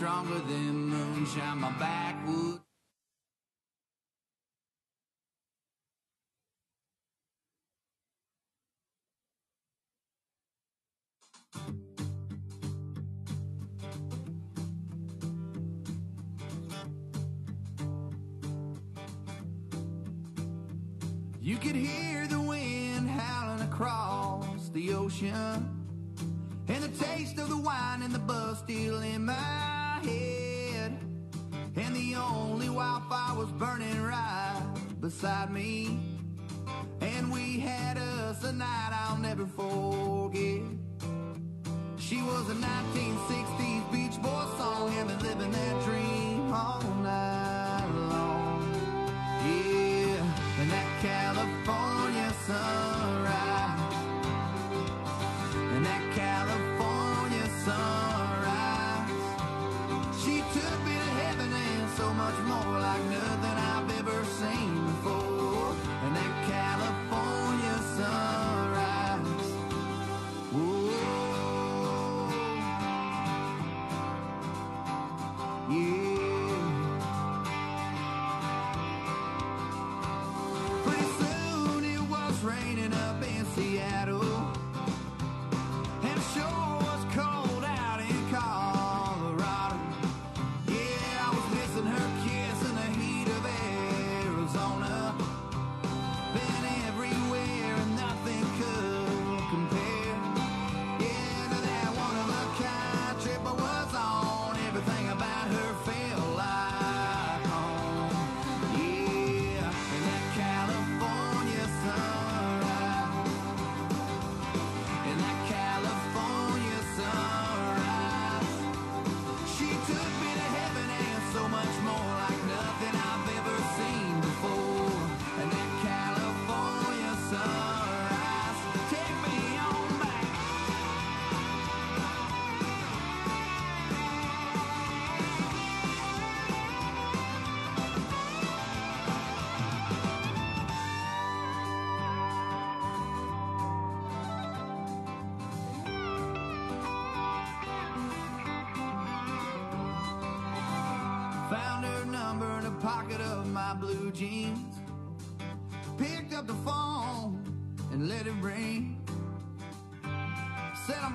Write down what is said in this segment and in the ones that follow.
stronger than moonshine. My backwood. You could hear the wind howling across the ocean. And the taste of the wine and the buzz still in my head. And the only wildfire was burning right beside me. And we had us a night I'll never forget. She was a 1960s Beach Boy song, and been living that dream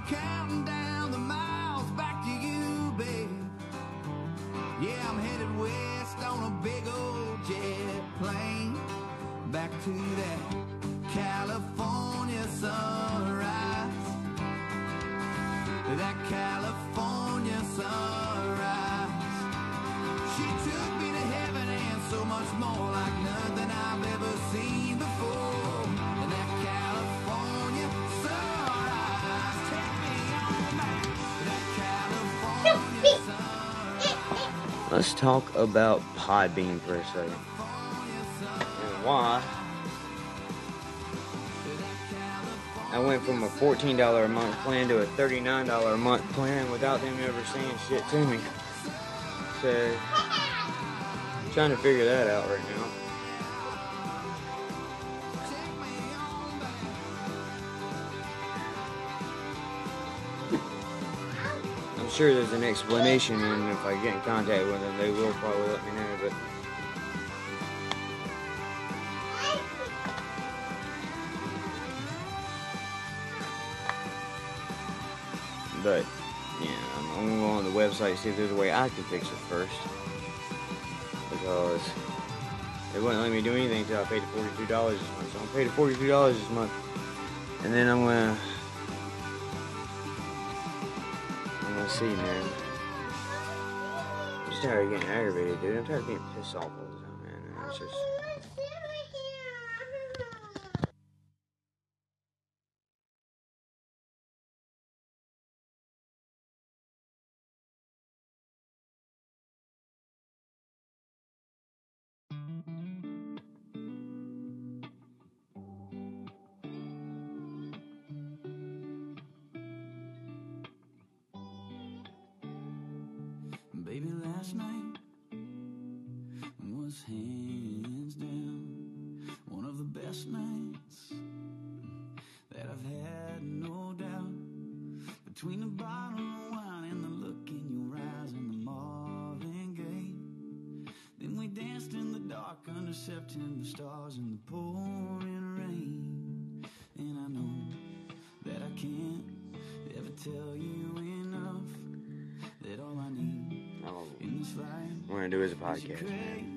counting down the miles back to you, babe. Yeah, I'm headed west on a big old jet plane. Back to that California sunrise. That California sunrise. She took me to heaven and so much more, like nothing I've ever seen Let's talk about Podbean for a second. And why I went from a $14 a month plan to a $39 a month plan without them ever saying shit to me. So, I'm trying to figure that out right now. Sure there's an explanation, and if I get in contact with them, they will probably let me know. But but yeah, I'm, I'm gonna go on the website see if there's a way I can fix it first because they wouldn't let me do anything until I paid the forty-two dollars this month. So I'm gonna the forty-two dollars this month, and then I'm gonna I'm gonna see, man. I'm just tired of getting aggravated, dude. I'm tired of getting pissed off all the time, man. It's just. Between bottle of wine and the look in your eyes and the Marvin Then we danced in the dark under September stars and the pouring rain. And I know that I can't ever tell you enough that all I need oh. in this life. We're gonna do is a podcast, man.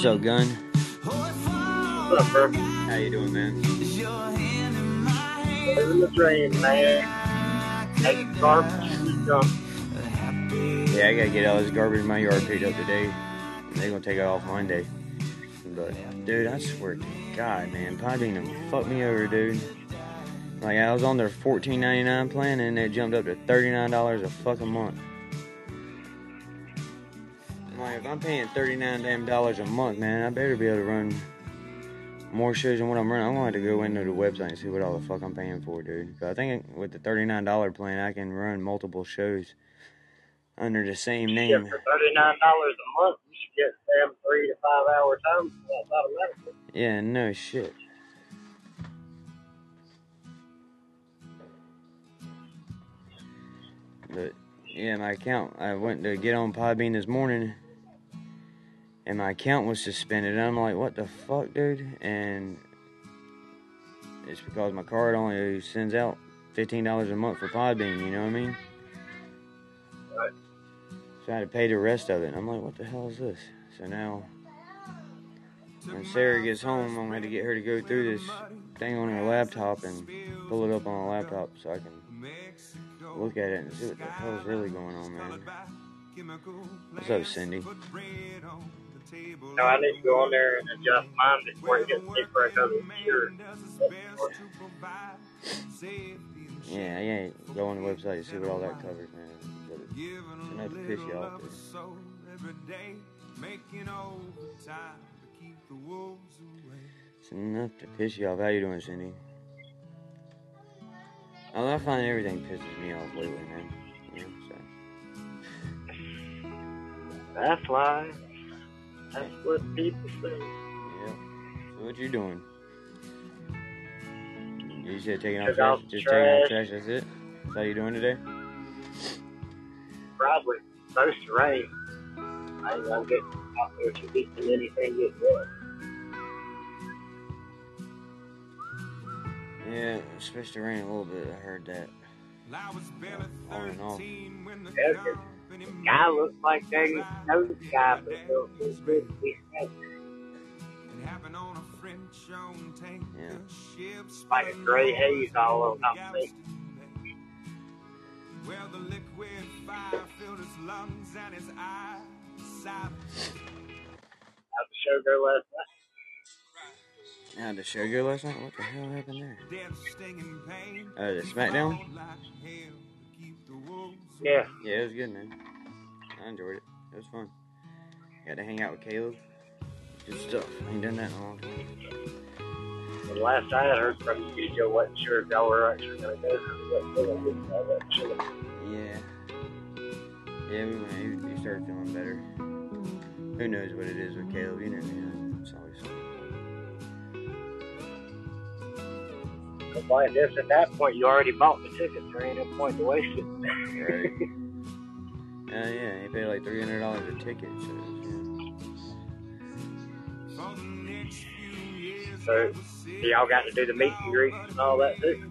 What's up, Gun? What's up, bro? How you doing, man? Is your hand in my hand? Living the dream, man. Take garbage and junk. A Yeah, I gotta get all this garbage in my yard picked up today. They're gonna take it off Monday. But, dude, I swear to God, man, Podbean done fucked me over, dude. Like, I was on their $14.99 plan and it jumped up to $39 a fucking month. I'm like, if I'm paying 39 damn dollars a month, man, I better be able to run more shows than what I'm running. I'm gonna have to go into the website and see what all the fuck I'm paying for, dude. But I think with the $39 plan, I can run multiple shows under the same name. Yeah, for thirty nine dollars a month, you should get three to five hour time automatically. Yeah, no shit. But yeah, my account. I went to get on Podbean this morning, and my account was suspended. And I'm like, what the fuck, dude? And it's because my card only sends out fifteen dollars a month for Podbean. You know what I mean? Right. So I had to pay the rest of it. And I'm like, what the hell is this? So now, when Sarah gets home, I'm gonna have to get her to go through this thing on her laptop and pull it up on the laptop so I can look at it and see what the hell is really going on, man. What's up, Cindy? No, I need to go on there and adjust mine before it gets cheaper because it's sure. Yeah, yeah. Go on the website and see what all that covers, man. But it's enough to piss you off. It's enough to piss you off. How you doing, Cindy? Oh, I find everything pisses me off lately, man. You know, so. That's life. That's what people say. Yeah. So what you doing? You said taking out trash. off Just taking out trash. trash. That's it. That's how you doing today? Probably supposed to rain. I ain't gonna get out there to get to anything get done. Yeah, it's supposed to rain a little bit. I heard that. On and off. Guy looks like they know the guy, but they'll feel good to be snakes. Yeah. Like a gray haze all over of me. Well, the liquid fire filled his lungs and his eyes. How'd the go last night? Now the go last night. What the hell happened there? Oh, the SmackDown. Fought like hell to keep the wolves Yeah. Yeah, it was good, man. I enjoyed it. It was fun. Got to hang out with Caleb. Good stuff. I ain't done that in a long time. The last I had heard from you, Joe wasn't sure if y'all were actually going to go. He wasn't feeling good. I wasn't sure. Yeah. Yeah, we went. He, he started feeling better. Mm-hmm. Who knows what it is with Caleb? You never know. I guess at that point, you already bought the tickets. There ain't no point to waste it. Right. Uh, yeah, he paid like three hundred dollars a ticket. So, yeah. For the next So, y'all got to do the meet and greets and all that too.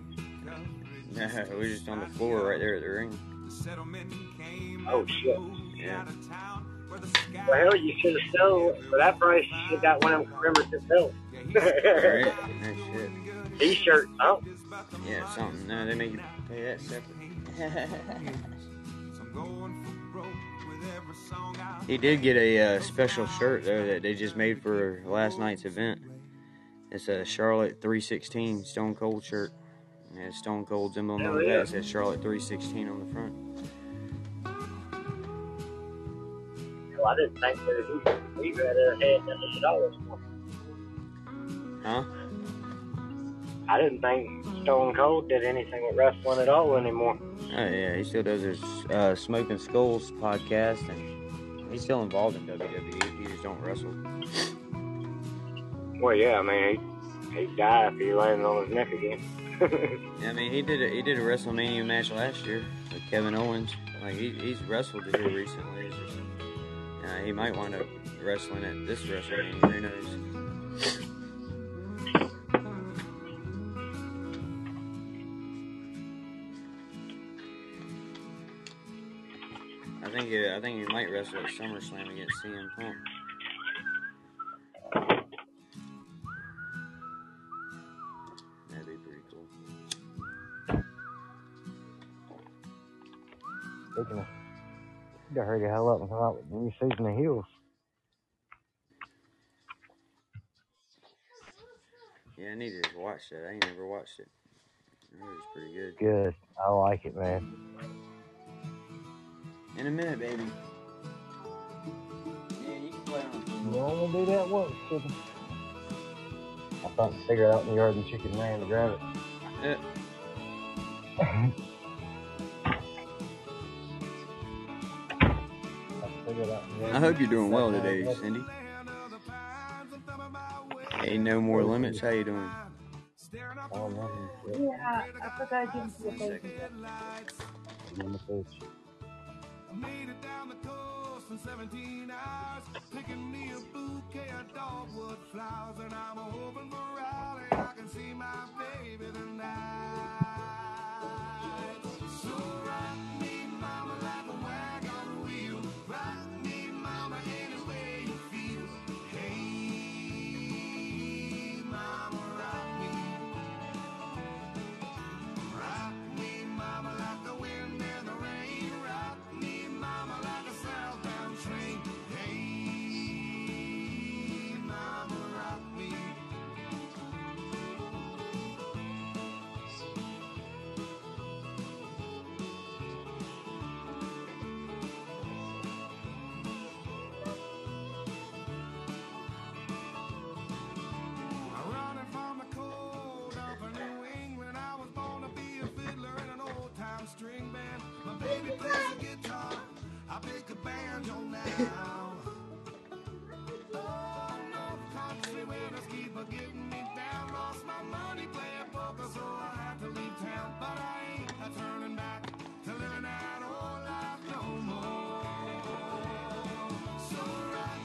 No, we were just on the floor right there at the ring. the settlement came Oh, shit. Yeah. out of town where the sky Well, hell, you should have still, for that price, you should have got one of them commemorative belts. Right? No shit. T-shirt, oh. Yeah, something. No, they make you pay that separate. I'm going for broke with every song I he did get a uh, special shirt though that they just made for last night's event. It's a Charlotte 316 Stone Cold shirt. It has Stone Cold's emblem on the back. It says Charlotte 316 on the front. Well, I didn't think that he, he had uh, had nothing at all. Huh? I didn't think Stone Cold did anything with wrestling at all anymore. Oh yeah, he still does his uh, Smoking Skulls podcast, and he's still involved in WWE. He just don't wrestle. Well, yeah, I mean, he, he'd die if he landed on his neck again. yeah, I mean, he did a, he did a WrestleMania match last year with Kevin Owens. Like he, he's wrestled here recently. Uh, he might wind up wrestling at this WrestleMania. Who knows? Think uh, I think he might wrestle at SummerSlam against CM Punk. That'd be pretty cool. Speaking of, you gotta hurry the hell up and come out with new season of Heels. Yeah, I need to watch that. I ain't never watched it. I heard it's pretty good. Good. I like it, man. In a minute, baby. Yeah, you can play on. You only do that once, Chicken. I thought to figure it out in the yard and chicken ran to grab it. Yeah. I it out in the yard. I hope you're doing well today, Cindy. Ain't no more limits. How you doing? Nothing. Shit. Yeah, I forgot to fish. made it down the coast in 17 hours, picking me a bouquet of dogwood flowers, and I'm hoping for Raleigh. I can see my baby tonight. So rock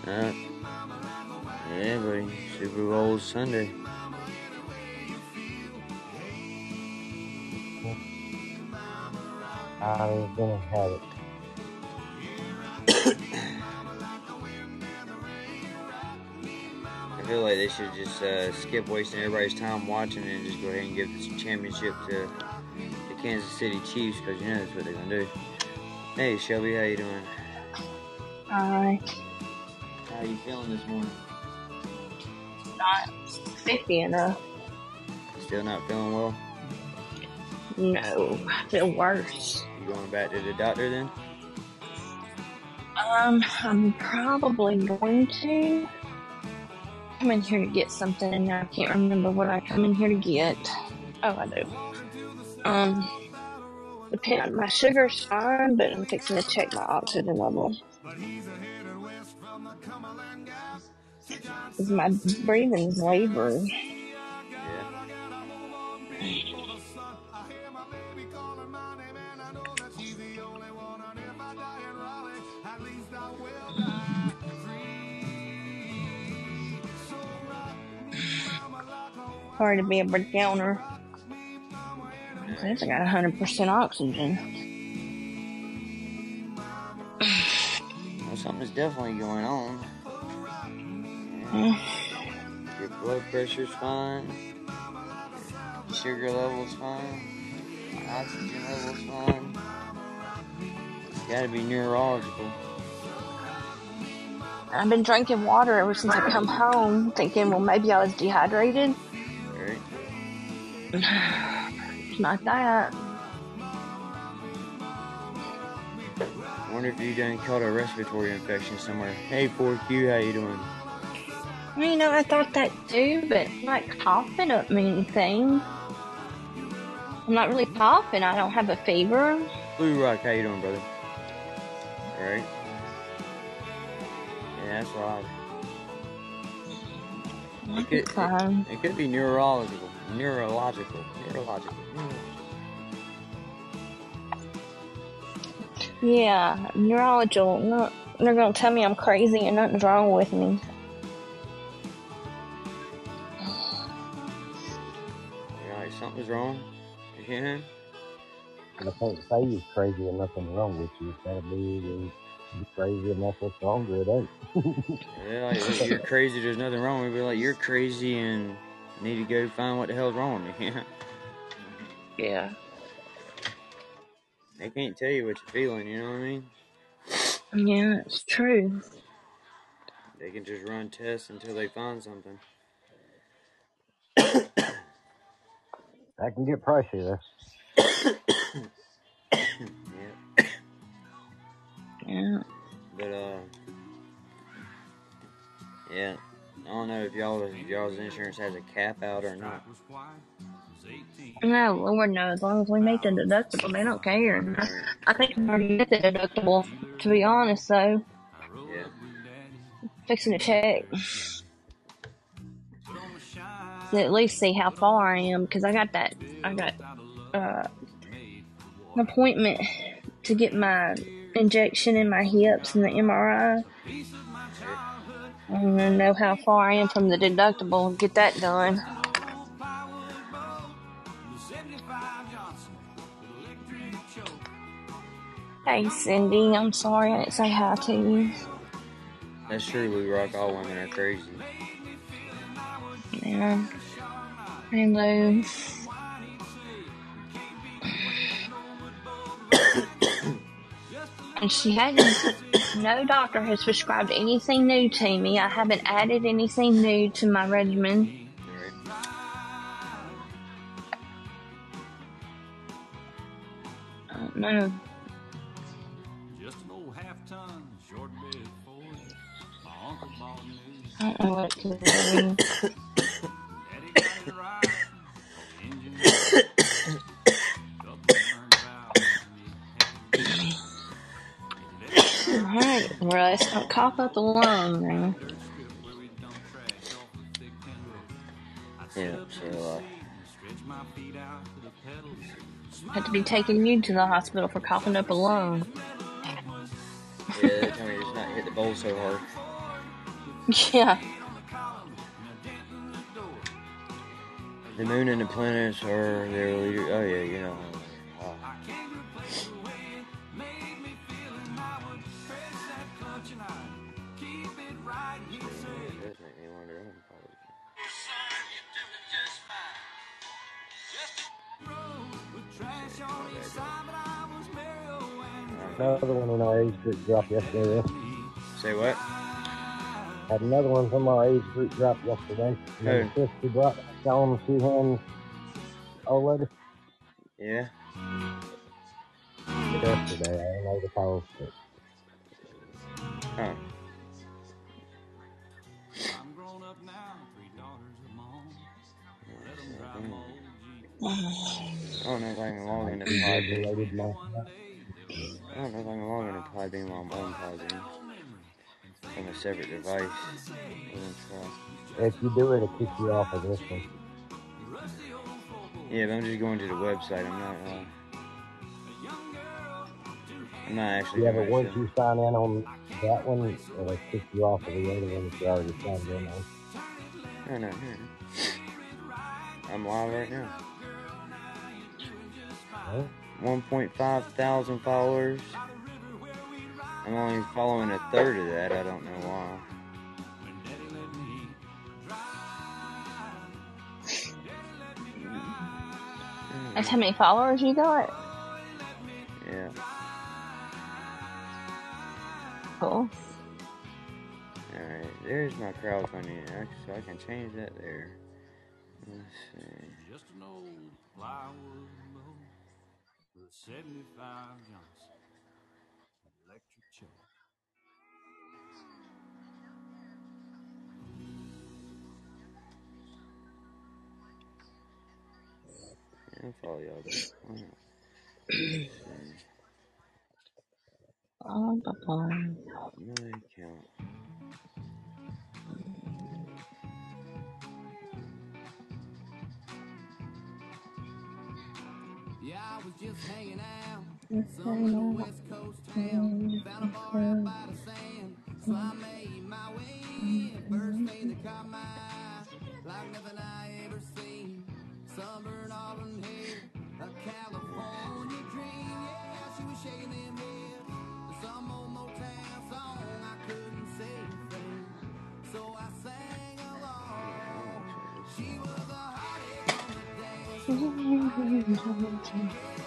Alright. Yeah, buddy. Super Bowl Sunday. I was gonna have it. Feel like they should just uh, skip wasting everybody's time watching and just go ahead and give this championship to the Kansas City Chiefs because you know that's what they're gonna do. Hey Shelby, how you doing? Hi. How you feeling this morning? Not 50 enough. Still not feeling well? No, I feel worse. You going back to the doctor then? Um, I'm probably going to come in here to get something, and I can't remember what I come in here to get. Oh, I do. Um, depend, my sugar's fine, but I'm fixing to check my oxygen level. my breathing's labored. Sorry to be a downer. Since I got 100% oxygen. Well, something's definitely going on. Mm. Your blood pressure's fine. Sugar level's fine. Oxygen level's fine. It's gotta be neurological. I've been drinking water ever since I come home, thinking, well, maybe I was dehydrated. Right? It's not that. I wonder if you done caught a respiratory infection somewhere. Hey, 4Q, how you doing? Well, You know, I thought that too, but I'm not coughing up me anything. I'm not really coughing. I don't have a fever. Blue Rock, how you doing, brother? Alright. Yeah, that's right. It could, it, it could be neurological. Neurological. Neurological. Neuro- Yeah, neurological. No, they're gonna tell me I'm crazy and nothing's wrong with me. You're like, something's wrong. Yeah. And I can't say you're crazy and nothing's wrong with you. It's gotta be you're you're crazy and that's what's wrong with it. Yeah, like, you're crazy, there's nothing wrong. We'd be like, you're crazy and need to go find what the hell's wrong with me. Yeah. they can't tell you what you're feeling, you know what I mean? Yeah, it's true. They can just run tests until they find something. That can get pricey though. Yeah. Yeah. But uh, yeah, I don't know if y'all y'all's insurance has a cap out or not. No, Lord knows. As long as we make the deductible, they don't care. I think I'm already at the deductible. To be honest, though, Yeah, fixing to check. To at least see how far I am, because I got that. I got uh, an appointment to get my injection in my hips and the MRI. I want to know how far I am from the deductible get that done. Hey Cindy, I'm sorry I didn't say hi to you. that's true. Lou Rock, all women are crazy. Yeah. Hey Lou. And she hasn't. no doctor has prescribed anything new to me. I haven't added anything new to my regimen. Right? I don't know. Just an old half ton, short bed Ford. My uncle bought new. I don't know what to do. dump trash off the thick tin road. I'd Yeah. up So uh, stretch my feet out to the. Had to be taking you to the hospital for coughing up a lung. yeah, they tell me just not hit the bowl so hard. Yeah. The moon and the planets are their leader. Oh yeah, you know. Another one in our age group drop yesterday. Say what? Had another one from our age group drop yesterday. And then Who? the sister brought on two hands old lady Yeah. yesterday. I don't know the post it. Oh. I don't know if I can log into Podbean. I don't know if I can log into Podbean while I'm on. From a separate device. We're gonna try. If you do it, it'll kick you off of this one. Yeah, but I'm just going to the website. I'm not. Uh, I'm not actually. Yeah, but once you sign in on that one, it'll kick you off of the other one that you already signed in on. No, no, no. I'm live right now. Huh? 1.5 thousand followers. I'm only following a third of that. I don't know why. That's how many followers you got? Yeah. Cool. Alright, there's my crowdfunding. Actually, so I can change that there. Let's see. 75 Johnson electric chair. Yeah, I'll follow y'all there. Why not? Oh, bye-bye. My account. Yeah, I was just hanging out. Some little. West Coast town. Found a bar out by the sand. So I made on the dance floor. I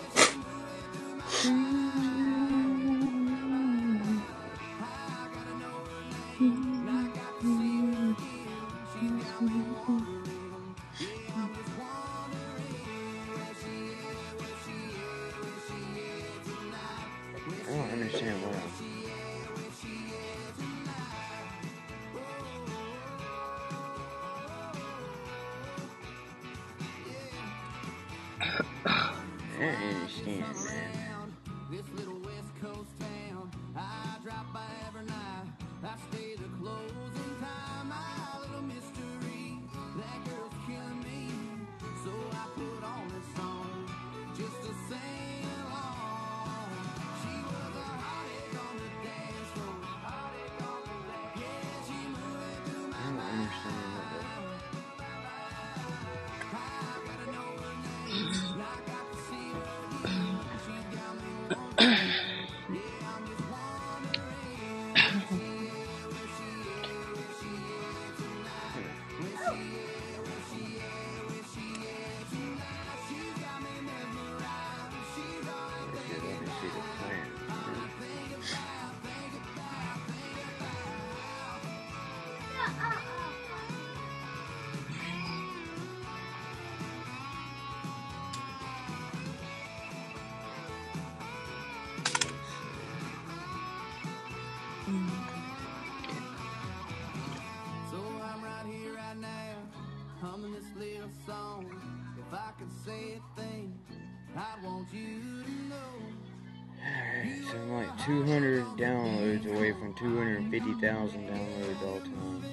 250,000 downloads all time.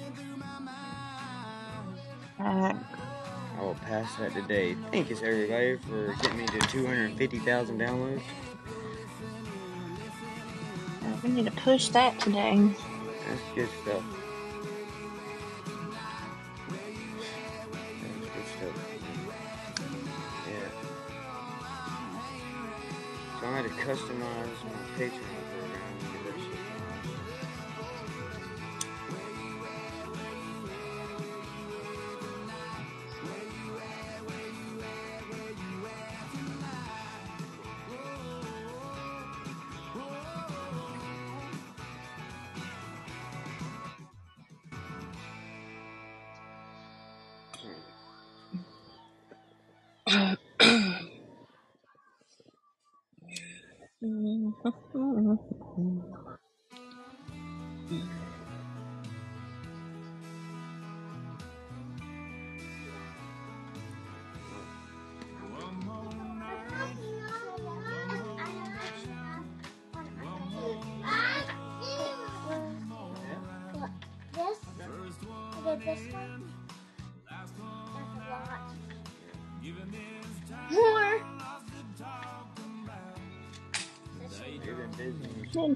Alright. I will pass that today. Thank you, everybody, for getting me to 250,000 downloads. We need to push that today. That's good stuff.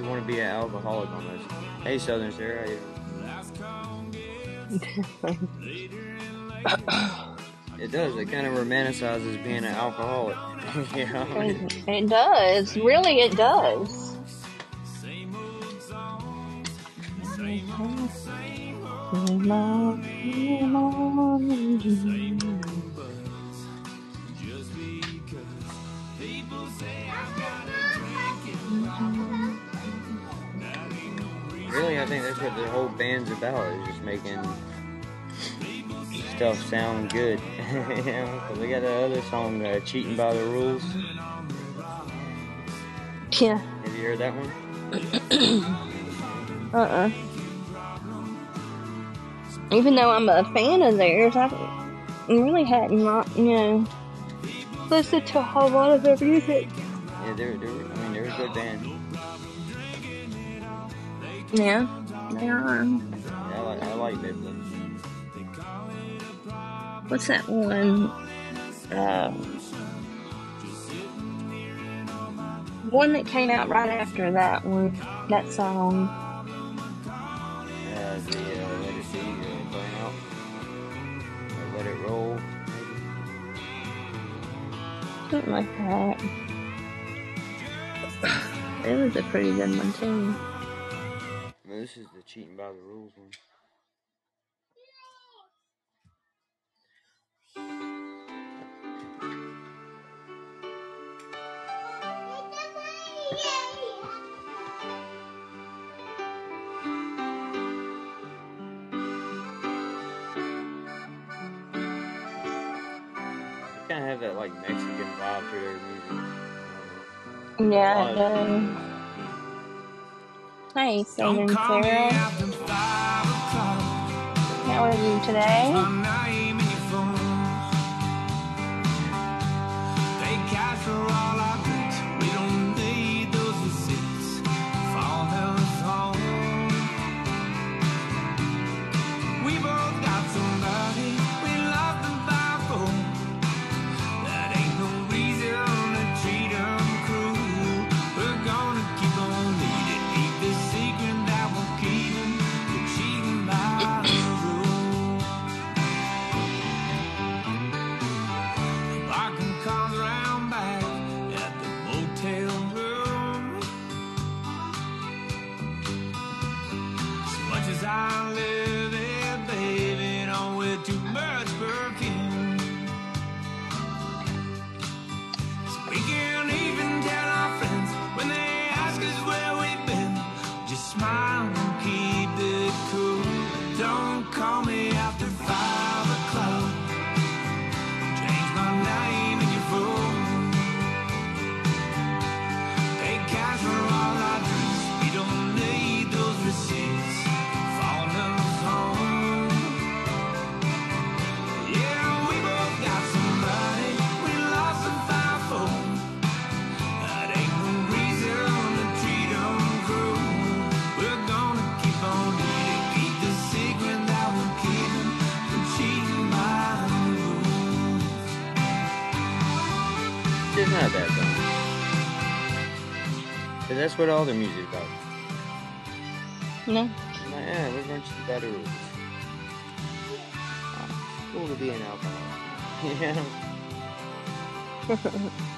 you want to be an alcoholic almost. Hey, Southern Sarah, how you? It does. It kind of romanticizes being an alcoholic. you know? It, it does. Really, it does. About. Is just making stuff sound good. you know, 'cause they got that other song, uh, "Cheating by the Rules." Yeah. Have you heard that one? Uh-uh. Even though I'm a fan of theirs, I really hadn't, not, you know, listened to a whole lot of their music. Yeah, they're, they're I mean, they're a good band. Yeah, they are. I like, Midland. What's that one? Um, one that came out right after that one. That song. The uh, Let It Be, uh, Burn Out, or Let It Roll. Something like that. It was a pretty good one too. This is the Cheating by the Rules one. Have that like Mexican vibe to their music. Yeah, it does. Hey, Sam and Sarah. How are you today? That's what all their music's about. No. Yeah, eh, we're going to the better rules. Cool to be an alcoholic. yeah.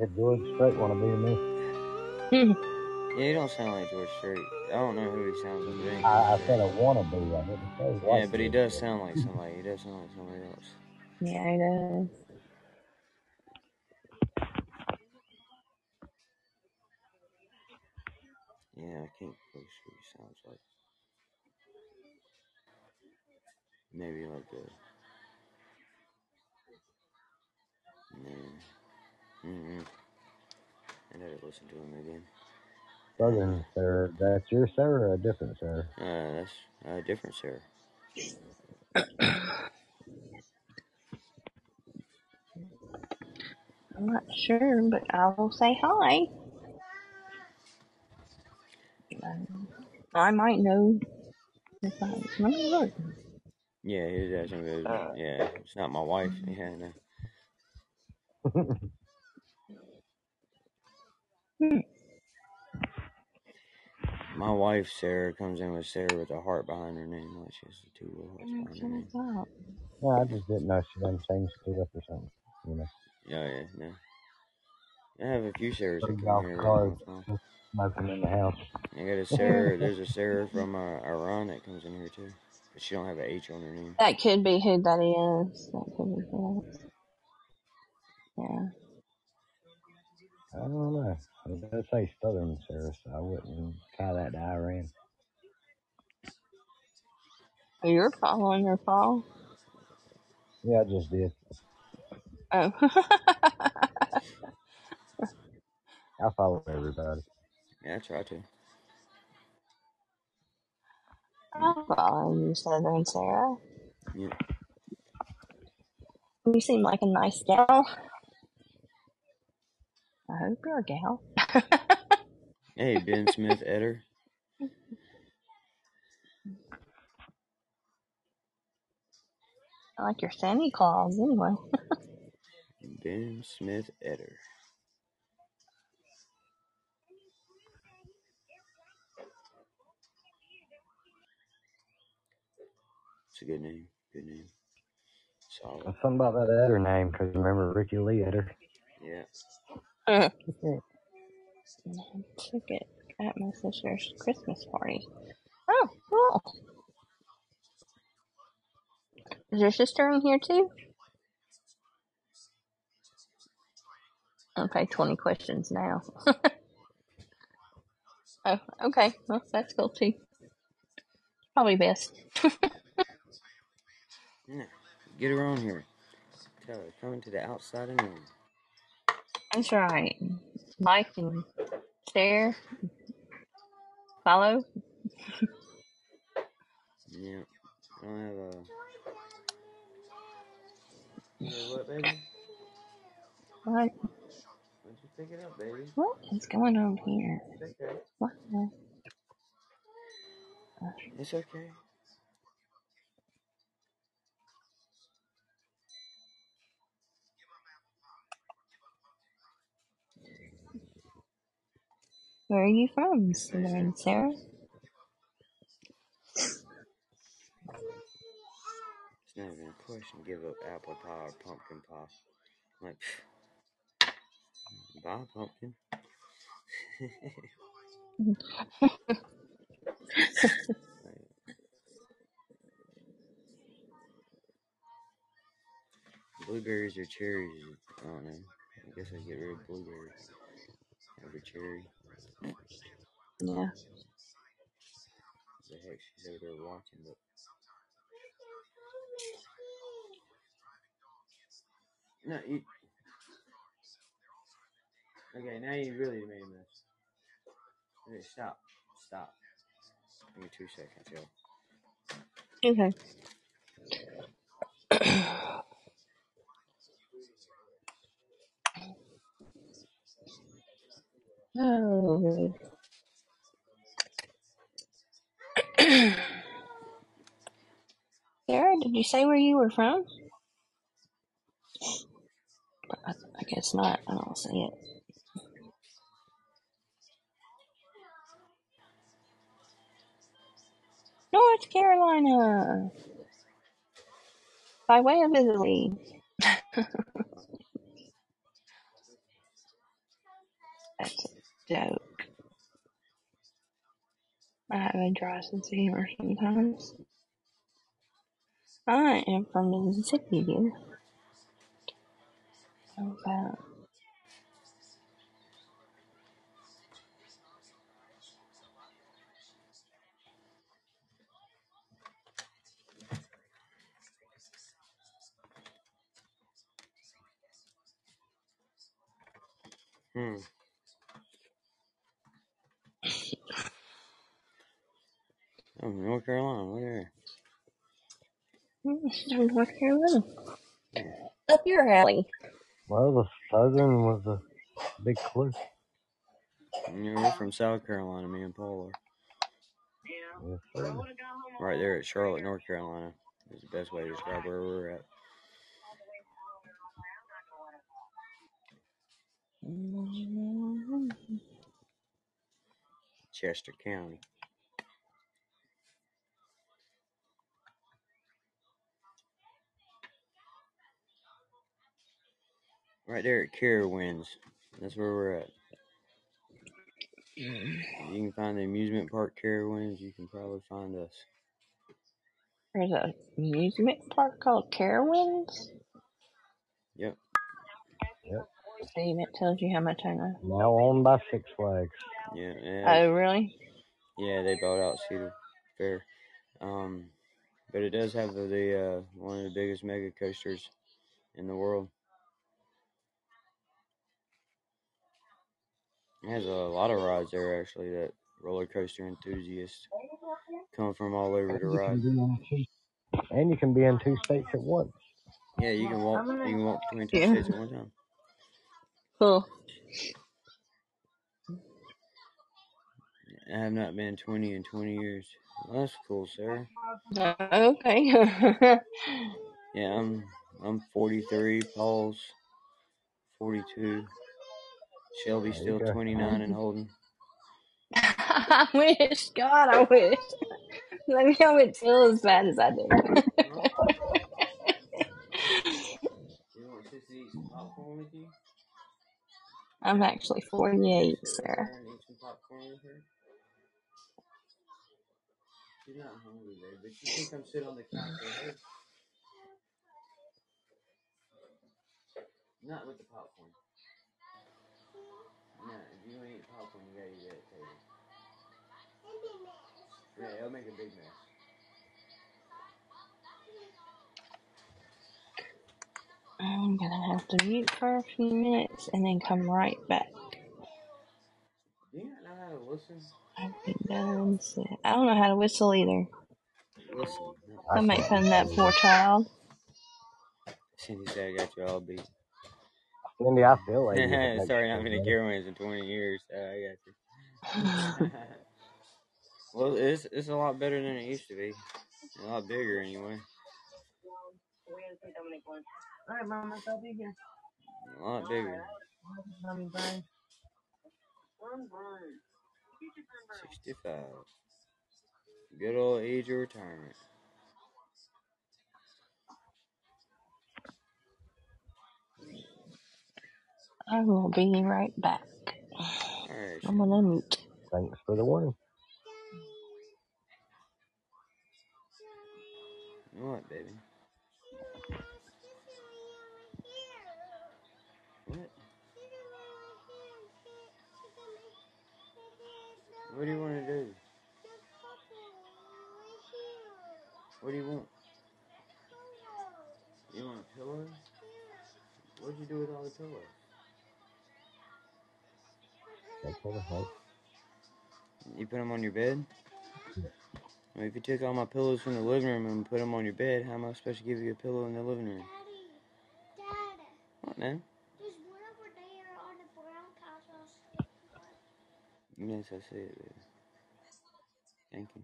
Sounds like a George Strait wanna be to me. Yeah, you don't sound like George Strait. I don't know who he sounds like. but it ain't I, I George said a wanna be. I didn't say Yeah, but he does Strait. sound like somebody. He does sound like somebody else. Yeah, it does. Yeah, I can't place who he sounds like. Maybe like a. No. Mm-mm. I gotta listen to him again. Southern sir. That's your sir or a different sir? Uh, that's a different Sarah. I'm not sure, but I will say hi. Um, I might know if I let me look. Yeah, his accent goes. Uh, Yeah, it's not my wife. Yeah, no. Hmm. My wife Sarah comes in with Sarah with a heart behind her name. Like she has two little hearts behind her name. what's up. No, I just didn't know she done changed it up or something. You know. Oh yeah, no. I have a few Sarahs that Putting come off here every cars once in a smoking in the house. I got a Sarah. There's a Sarah from uh, Iran that comes in here too, but she don't have an H on her name. That could be who that is. That could be who that is. Yeah. I don't know. It does say Southern sir, so I wouldn't tie that to Iran. You're following your fall. Yeah, I just did. Oh. I follow everybody. Yeah, I try to. I'll follow you, Southern Sarah. Yeah. You seem like a nice gal. I hope you're a gal. Hey, Ben Smith Eder. I like your Santa Claus anyway. Ben Smith Eder. It's a good name. Good name. Solid. There's something about that Eder name, because remember Ricky Lee Eder? Yeah. Ticket at my sister's Christmas party. Oh, cool. Is your sister in here too? Okay, 20 questions now. oh, okay. Well, that's cool too. Probably best. Yeah. Get her on here. Tell her, coming to the outside of noon. That's right. Like and share, follow. Yeah. I don't have a. You know what, baby? What? Why don't you pick it up, baby? What is going on here? It's okay. What? the- It's okay. Where are you from, Southern Sarah? It's not even a question. Give up apple pie or pumpkin pie. Like, buy pumpkin. Blueberries or cherries? I don't know. I guess I get rid of blueberries. A cherry. Yeah. The heck she's over there watching, but no, you. Okay, now you really made a mess. Okay, stop, stop. Give me two seconds, yo. Okay. Oh. Sarah, did you say where you were from? I, guess not. I don't see it. North Carolina, by way of Italy. That's joke. I have a dry sense of humor sometimes. I am from Mississippi. How about Hmm. Oh, North Carolina, look there. Hmm, she's from North Carolina? Up your alley. Well, the southern was a big clue. You know, we're from South Carolina, me and Paul are. Yes, sir. Right there at Charlotte, North Carolina. Is the best way to describe where we're at. Chester County. Right there at Carowinds. That's where we're at. If you can find the amusement park Carowinds, you can probably find us. There's a amusement park called Carowinds. Yep. Yep. See, that tells you how much I know. Now owned by Six Flags. Yeah, yeah. Oh, really? Yeah, they bought out Cedar Fair. Um, but it does have the, the uh, one of the biggest mega coasters in the world. It has a lot of rides there actually that roller coaster enthusiasts come from all over to ride. can be in two, and you can be in two states at once. Yeah, you can walk. You can walk between two Yeah. states at one time. Cool. I have not been 20 in 20 years. Well, that's cool, Sarah. Uh, okay. Yeah, I'm I'm 43. Paul's 42. Shelby's still go. 29 and holding. I wish, God, I wish. Let me know it feel as bad as I do. You want sis to eat some popcorn with you? I'm actually 48, Sit Sarah. there and eat some popcorn with her? She's not hungry, babe, but you can come sit on the couch. Not with the popcorn. No, if you want to eat popcorn, you gotta eat it at the table. Yeah, it'll make a big mess. I'm gonna have to mute for a few minutes and then come right back. Do you not know how to listen? I've been done. I don't know how to whistle either. Listen. I I make can't fun of that poor child. Cindy said I got you all beat. Cindy, I feel like you Sorry, not been to. Carowinds in 20 years. So I got you. well, it's it's a lot better than it used to be. A lot bigger anyway. Alright, Mom, I'll be here. A lot bigger. 65. Good old age of retirement. I will be right back. Alright, I'm gonna mute. Thanks for the warning. what, baby? What? What do you want to do? What do you want? You want a pillow? What'd you do with all the pillows? That's for the house. You put them on your bed? Well, if you took all my pillows from the living room and put them on your bed, how am I supposed to give you a pillow in the living room? Daddy, Dad, What man? there's one over there on the brown couch. Yes, I see it, baby. Thank you.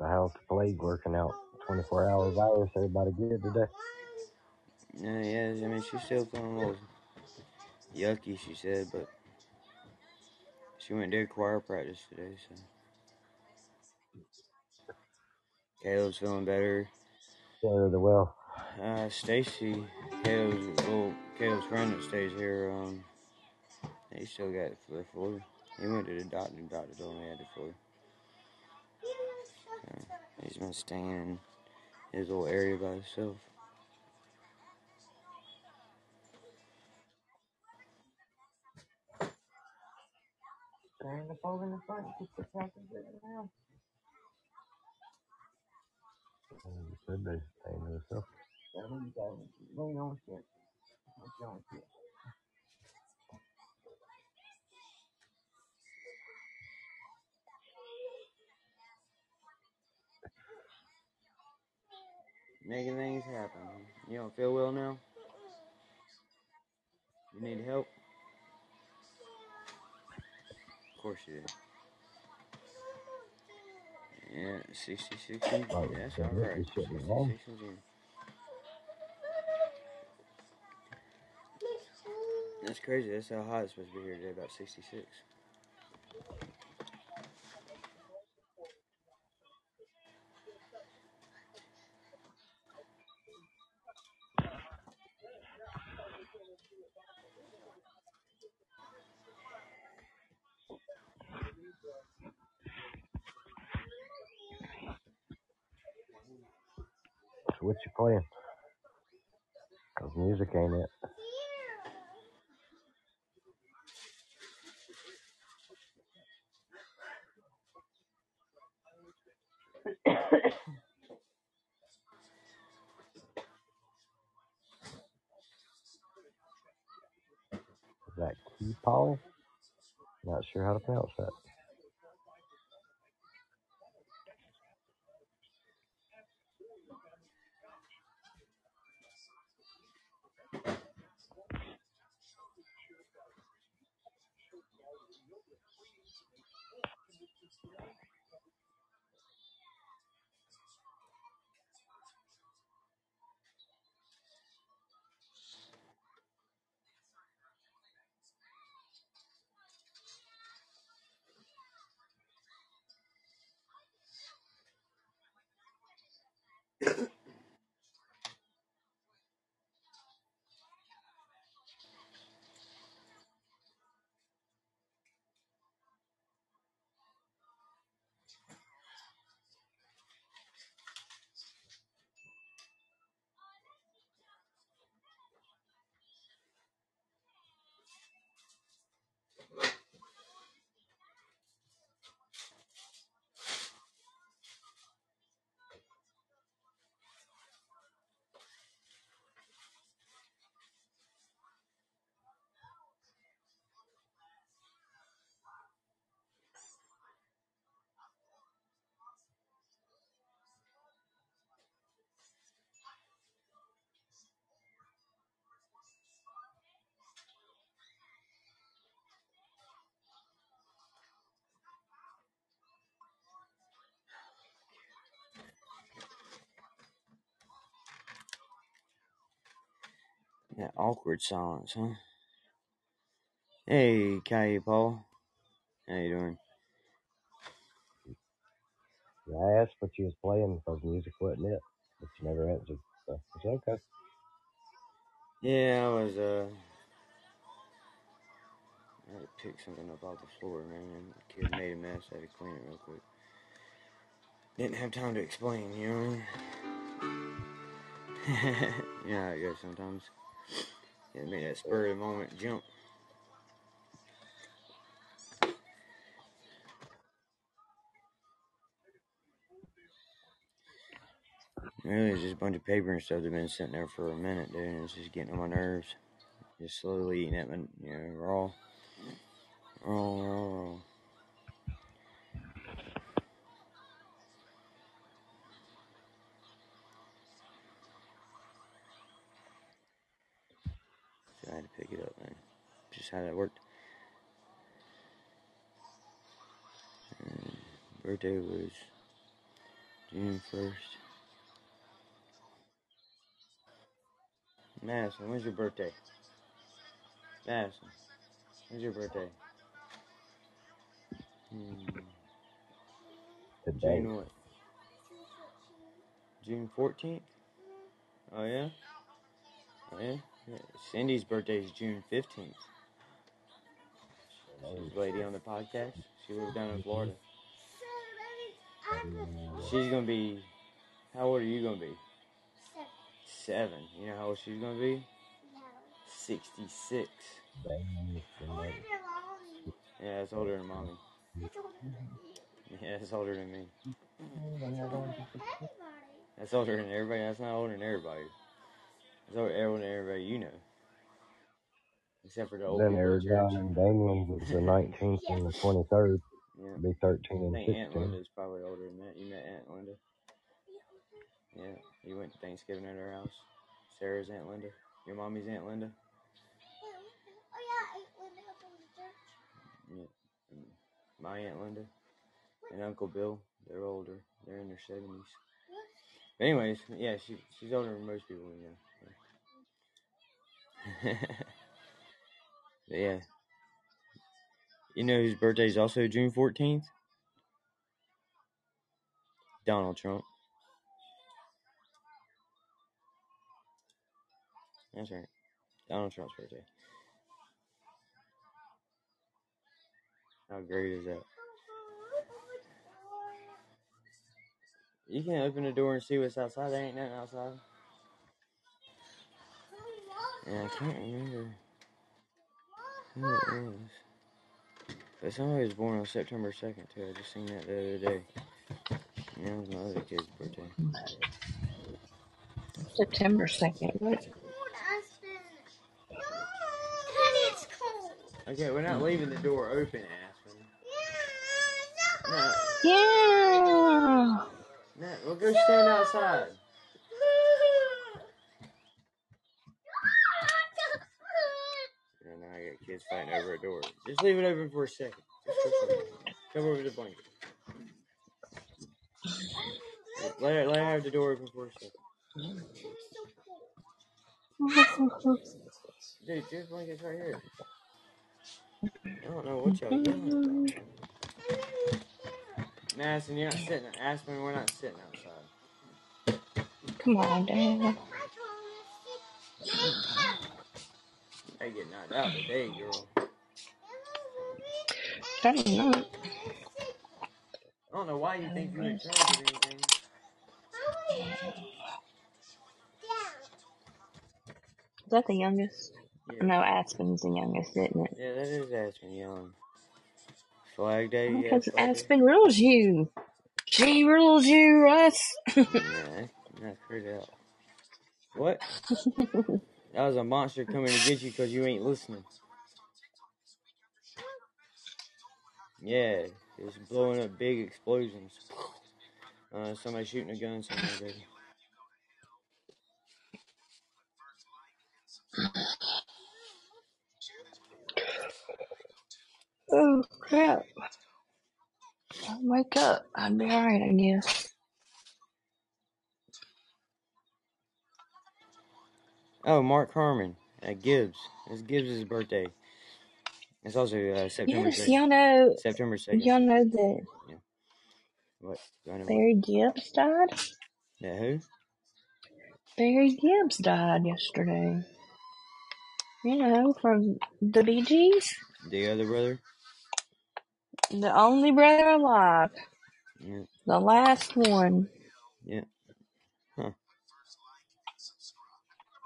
The house plague working out 24 hours. hour virus. Everybody good today? No, yeah, I mean, she's still feeling a little yucky, she said, but she went to choir practice today, so. Caleb's feeling better. Better the well. Uh, Stacy, Caleb's little Caleb's friend that stays here, um, he still got the flu. He went to the doctor. The doctor told him he had the flu. So he's been staying in his little area by himself. Turn the phone in the front. Keep the tractor around. And you said they stay to themselves. Yeah, we got lean on shit. What's on shit? Making things happen. You don't feel well now? You need help? Course you do. Yeah, 66 inch. Oh, That's alright. 66 wrong. inch. That's crazy. That's how hot it's supposed to be here today, about 66. What you playing? Cause music ain't it. Is that key Paul? Not sure how to pronounce that. That awkward silence, huh? Hey, Kai Paul. How you doing? Yeah, I asked what you was playing because music wasn't it, but you never answered. So it's okay. Yeah, I was, uh, I had to pick something up off the floor, man. The kid made a mess. I had to clean it real quick. Didn't have time to explain, you know yeah, I mean? you know how it goes sometimes. Yeah, make that spur of the moment jump. Really, it's just a bunch of paper and stuff that's been sitting there for a minute, dude, and it's just getting on my nerves. Just slowly eating at my, you know, raw. Raw, raw, raw. So I had to pick it up, man. Just how that worked. And birthday was June 1st. Madison, when's your birthday? Madison, when's your birthday? Hmm, Today. June what? June 14th? Oh, yeah? Oh, yeah? yeah. Cindy's birthday is June 15th. A lady on the podcast. She lives down in mm-hmm. Florida. She's gonna be. How old are you gonna be? Seven. You know how old she's gonna be? No. 66. Older than mommy. Yeah, that's older than mommy. Yeah, that's older than me. That's older than everybody. That's not older than everybody. That's older older than everybody you know. Except for the old Then people at church. Arizona and Daniel was the 19th and the 23rd. Yeah. Be 13 I and think Aunt 16. Linda's probably older than that. You met Aunt Linda? Yeah. You went to Thanksgiving at her house? Sarah's Aunt Linda? Your mommy's Aunt Linda? Oh yeah. And mm. My Aunt Linda and Uncle Bill. They're older. They're in their 70s. But anyways, yeah, she she's older than most people we know. yeah. You know whose birthday is also June 14th? Donald Trump. That's right. Donald Trump's birthday. How great is that? You can't open the door and see what's outside. There ain't nothing outside. And I can't remember who it was. But somebody was born on September 2nd, too. I just seen that the other day. And that was my other kid's birthday. September 2nd. What? Okay, we're not leaving the door open, Aspen. No, Yeah. no, we'll go stand outside. And now I got kids fighting over a door. Just leave it open for a second. Come over the blanket. Let her, let her have the door open for a second. Dude, your blanket's right here. I don't know what y'all doing. Madison, you're not sitting. Aspen, we're not sitting outside. Come on, Dad. They get knocked out today, girl. I don't know. I don't know why you think you're in charge of anything. Is that the youngest? Yeah, No, Aspen's the youngest, isn't it? yeah that is Aspen Young. Flag Day, oh, yeah. Because Flag Day. Aspen rules you. She rules you, Russ. Yeah, that's crazy out. What? That was a monster coming to get you because you ain't listening. Yeah, it's blowing up big explosions. Uh, somebody shooting a gun somewhere, baby. oh, crap. I'll wake up. I'd be alright, I guess. Oh, Mark Harmon at Gibbs. It's Gibbs' birthday. It's also uh, September Yes, 2nd. y'all know, September 2nd. y'all know that What? Do I know what? Barry Gibbs died? Yeah, who? Barry Gibbs died yesterday. You know, from the Bee Gees. The other brother? The only brother alive. Yeah. The last one. Yeah. Huh.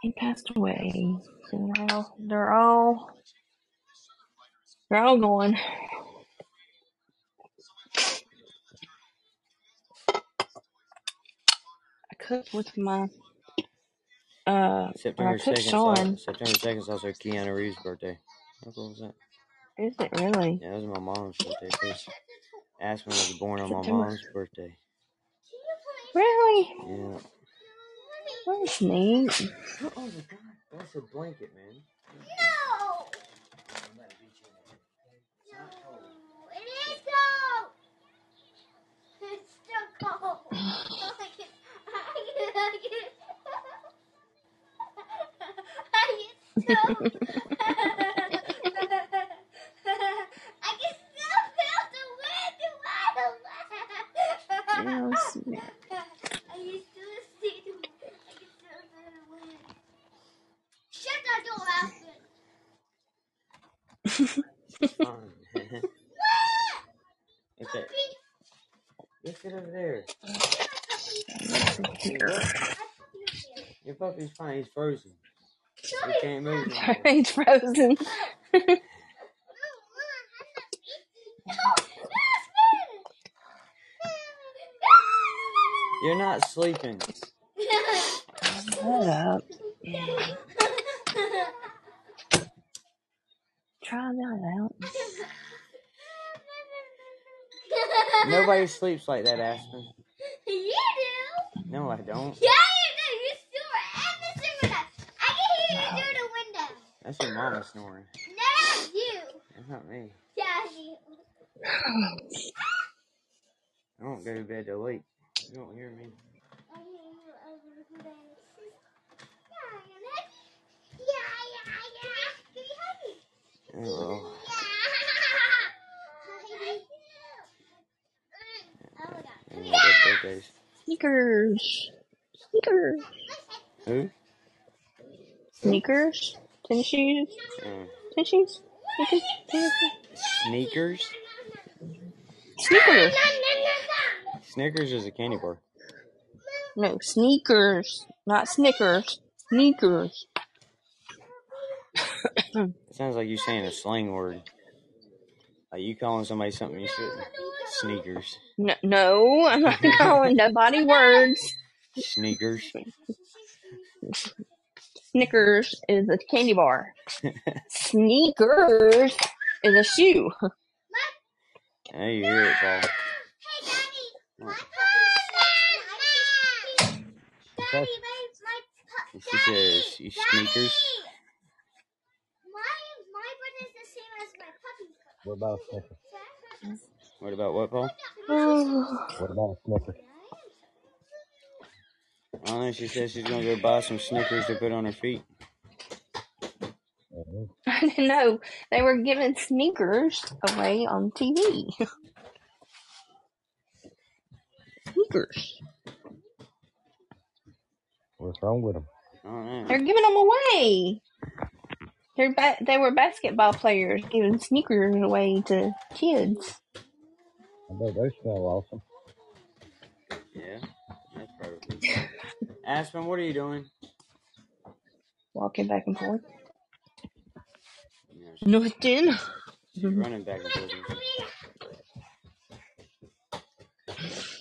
He passed away. So now they're all they're all gone. I cooked with my uh September I cooked 2nd, Sean. September 2nd is also Keanu Reeves' birthday. How cool was that? Is it really? Yeah, that was my mom's birthday. Chris. Aspen was born on my mom's birthday. Really? Yeah. That's neat. Oh, my god, That's a blanket, man. No! It is cold! It's still cold. I can, I can, I can, I can still, I can still feel the wind in my Yes. I can still see the, I can still feel the wind. Shut that door, Aspen. It's fine. it's. Get over there. Your puppy's fine. He's frozen. He can't move anymore. He's frozen. You're not sleeping. Shut up. Try that out. Nobody sleeps like that, Aspen. You do. No, I don't. Yeah, you do. You snore every single night. I can hear you through the window. That's your mama snoring. No, that's you. That's not me. Yeah, you. I don't go to bed till late. You don't hear me. I hear you over the bed. Yeah, yeah, yeah. Can you hug me? Oh, well. Yeah. Oh my god. Ain't got Sneakers. Sneakers. Who? Sneakers. Tennis shoes. Mm. Tennis shoes. Sneakers. Tennis shoes. sneakers? Sneakers. Snickers is a candy bar. No, sneakers. Not Snickers. Sneakers. It sounds like you're saying a slang word. Like you calling somebody something you shouldn't. Sneakers. No, no I'm not calling nobody words. Sneakers. Snickers is a candy bar. Sneakers is a shoe. Now you hear it, Paul. Hey, Daddy. My What? puppy. Daddy, my, my pu- She says, you sneakers. My, my butt is the same as my puppy's butt. What about a Snicker? What about what, Paul? What about a Snicker? I don't know. She says she's gonna go buy some Snickers to put on her feet. Mhm. I didn't know they were giving sneakers away on TV. sneakers. What's wrong with them? I don't know. They're giving them away. They're ba- they were basketball players giving sneakers away to kids. I bet those smell awesome. Yeah, that's probably. Aspen, what are you doing? Walking back and forth. You Nothing. she's running back and forth.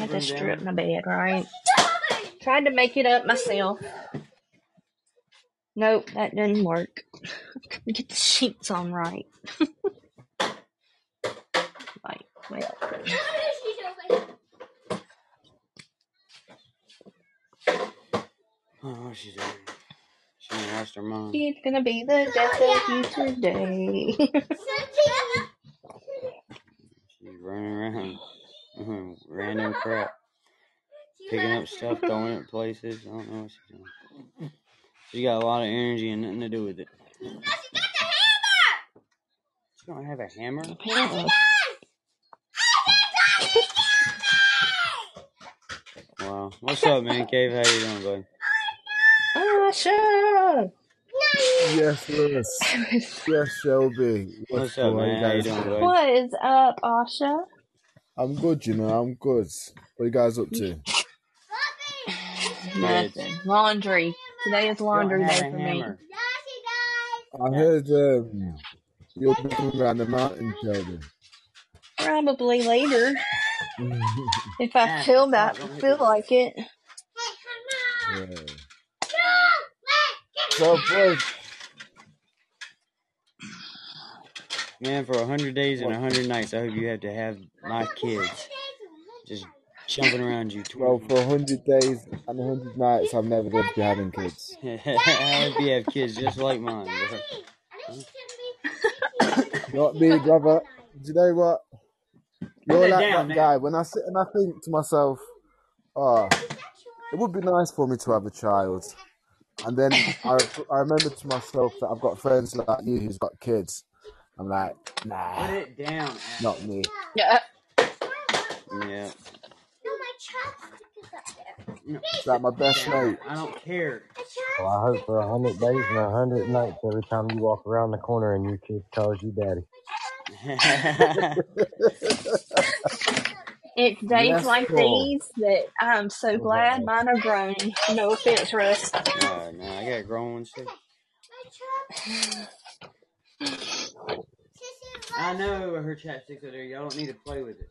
I had to strip my bed, right? Tried to make it up myself. Nope, that didn't work. Couldn't get the sheets on right. like, well, Oh, what's she doing? She lost her mind. it's gonna be the death of you today. She's running around, Mm-hmm. random crap, picking up stuff, throwing it places. I don't know what she's doing. She got a lot of energy and nothing to do with it. Oh, she got the hammer. don't have a hammer. Apparently. Oh, oh, wow. What's up, man? Cave, how you doing, bud? Oh, ah, Asha! Yes, yes. Yes, Shelby. What's up, man? How you doing, bud? What is up, Asha? I'm good, you know. I'm good. What are you guys up to? Nothing. Laundry. Today is laundry day for me. I heard um, you're going around the mountain, Shelby. Probably later. If I feel that feel like it. Yeah. So, boys, Man, for a hundred days and a hundred nights, I hope you have to have my kids just jumping around you. well, 20. for 100 days and 100 nights, I'm never going to be having kids. I hope you have kids just like mine, bro. Not me, brother. Do you know what? You're that like down that now. guy. When I sit and I think to myself, oh, it would be nice for me to have a child. And then I, I remember to myself that I've got friends like you who's got kids. I'm like, nah, Put it down. Ash. not me. Yeah. Yeah. No, my chopstick is up there. No. It's like my best mate. I don't care. Well, I hope for a hundred days and a hundred nights every time you walk around the corner and your kid calls you daddy. It's days Yes, like Paul. these that I'm so glad mine are grown. No offense, Russ. no, no, I got grown ones too. My chopstick. I know her chapsticks are there. Y'all don't need to play with it.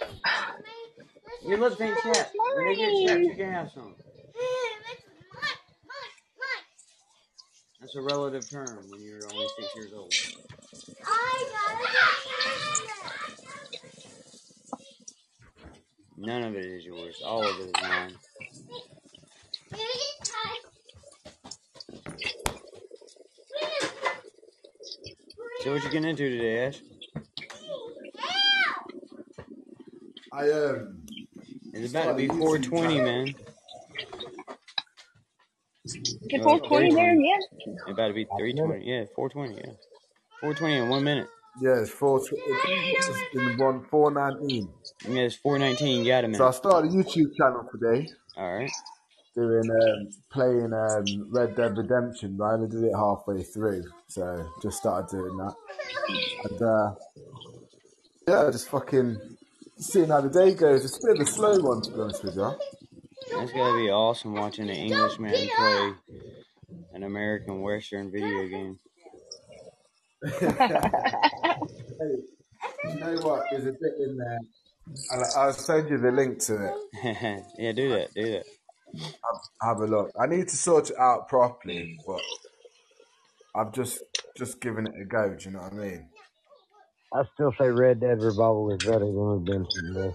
That's mine. You look pink chat. When they get chaps, you can have some. That's. That's a relative term when you're only six years old. I got it. None of it is yours. All of it is mine. So what you getting into today, Ash? I um, It's about to be 420, man. Get 420 there, yeah. It's about to be 320. Yeah, 420. Yeah, 420 in one minute. yeah, it's 420 It's in one four nineteen. Yeah, it's 419. Got a So I started a YouTube channel today, All right. Doing um, playing um, Red Dead Redemption. But I only did it halfway through, so just started doing that. And uh, yeah, just fucking seeing how the day goes. It's a bit of a slow one, to be honest with you. That's gotta be awesome watching an Englishman play an American Western video game. Hey, you know what? There's a bit in there. I'll, I'll send you the link to it. yeah, do that. Do that. Have a look. I need to sort it out properly, but I've just just given it a go. Do you know what I mean? I still say Red Dead Revolver is better than Redemption. Though.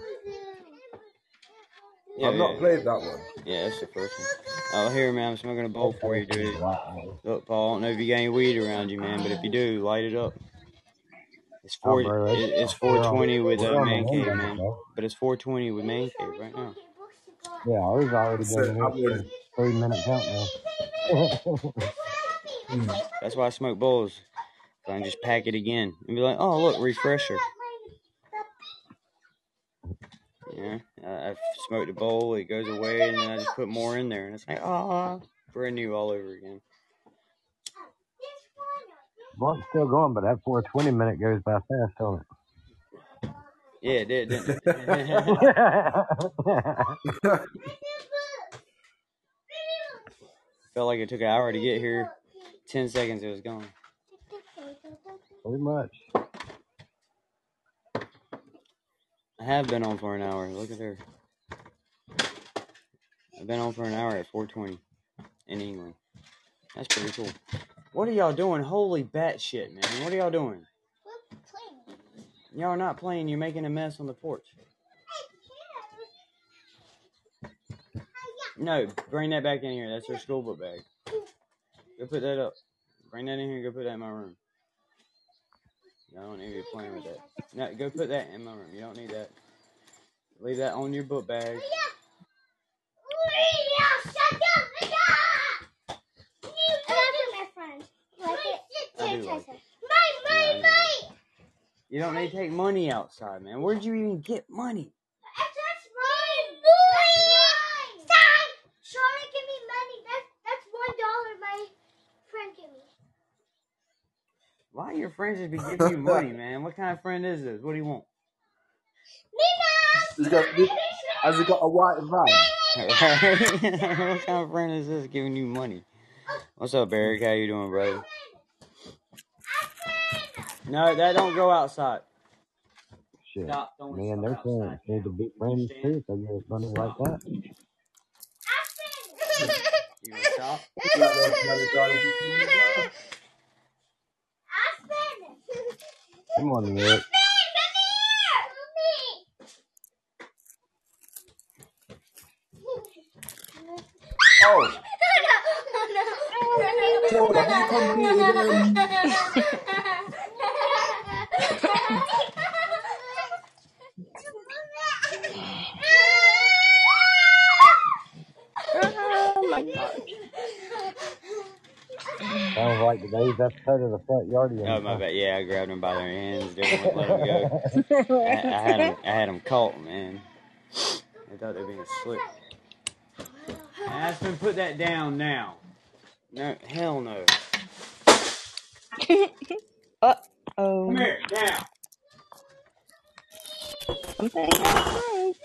Yeah, I've not yeah. played that one. Yeah, that's the first one. Oh, here, man, I'm smoking a bowl for you, dude. Wow. Look, Paul, I don't know if you got any weed around you, man, but if you do, light it up. It's Oh, four. bro, it's- It's 420 with we're uh, man cave, man. But it's 420 with man cave right now. Yeah, ours already So, been I here for would- three minute countdown. That's why I smoke bowls. So I can just pack it again and be like, oh look, refresher. Yeah, I, I've smoked a bowl, it goes away, and then I just put more in there, and it's like, oh, brand new all over again. Blunt's still going, but that 420 minute goes by fast, don't Yeah, it did, didn't it? it? Felt like it took an hour to get here. Ten seconds, it was gone. Pretty much. I have been on for an hour. Look at her. I've been on for an hour at 420 in England. That's pretty cool. What are y'all doing? Holy bat shit, man. What are y'all doing? Y'all are not playing. You're making a mess on the porch. No, bring that back in here. That's her school book bag. Go put that up. Bring that in here. Go put that in my room. I don't need to be playing with that. No, go put that in my room. You don't need that. Leave that on your book bag. I do like it. You don't need to take money outside, man. Where'd you even get money? That's mine. That's mine. Stop. Shorty, give me money. That's that's one dollar my friend gave me. Why your friends just be giving you money, man? What kind of friend is this? What do you want? He's got, has he got a white van? what kind of friend is this giving you money? What's up, Eric? How you doing, brother? No, that don't go outside. Shit. Stop throwing Me and their stuff parents outside. need to be friends too if they get us money like that. You gonna stop? Come on, Eric. Oh, Claude, have you completed um, Oh Sounds like today's episode of the front yard. Oh my bad. Yeah, I grabbed them by their hands. Didn't let them go. I, I had them. I had them caught, man. I thought they were being slick. Aspen, put that down now. No, hell no. uh oh. Come here, now. Something broke.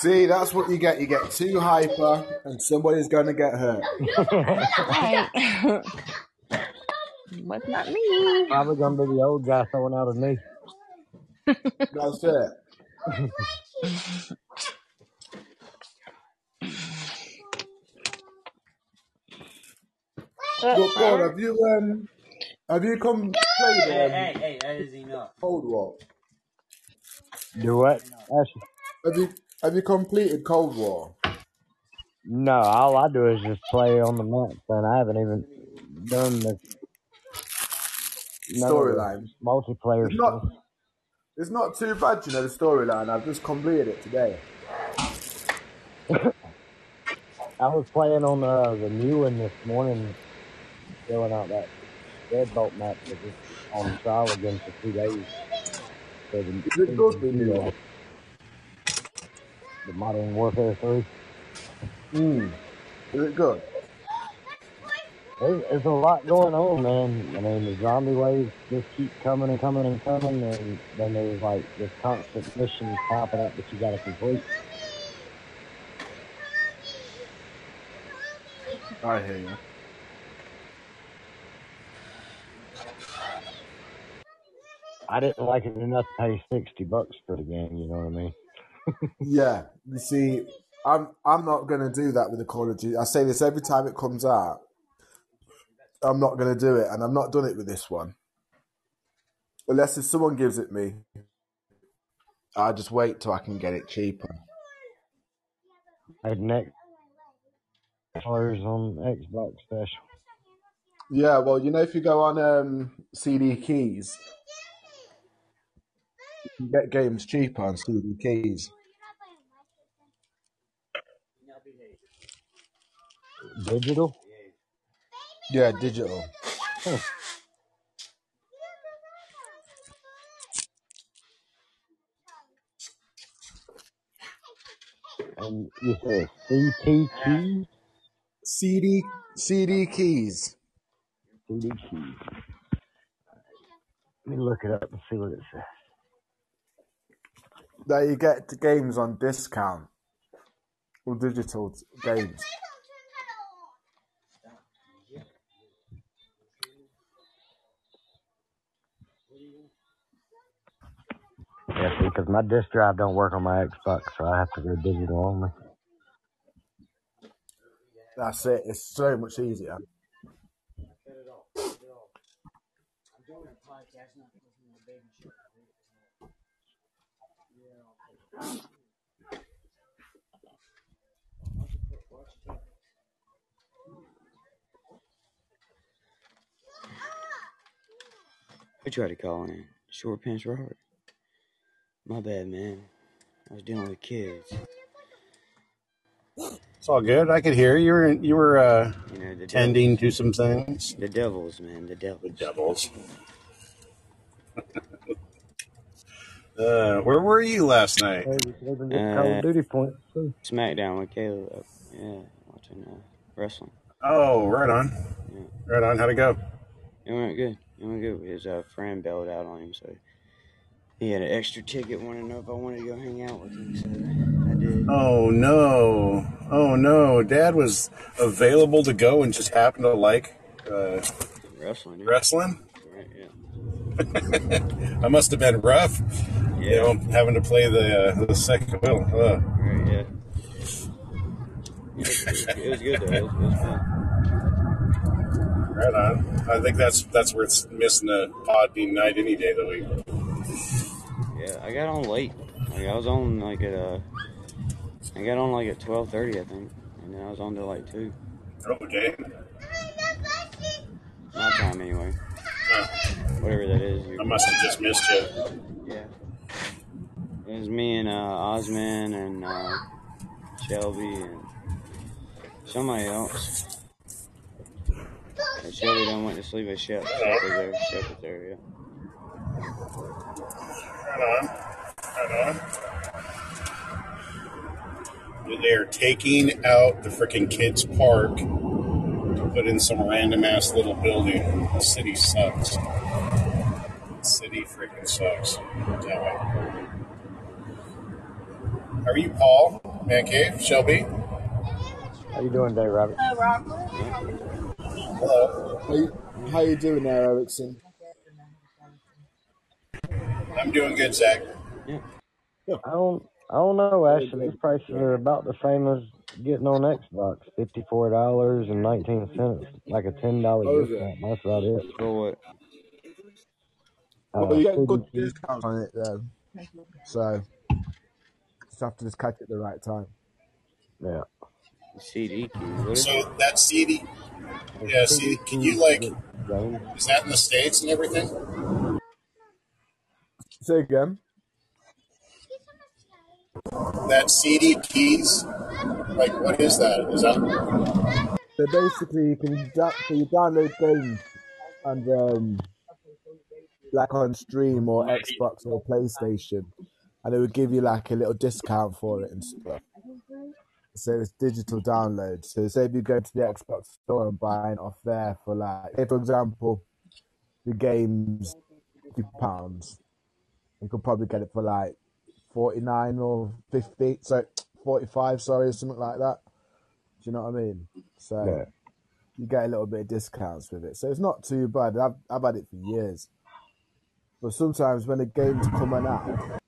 See, that's what you get. You get too hyper, and somebody's going to get hurt. Right. but not me. Probably gonna be the old guy throwing out a knee. That's it. Look, Claude, have you um, have you come played Hey, um, hey, hey, that is enough. Cold War? Do what? Ashley? Have you have you completed Cold War? No, all I do is just play on the map, and I haven't even done the the Storyline. multiplayer It's not. stuff. It's not too bad, you know, the storyline. I've just completed it today. I was playing on uh, the new one this morning, filling out that deadbolt map that was on trial again for two days. So the, Is it good, the new one? the Modern Warfare 3. Mm. Is it good? There's, there's a lot going on, man. I mean, the zombie waves just keep coming and coming and coming, and then there's like this constant missions popping up that you gotta complete. I hear you. I didn't like it enough to pay 60 bucks for the game, you know what I mean? Yeah, you see, I'm I'm not gonna do that with the Call of Duty. I say this every time it comes out. I'm not gonna do it, and I've not done it with this one. Unless if someone gives it me, I just wait till I can get it cheaper. Next dollars on Xbox special. Yeah, well, you know, if you go on um, CD keys, you can get games cheaper on CD keys. Digital? Yeah, digital. And you said CT keys? CD CD keys. CD keys. Let me look it up and see what it says. That you get the games on discount. Or digital games. Yeah, see, because my disk drive don't work on my Xbox, so I have to go digital only. That's it. It's so much easier. I tried to call in. Short pants Robert. My bad, man. I was dealing with kids. It's all good. I could hear you were you were uh, You know, the tending devils. to some things. The devils, man. The devils. The devils. Uh, where were you last night? Hey, we can even get Call Uh, Duty points too. SmackDown with Caleb. uh, Yeah, watching uh, wrestling. Oh, right on. Yeah. Right on. How'd it go? It went good. It went good. His uh, friend bailed out on him, so he had an extra ticket. Wanted to know if I wanted to go hang out with him, so I did. Oh no. Oh no. Dad was available to go and just happened to like uh, Wrestling. Yeah. wrestling. Right, yeah. that must have been rough. You Yeah. know, having to play the uh, the second wheel. Uh, Right, yeah. It was, good though. It was, it was fun. right on. I think that's that's worth missing a pod being night any day of the week. Yeah, I got on late. Like I was on like at uh, I got on like at twelve thirty, I think, and then I was on till like two. Okay. My time anyway. Uh, Whatever that is. I must have just missed you. yeah. It was me and uh, Osman and uh, Shelby and somebody else. And Shelby done went to sleep at Shep. Shep was there. Shep was there. Yeah. Right on. Right on. They're taking out the freaking kids' park to put in some random ass little building. The city sucks. The city freaking sucks. How are you, Paul? Man Cave? Shelby? How you doing today, Robert? Hello. How you, how you doing there, Erickson? I'm doing good, Zach. Yeah. I don't, I don't know. Actually, these prices are about the same as getting on Xbox. Fifty-four dollars and nineteen cents, like a ten dollar Oh, is discount. That's about it. For what? Uh, Well, you get good CD discounts on it though, so just have to just catch it at the right time. yeah. CD keys. What is it? So that CD, yeah, CD CD, can you like, is that in the States and everything? Say again. That CD keys, like what is that? Is that So basically, you can da- so you download games and um, like on Steam or Xbox or PlayStation, and it would give you like a little discount for it and stuff. So it's digital download. So say if you go to the Xbox store and buy it off there for like, say for example, the game's fifty pounds, you could probably get it for like forty nine or fifty, so forty five, sorry, something like that. Do you know what I mean? So Yeah. you get a little bit of discounts with it. So it's not too bad. I've, I've had it for years. But sometimes when a game's coming out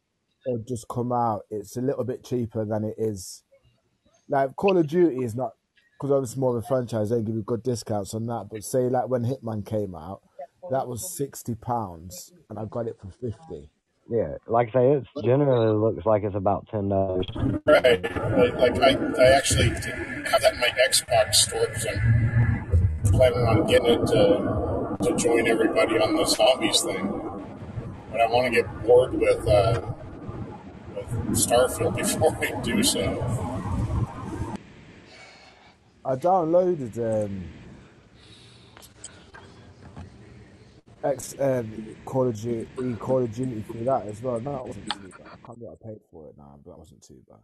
or just come out, it's a little bit cheaper than it is. Like Call of Duty is not, because obviously more of a franchise, they give you good discounts on that. But say like when Hitman came out, that was £60 and I got it for 50 Yeah, like I say, it generally looks like it's about ten dollars. right? Like, like I, I actually have that in my Xbox store because I'm planning on getting it to, to join everybody on the zombies thing. But I want to get bored with, uh, with Starfield before I do so. I downloaded um, X um, Call of Duty, Call of Duty through that as well. No, that wasn't too bad. I can't I paid for it now, but that wasn't too bad.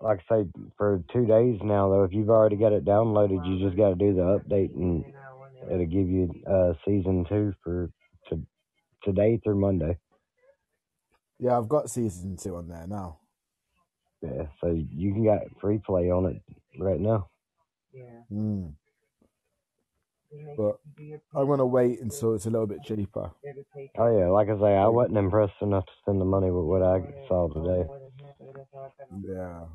Like I say, for two days now though, if you've already got it downloaded, you just got to do the update, and it'll give you uh, season two for to, today through Monday. Yeah, I've got season two on there now. Yeah, so you can get free play on it right now. Mm. But I'm gonna wait until it's a little bit cheaper. Oh yeah, like I say, I wasn't impressed enough to spend the money with what I saw today. Yeah.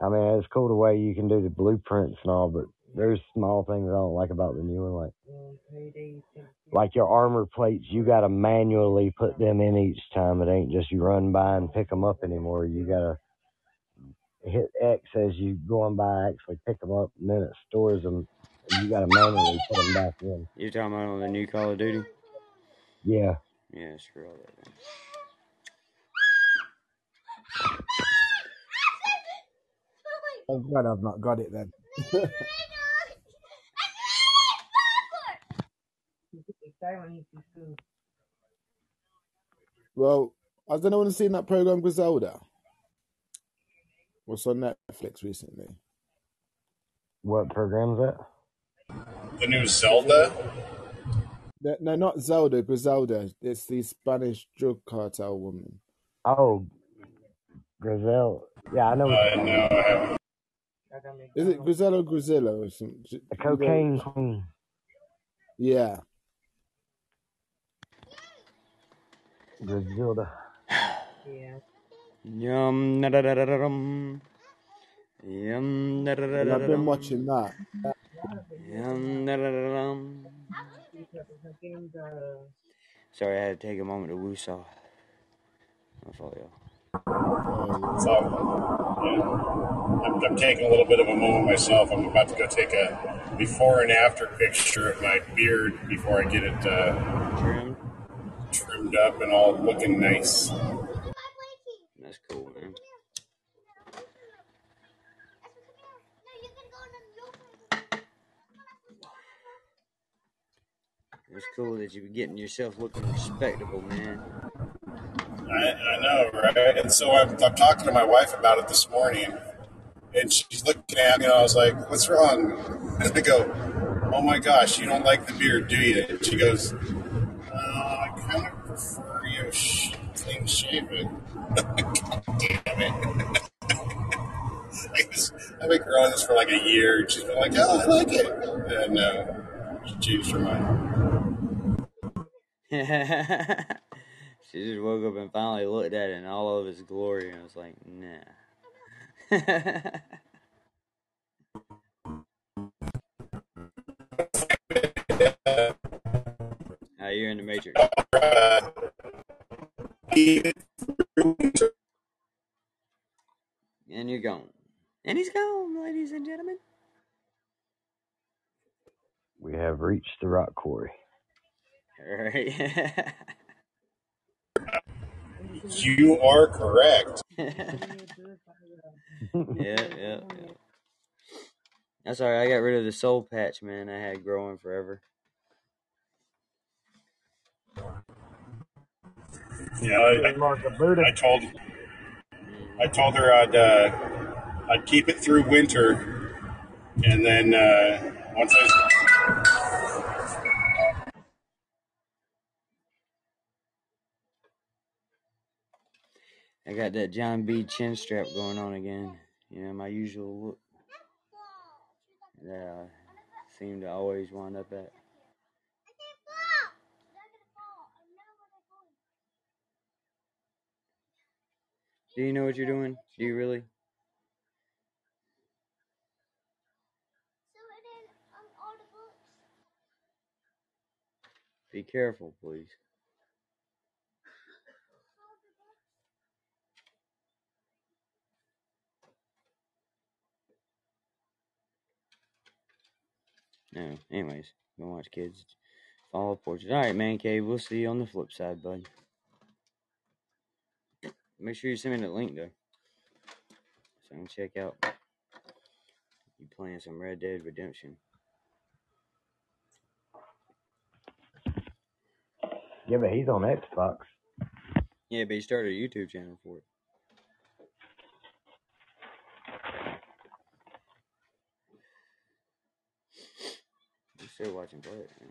I mean, it's cool the way you can do the blueprints and all, but there's small things I don't like about the new one, like like your armor plates. You got to manually put them in each time. It ain't just you run by and pick them up anymore. You got to hit X as you going by, actually pick them up, and then it stores them. And you got to manually put them back in. You're talking about on the new Call of Duty? Yeah, Yeah, screw all that. Then. Oh I'm glad I've not got it then. well, has anyone seen that program Griselda? What's on Netflix recently? What program's that? The new Zelda. No, no, not Zelda, Griselda. It's the Spanish drug cartel woman. Oh, Grizel. Yeah, I know. what Uh, you're talking no, about. I haven't. Is it Griselda or Grisilla or something? The cocaine queen. Yeah. Griselda. Yum da da da da da dum. Yum da da da And da I've been dum. watching that. Yum da da da da dum. Sorry, I had to take a moment to woosah. My fault, y'all. So, yeah. I'm, I'm taking a little bit of a moment myself. I'm about to go take a before and after picture of my beard before I get it uh, Trimmed. trimmed up and all looking nice. That's cool, man. It's cool that you be getting yourself looking respectable, man. I, I know, right? And so I'm, I'm talking to my wife about it this morning, and she's looking at me, and I was like, "What's wrong?" And I go, "Oh my gosh, you don't like the beard, do you?" And she goes, uh, "I kind of prefer you sh- clean shaven." God! I just- I've been growing this for like a year. She's been like, "Oh, I like it," and no, she changed her mind. she just woke up and finally looked at it in all of its glory and was like, nah. Ah, you're in the matrix. And you're gone. And he's gone, ladies and gentlemen. We have reached the rock quarry. Alright. you are correct. yeah, yeah, yeah. That's alright. I got rid of the soul patch, man. I had growing forever. Yeah, I, I told I told her I'd uh, I'd keep it through winter, and then uh, once I I got that John B. chin strap going on again. You know, my usual look that I seem to always wind up at. Do you know what you're doing? Do you really? Be careful, please. No, anyways, go watch kids. Follow portraits. Alright, man cave, we'll see you on the flip side, bud. Make sure you send me the link though. So I can check out you playing some Red Dead Redemption. Yeah, but he's on Xbox. Yeah, but he started a YouTube channel for it. I'm still watching play it, man.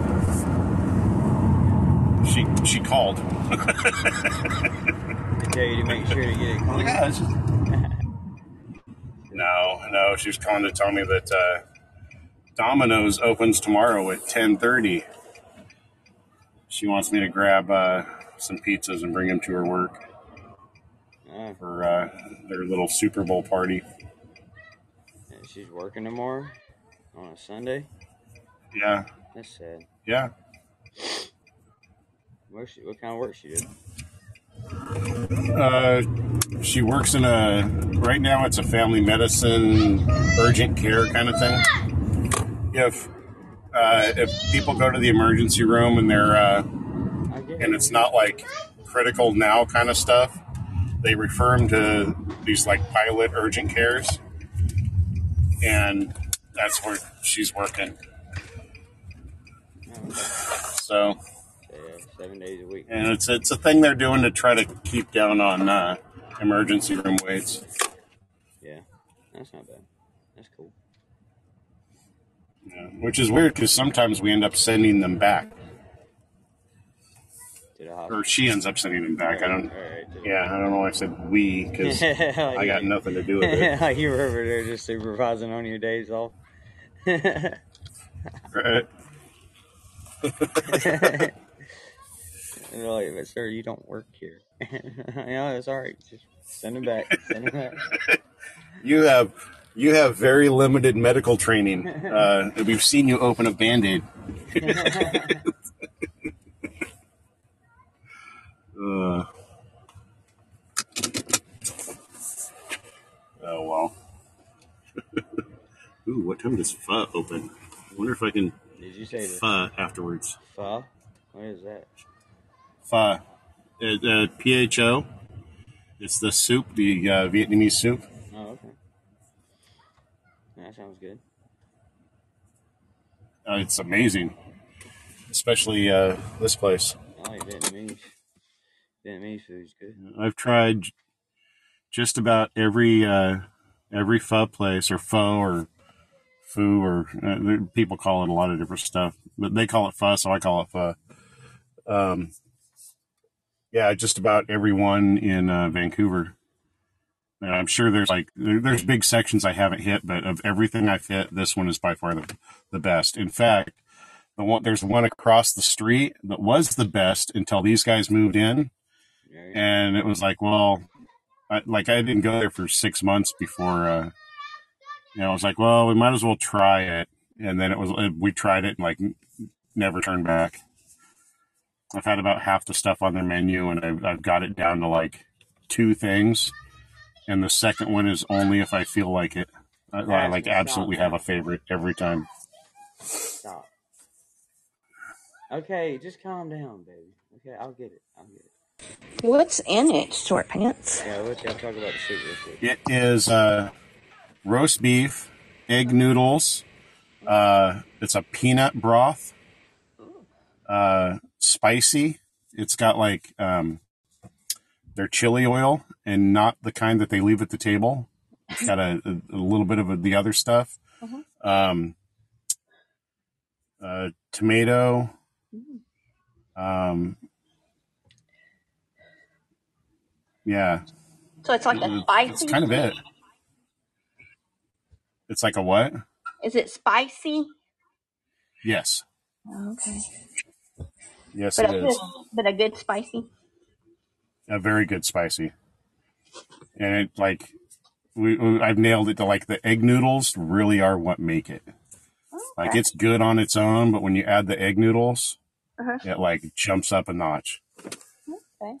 She she called. I tell you to make sure to get it clean. Yeah, just- no, no, she was calling to tell me that uh, Domino's opens tomorrow at ten thirty. she wants me to grab uh, some pizzas and bring them to her work Oh, for uh, their little Super Bowl party. and she's working tomorrow on a Sunday. Yeah, That's sad. yeah. She? What kind of work she do? Uh, she works in a right now. It's a family medicine urgent care kind of thing. If uh, if people go to the emergency room and they're uh, and it's not like critical now kind of stuff, they refer them to these like pilot urgent cares, and that's where she's working. So, seven days a week. and it's it's a thing they're doing to try to keep down on uh, emergency room waits. Yeah, that's not bad. That's cool. Yeah, which is weird because sometimes we end up sending them back, or she ends up sending them back. I don't. The- Yeah, I don't know why I said we because I got nothing to do with it. like you were over there just supervising on your days off. Right? And they're like, but sir, you don't work here. yeah, it's all right. Just send him back. Send him back. You have you have very limited medical training. Uh, we've seen you open a band-aid. Uh, oh well. Ooh, what time does pho open? I wonder if I can Did you say pho afterwards. pho? What is that? Pho, uh, uh, P H O. It's the soup, the uh, Vietnamese soup. Oh, okay. That sounds good. Uh, it's amazing, especially uh, this place. I like Vietnamese. Vietnamese food's good. I've tried just about every uh, every pho place or pho or foo or uh, people call it a lot of different stuff, but they call it pho, so I call it pho. Um, yeah, just about everyone in uh, Vancouver. And I'm sure there's like there, there's big sections I haven't hit, but of everything I've hit, this one is by far the, the best. In fact, the one there's one across the street that was the best until these guys moved in and it was like, well, I, like I didn't go there for six months before. Uh, you know, I was like, well, we might as well try it, and then it was we tried it and like never turned back. I've had about half the stuff on their menu, and I've, I've got it down to like two things, and the second one is only if I feel like it. I, I like absolutely have a favorite every time. Stop. Okay, just calm down, baby. Okay, I'll get it. I'll get it. What's in it, short pants? Yeah, let's y'all talk about the soup real quick. It is uh, roast beef, egg noodles. Uh, it's a peanut broth. Uh, spicy. It's got like um, their chili oil and not the kind that they leave at the table. It's got a, a, a little bit of the other stuff. Um, uh, tomato. Um, yeah, So it's like a spicy. it's kind of it. It's like a what? Is it spicy? Yes. Okay. Yes, But it a is. good, but a good spicy. A very good spicy. And it like we, we I've nailed it to like the egg noodles really are what make it. Like it's good on its own, but when you add the egg noodles, Uh-huh. it like jumps up a notch. Okay.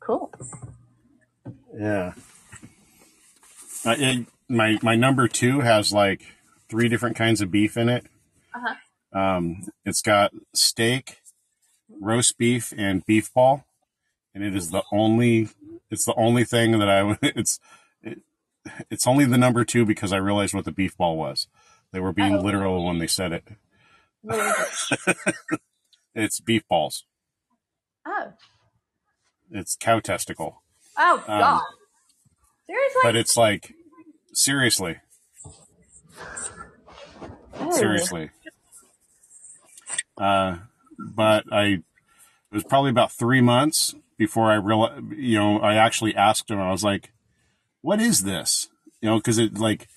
Cool. Yeah. Uh, it, my my number two has like three different kinds of beef in it. Uh-huh. Um, it's got steak, roast beef, and beef ball, and it is the only. It's the only thing that I. It's it, it's only the number two because I realized what the beef ball was. They were being Oh. literal when they said it. It? It's beef balls. Oh. It's cow testicle. Oh Um, God. Seriously? But it's like seriously, Oh. seriously. Uh, but I it was probably about three months before I realized, you know, I actually asked him. I was like, "What is this?" You know, because it like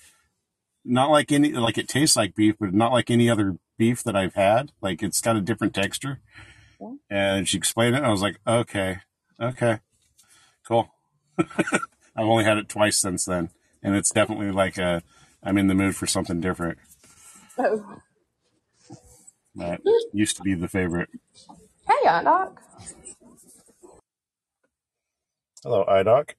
not like any like it tastes like beef, but not like any other beef that I've had. Like it's got a different texture. Yeah. And she explained it, and I was like, okay, okay, cool. I've only had it twice since then, and it's definitely like a I'm in the mood for something different. Oh. That used to be the favorite. Hey, Doc. Hello, iDoc.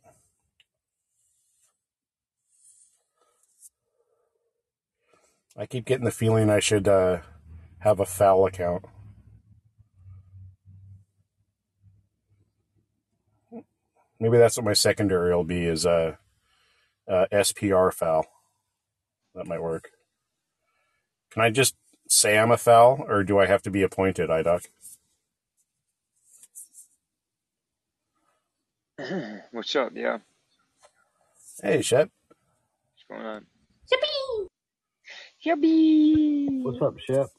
I keep getting the feeling I should uh, have a foul account. Maybe that's what my secondary will be is uh, uh, SPR foul. That might work. Can I just say I'm a foul, or do I have to be appointed, iDoc? What's up? Yeah. Hey, Shep. What's going on? Yippee! Yippee! What's up, Shep?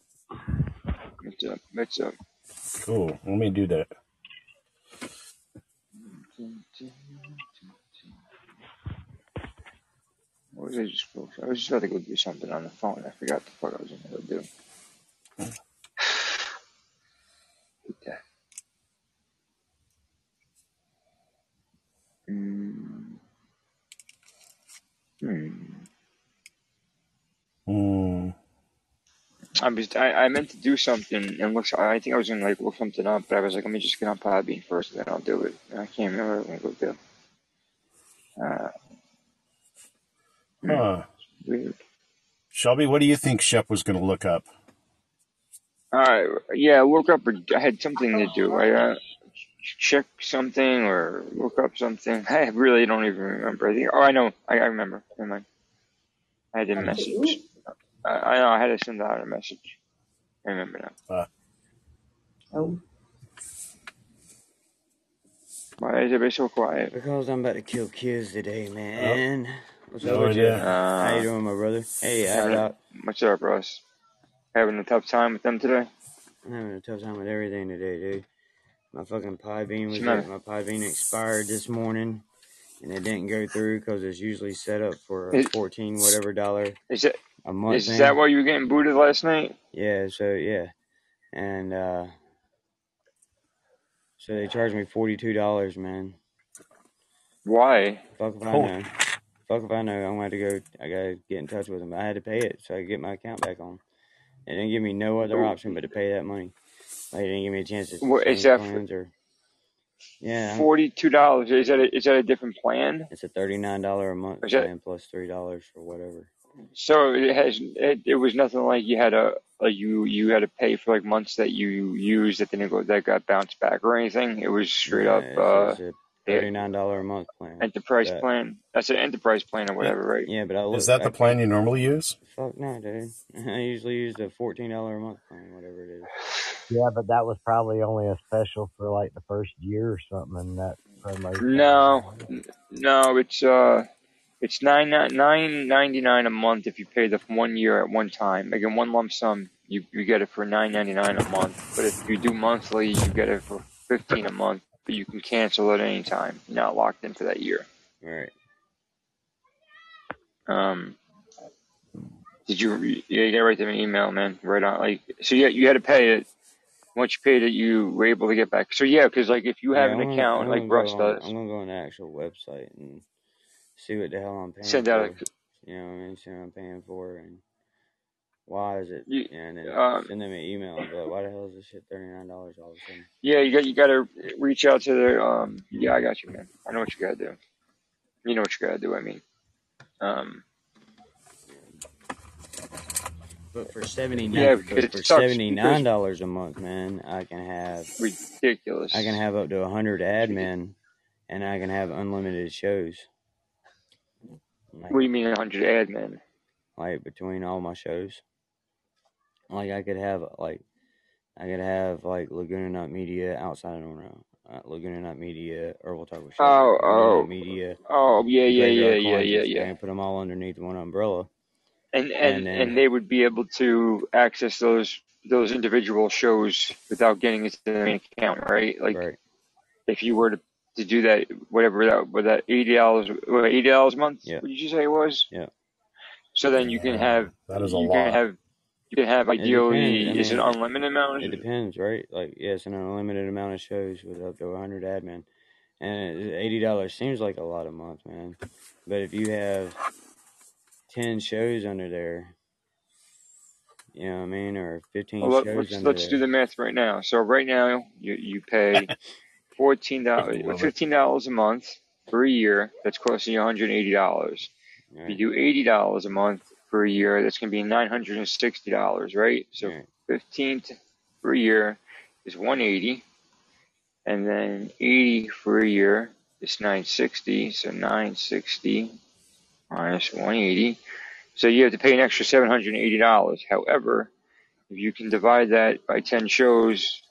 What's up? What's up? Cool. Let me do that. What was I just? I was just about to go do something on the phone. I forgot the fuck I was gonna go do. Hate that. Mm. Hmm. Hmm. I was I, I meant to do something and look. I think I was gonna like look something up, but I was like, let me just get on Podbean first, and then I'll do it. And I can't remember what I'm gonna go do. Uh. Huh. Weird. Shelby, what do you think Shep was going to look up? All right. Yeah, I woke up. Or I had something to do. I uh, check something or look up something. I really don't even remember. I think. Oh, I know. I, I remember. Never mind. I had a message. I, I know. I had to send out a message. I remember now. Uh, Oh. Why is everybody so quiet? Because I'm about to kill kids today, man. What's no up with you? idea. How you Uh, doing, my brother? Hey, Yeah. I got. What's up, Russ? Having a tough time with them today? I'm having a tough time with everything today, dude. My fucking Podbean was What's my Podbean expired this morning, and it didn't go through because it's usually set up for a Is, fourteen whatever dollar is that a month is that why you were getting booted last night? Yeah, so yeah, and uh, so they charged me forty two dollars, man. Why? Fuck if I know. Fuck if I know. I'm have to go. I gotta get in touch with them. I had to pay it so I could get my account back on. They didn't give me no other option but to pay that money. Like, they didn't give me a chance to What change plans or yeah. Forty-two dollars. Is that a, is that a different plan? It's a thirty nine dollar a month that plan plus three dollars for whatever. so? It has. It, it was nothing like you had a like you you had to pay for like months that you used that didn't go that got bounced back or anything. It was straight Yeah, up it's, uh it's a thirty nine dollar a month plan. enterprise That plan. That's an enterprise plan or Yeah. whatever, right? yeah, but I Is that the I plan you normally use? fuck no, dude. I usually use the fourteen dollar a month plan, whatever it is. Yeah, but that was probably only a special for like the first year or something, and that promotion. No, no, it's uh, it's nine nine ninety nine a month if you pay the one year at one time. Again, one lump sum, you you get it for nine ninety nine a month. But if you do monthly, you get it for fifteen a month. But you can cancel at any time. You're not locked in for that year. Right. Um, did you? Yeah, you got to write them an email, man. Right on. Like so, yeah, you had to pay it. Once you paid it, you were able to get back. So yeah, because like if you Yeah, have I'm an gonna account like Russ does, I'm gonna go on the actual website and see what the hell I'm paying send out for. a You know what I mean? See what I'm paying for and why is it you, yeah, and then um, send them an email But why the hell is this shit thirty nine dollars all of a sudden? Yeah, you got you got to reach out to their um. Yeah, I got you, man. I know what you got to do. You know what you got to do. I mean, um. But for seventy Yeah, nine but it for seventy nine dollars a month, man, I can have ridiculous. I can have up to hundred admin and I can have unlimited shows. Like What do you mean, a hundred admin? like between all my shows. Like I could have like I could have like Laguna Nut Media outside of Norno, uh, Laguna Nut Media, Herbal Talk with Shelby, Oh, Laguna oh, Media, oh, yeah, yeah, yeah, Graveyard yeah, yeah, yeah. can put them all underneath one umbrella, And and and then and they would be able to access those those individual shows without getting into the main account, right? Like right, if you were to to do that, whatever that, with that eighty dollars, eighty dollars a month. yeah, What did you say it was? yeah, So then you can have that is a you can lot. have you can have It depends. ideally I is it mean, unlimited amount? it depends, right? Like, yeah, it's an unlimited amount of shows with up to 100 admin. And $80 seems like a lot a month, man. But if you have 10 shows under there, you know what I mean? Or 15 Well, let's let's do the math right now. So right now you you pay fourteen dollars, fifteen dollars a month for a year. That's costing you one hundred eighty dollars. If you do eighty dollars a month for a year, that's gonna be nine hundred and sixty dollars, right? So fifteen a year is one eighty, and then eighty for a year is nine sixty. So nine sixty minus one eighty. So you have to pay an extra seven hundred and eighty dollars. However, if you can divide that by ten shows,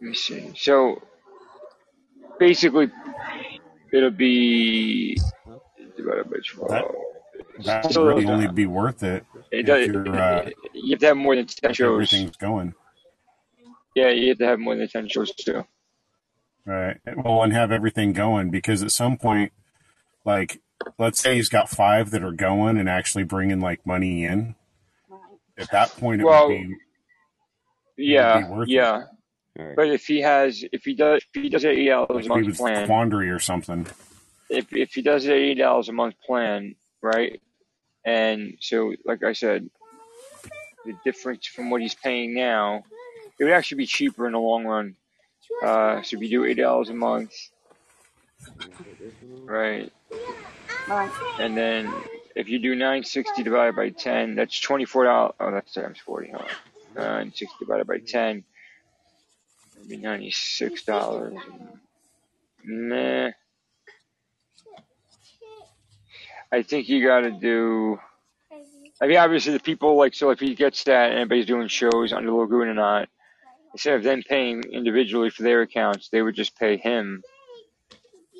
let me see. So basically, it'll be divided by That twelve. that would So really only be worth it it if does. you're uh, You have to have more than ten if shows. everything's going Yeah, you have to have more than ten shows too. right. Well, and have everything going because at some point, like let's say he's got five that are going and actually bringing like money in. At that point, it would Well, be it would be yeah, it. yeah. All right. But if he has, if he does, if he does an eight dollars Like a be month with plan, Quandary or something. If if he does an eighty dollars a month plan, right? And so, like I said, the difference from what he's paying now, it would actually be cheaper in the long run. Uh, so if you do eighty dollars a month, right, and then if you do nine sixty divided by ten, that's twenty four dollars. Oh, that's times forty. On. Nine sixty divided by ten would be ninety six dollars. Nah, I think you got to do. I mean, obviously, the people like so if he gets that and everybody's doing shows under Lagoon or not, instead of them paying individually for their accounts, they would just pay him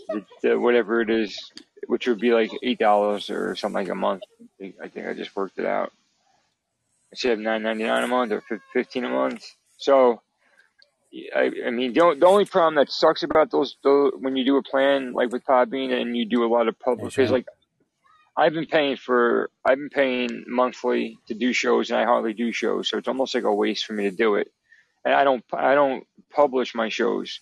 the, the whatever it is, which would be like eight dollars or something like a month. I think I just worked it out. Instead of nine ninety nine a month or fifteen a month. So, I, I mean, the, the only problem that sucks about those, those when you do a plan like with Podbean and you do a lot of public, champ. like I've been paying for, I've been paying monthly to do shows, and I hardly do shows, so it's almost like a waste for me to do it. And I don't, I don't publish my shows.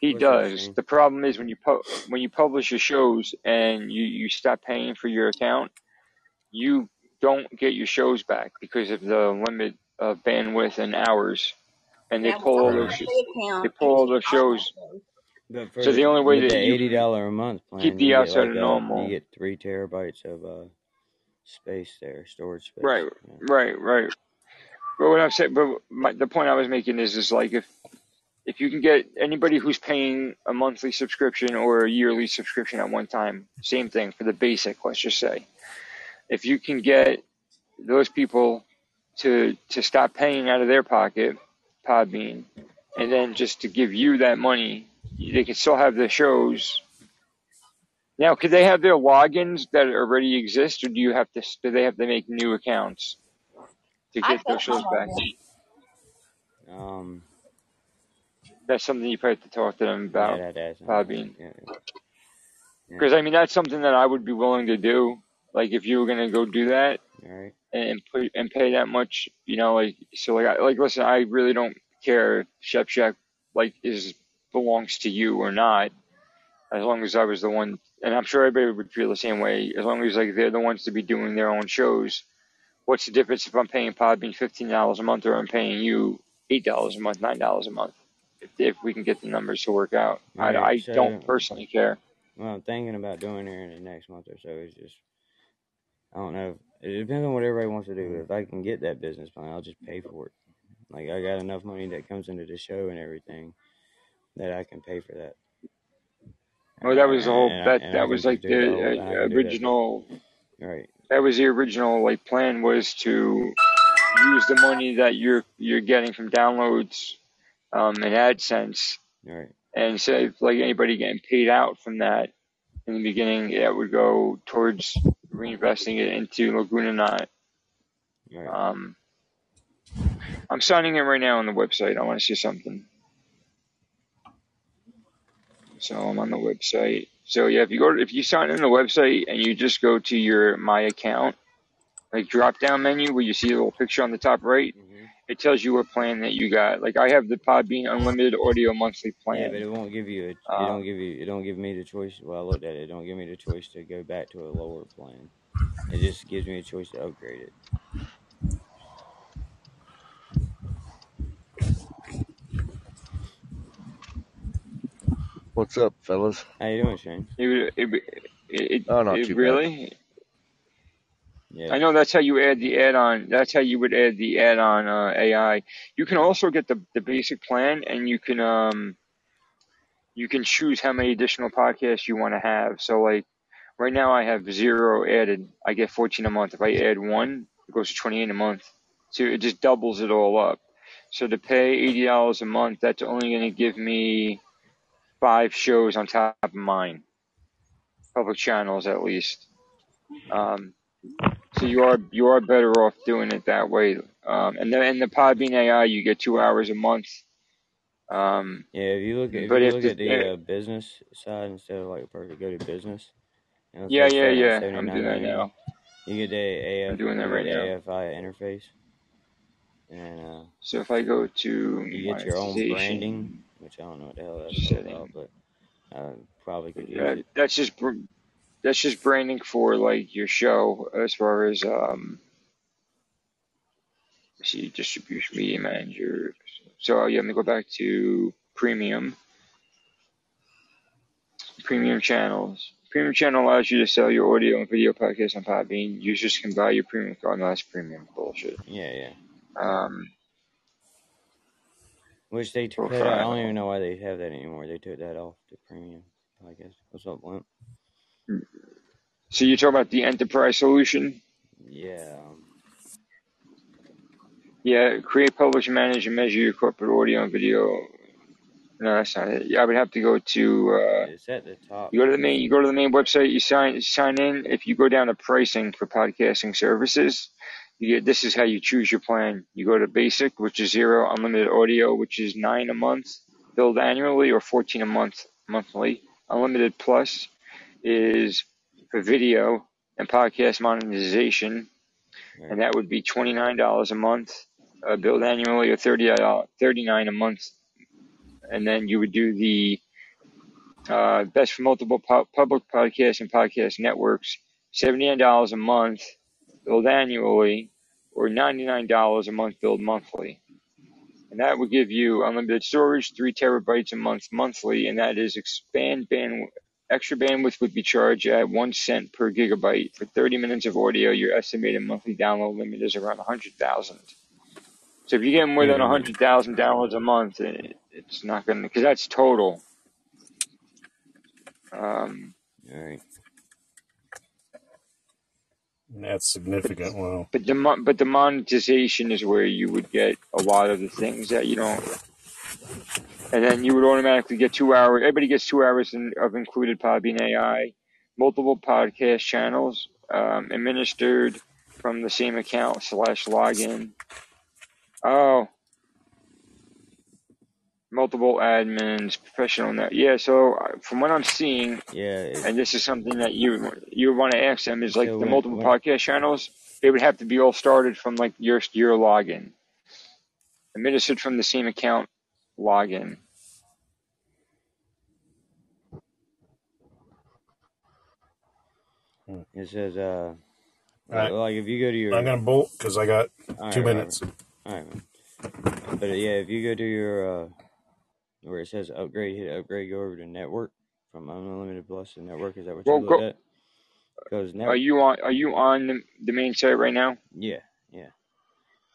He What's does. The problem is when you pu- when you publish your shows and you you stop paying for your account, you don't get your shows back because of the limit of bandwidth and hours, and they Yeah, pull all those, sh- the they pull all those I shows. But for So the only way the eighty dollar a month plan, keep the outside like of a normal. you get three terabytes of uh space there, storage space. Right, Yeah. right, right. But what I'm saying, but my, the point I was making is, is like if if you can get anybody who's paying a monthly subscription or a yearly subscription at one time, same thing for the basic. Let's just say, if you can get those people to to stop paying out of their pocket, Podbean, and then just to give you that money, they can still have the shows. Now, could they have their logins that already exist, or do you have to? Do they have to make new accounts to get those kept my shows back? Um That's something you probably have to talk to them about, that has yeah, Podbean. yeah, yeah. Because I mean, that's something that I would be willing to do. Like if you were gonna go do that All right. and put and pay that much, you know, like so, like I, like listen, I really don't care if Chef Shack like is belongs to you or not, as long as I was the one. And I'm sure everybody would feel the same way. As long as like they're the ones to be doing their own shows. What's the difference if I'm paying Podbean fifteen dollars a month or I'm paying you eight dollars a month, nine dollars a month? If, if we can get the numbers to work out, All I. I So don't personally care. what I'm thinking about doing here in the next month or so is just I don't know. It depends on what everybody wants to do. If I can get that business plan, I'll just pay for it. Like I got enough money that comes into the show and everything that I can pay for that. Well, that was the whole And that and that was like the uh, do that. original. Right. That was the original like plan was to use the money that you're you're getting from downloads um, and AdSense, Right. and of like anybody getting paid out from that in the beginning, it would go towards reinvesting it into Laguna Knot. Right. Um, I'm signing in right now on the website. I want to see something. So I'm on the website. So yeah, if you go to, if you sign in the website and you just go to your my account, like drop down menu where you see a little picture on the top right. hmm It tells you what plan that you got. Like I have the Podbean Unlimited Audio monthly Yeah, but it won't give you a. It Uh, don't give you. It don't give me the choice. Well, I looked at it. It don't give me the choice to go back to a lower plan. It just gives me a choice to upgrade it. What's up, fellas? How you doing, Shane? it it it, it, Oh, not it too bad. really. Yeah. I know that's how you add the add-on. That's how you would add the add-on uh, AI. You can also get the the basic plan, and you can um you can choose how many additional podcasts you want to have. So like right now, I have zero added. I get 14 a month. If I add one, it goes to 28 a month. So it just doubles it all up. So to pay eighty dollars a month, that's only going to give me five shows on top of mine, public channels at least. Um, so you are you are better off doing it that way. Um, and then in the Podbean AI, you get two hours a month. Um, Yeah, if you look at if you if look the at the uh, business side instead of like per go to business, yeah yeah yeah, I'm doing that now. You get the AF, I'm doing that right now. AFI interface, and uh, So if I go to you get your own branding, which I don't know what the hell that's all about, but uh, probably could use that, it. that's just br- that's just branding for like your show as far as um, see distribution media manager. So yeah, let me go back to premium. Premium channels. Premium channel allows you to sell your audio and video podcast on Podbean. Users can buy your premium card. No, that's premium bullshit. Yeah, yeah. Um, Which they took that out. I don't even know why they have that anymore. They took that off the premium. I guess. What's up, Blimp? So you talk about the enterprise solution? Yeah. Yeah, create, publish, manage, and measure your corporate audio and video. No, that's not it. Yeah, I would have to go to. Uh, It's at the top. you go to the main. You go to the main website. You sign sign in. If you go down to pricing for podcasting services, you get this is how you choose your plan. You go to basic, which is zero, unlimited audio, which is nine a month, billed annually, or fourteen a month monthly. Unlimited plus is for video and podcast monetization, Right. and that would be twenty nine dollars a month, uh, billed annually, or thirty thirty nine a month. And then you would do the uh, best for multiple pu- public podcasts and podcast networks, $79 a month billed annually, or $99 a month billed monthly. And that would give you unlimited storage, three terabytes a month monthly, and that is expand bandwidth. Extra bandwidth would be charged at one cent per gigabyte. For 30 minutes of audio, your estimated monthly download limit is around 100,000. So if you get more than Mm. 100,000 downloads a month, it's not going to, because that's total. Um, All right. That's significant. Wow. but the but the monetization is where you would get a lot of the things that you don't, and then you would automatically get two hours. Everybody gets two hours in, of included Podbean AI, multiple podcast channels, um, administered from the same account slash login. Oh, multiple admins, professional net. Yeah, so uh, from what I'm seeing, Yeah. And this is something that you you want to ask them is like so the when, multiple when podcast channels. They would have to be all started from like your your login, administered from the same account login. Hmm. it says uh All like, right. like if you go to your, I'm gonna bolt because I got all two right whatever minutes. all right man. But uh, yeah, if you go to your uh where it says upgrade, hit upgrade, go over to network from unlimited plus to network. Is that what you Well, looked go. at? Because Are you on? Are you on the, the main site right now? Yeah, yeah.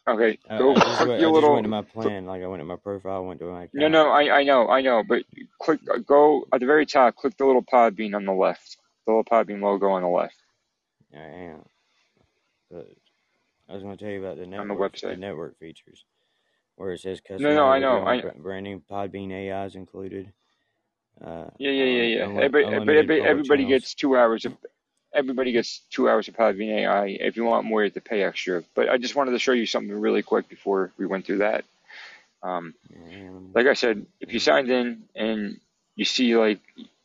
Okay, I, go I just click went. your I just went to my plan. Like I went to my profile, went to my No, account. no, I I know, I know, but click go at the very top. Click the little Podbean on the left. The little Podbean logo on the left I am. But I was going to tell you about the on the network, the network features, where it says No, no, I know, I branding. Podbean AI is included. Uh, Yeah, yeah, yeah, yeah. unli- Everybody, everybody, unlimited everybody, everybody channels. gets two hours of everybody gets two hours of Podbean AI. If you want more, you have to pay extra. But I just wanted to show you something really quick before we went through that. Um, like I said, if you signed in and you see like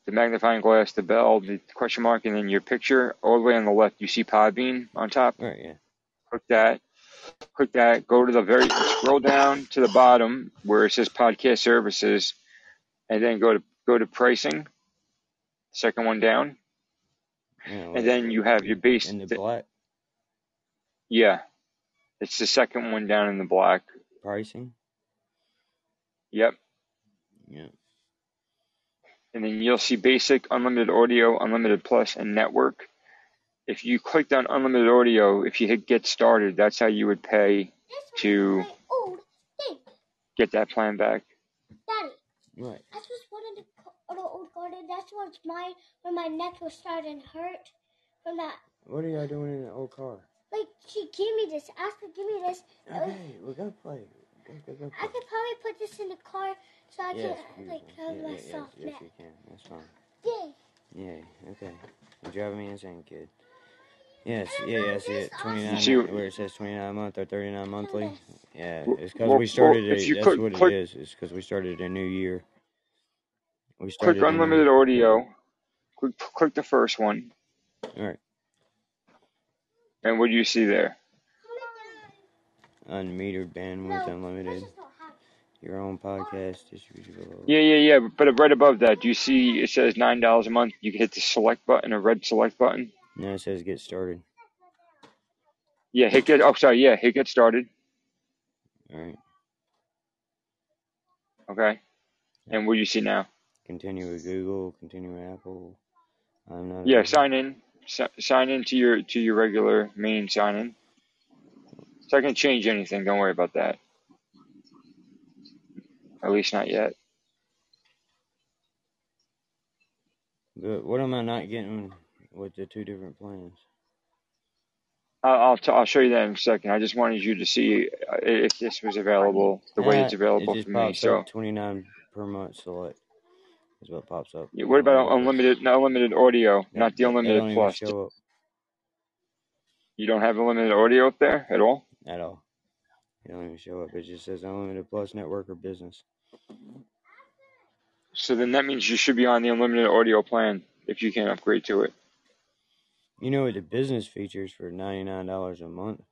the magnifying glass, the bell, the question mark, and then your picture all the way on the left, you see Podbean on top. right, yeah. Click that. Click that. Go to the very scroll down to the bottom where it says podcast services, and then go to go to pricing. Second one down, Yeah, and then you have your base. in the black Yeah, it's the second one down in the black. pricing. Yep. Yeah. and then you'll see basic, unlimited audio, unlimited plus, and network. If you clicked on unlimited audio, if you hit get started, that's how you would pay This to is my old thing. get that plan back. Daddy, Right. I just wanted to co- the old garden. That's what's mine when my neck was starting to hurt from that. What are y'all doing in the old car? Like she gave me this. Asked her, give me this. It was- Okay, we gotta play. Go, go, go I could probably put this in the car so I Yes, can like beautiful. have Yeah, my yeah, yes, soft yes, you can. That's fine. Yay. Yeah, okay. You're driving me insane, kid. Yes, yeah, I yeah, I see it. 29, awesome- See- where it says 29 month or 39 monthly. Yeah, it's because well- we started well, if a, that's click- what click- it is. It's because we started a new year. We Click started a new- unlimited audio. Click, click the first one, Alright, and what do you see there? unmetered bandwidth, No, unlimited, just don't have. your own podcast, distribution. Yeah, yeah, yeah. But right above that, do you see it says nine dollars a month? You can hit the select button, a red select button. Now it says get started. Yeah, hit get. Oh, sorry. Yeah, hit get started. Alright, Okay. And what do you see now? continue with Google, continue with Apple. I'm not. Yeah, sign in. Si- sign in to your to your regular main sign in. It's not gonna change anything. Don't worry about that. At least not yet. But what am I not getting with the two different plans? I'll I'll, t- I'll show you that in a second. I just wanted you to see uh, if this was available the way it's Uh, available it for me. So, 29 per month select. Is what pops up. Yeah, what about unlimited? No, unlimited audio, That- not the unlimited plus. You don't have unlimited audio up there at all. at all. It don't even show up. It just says unlimited plus network or business. So then that means you should be on the unlimited audio plan if you can't upgrade to it. You know what the business features for $99 a month?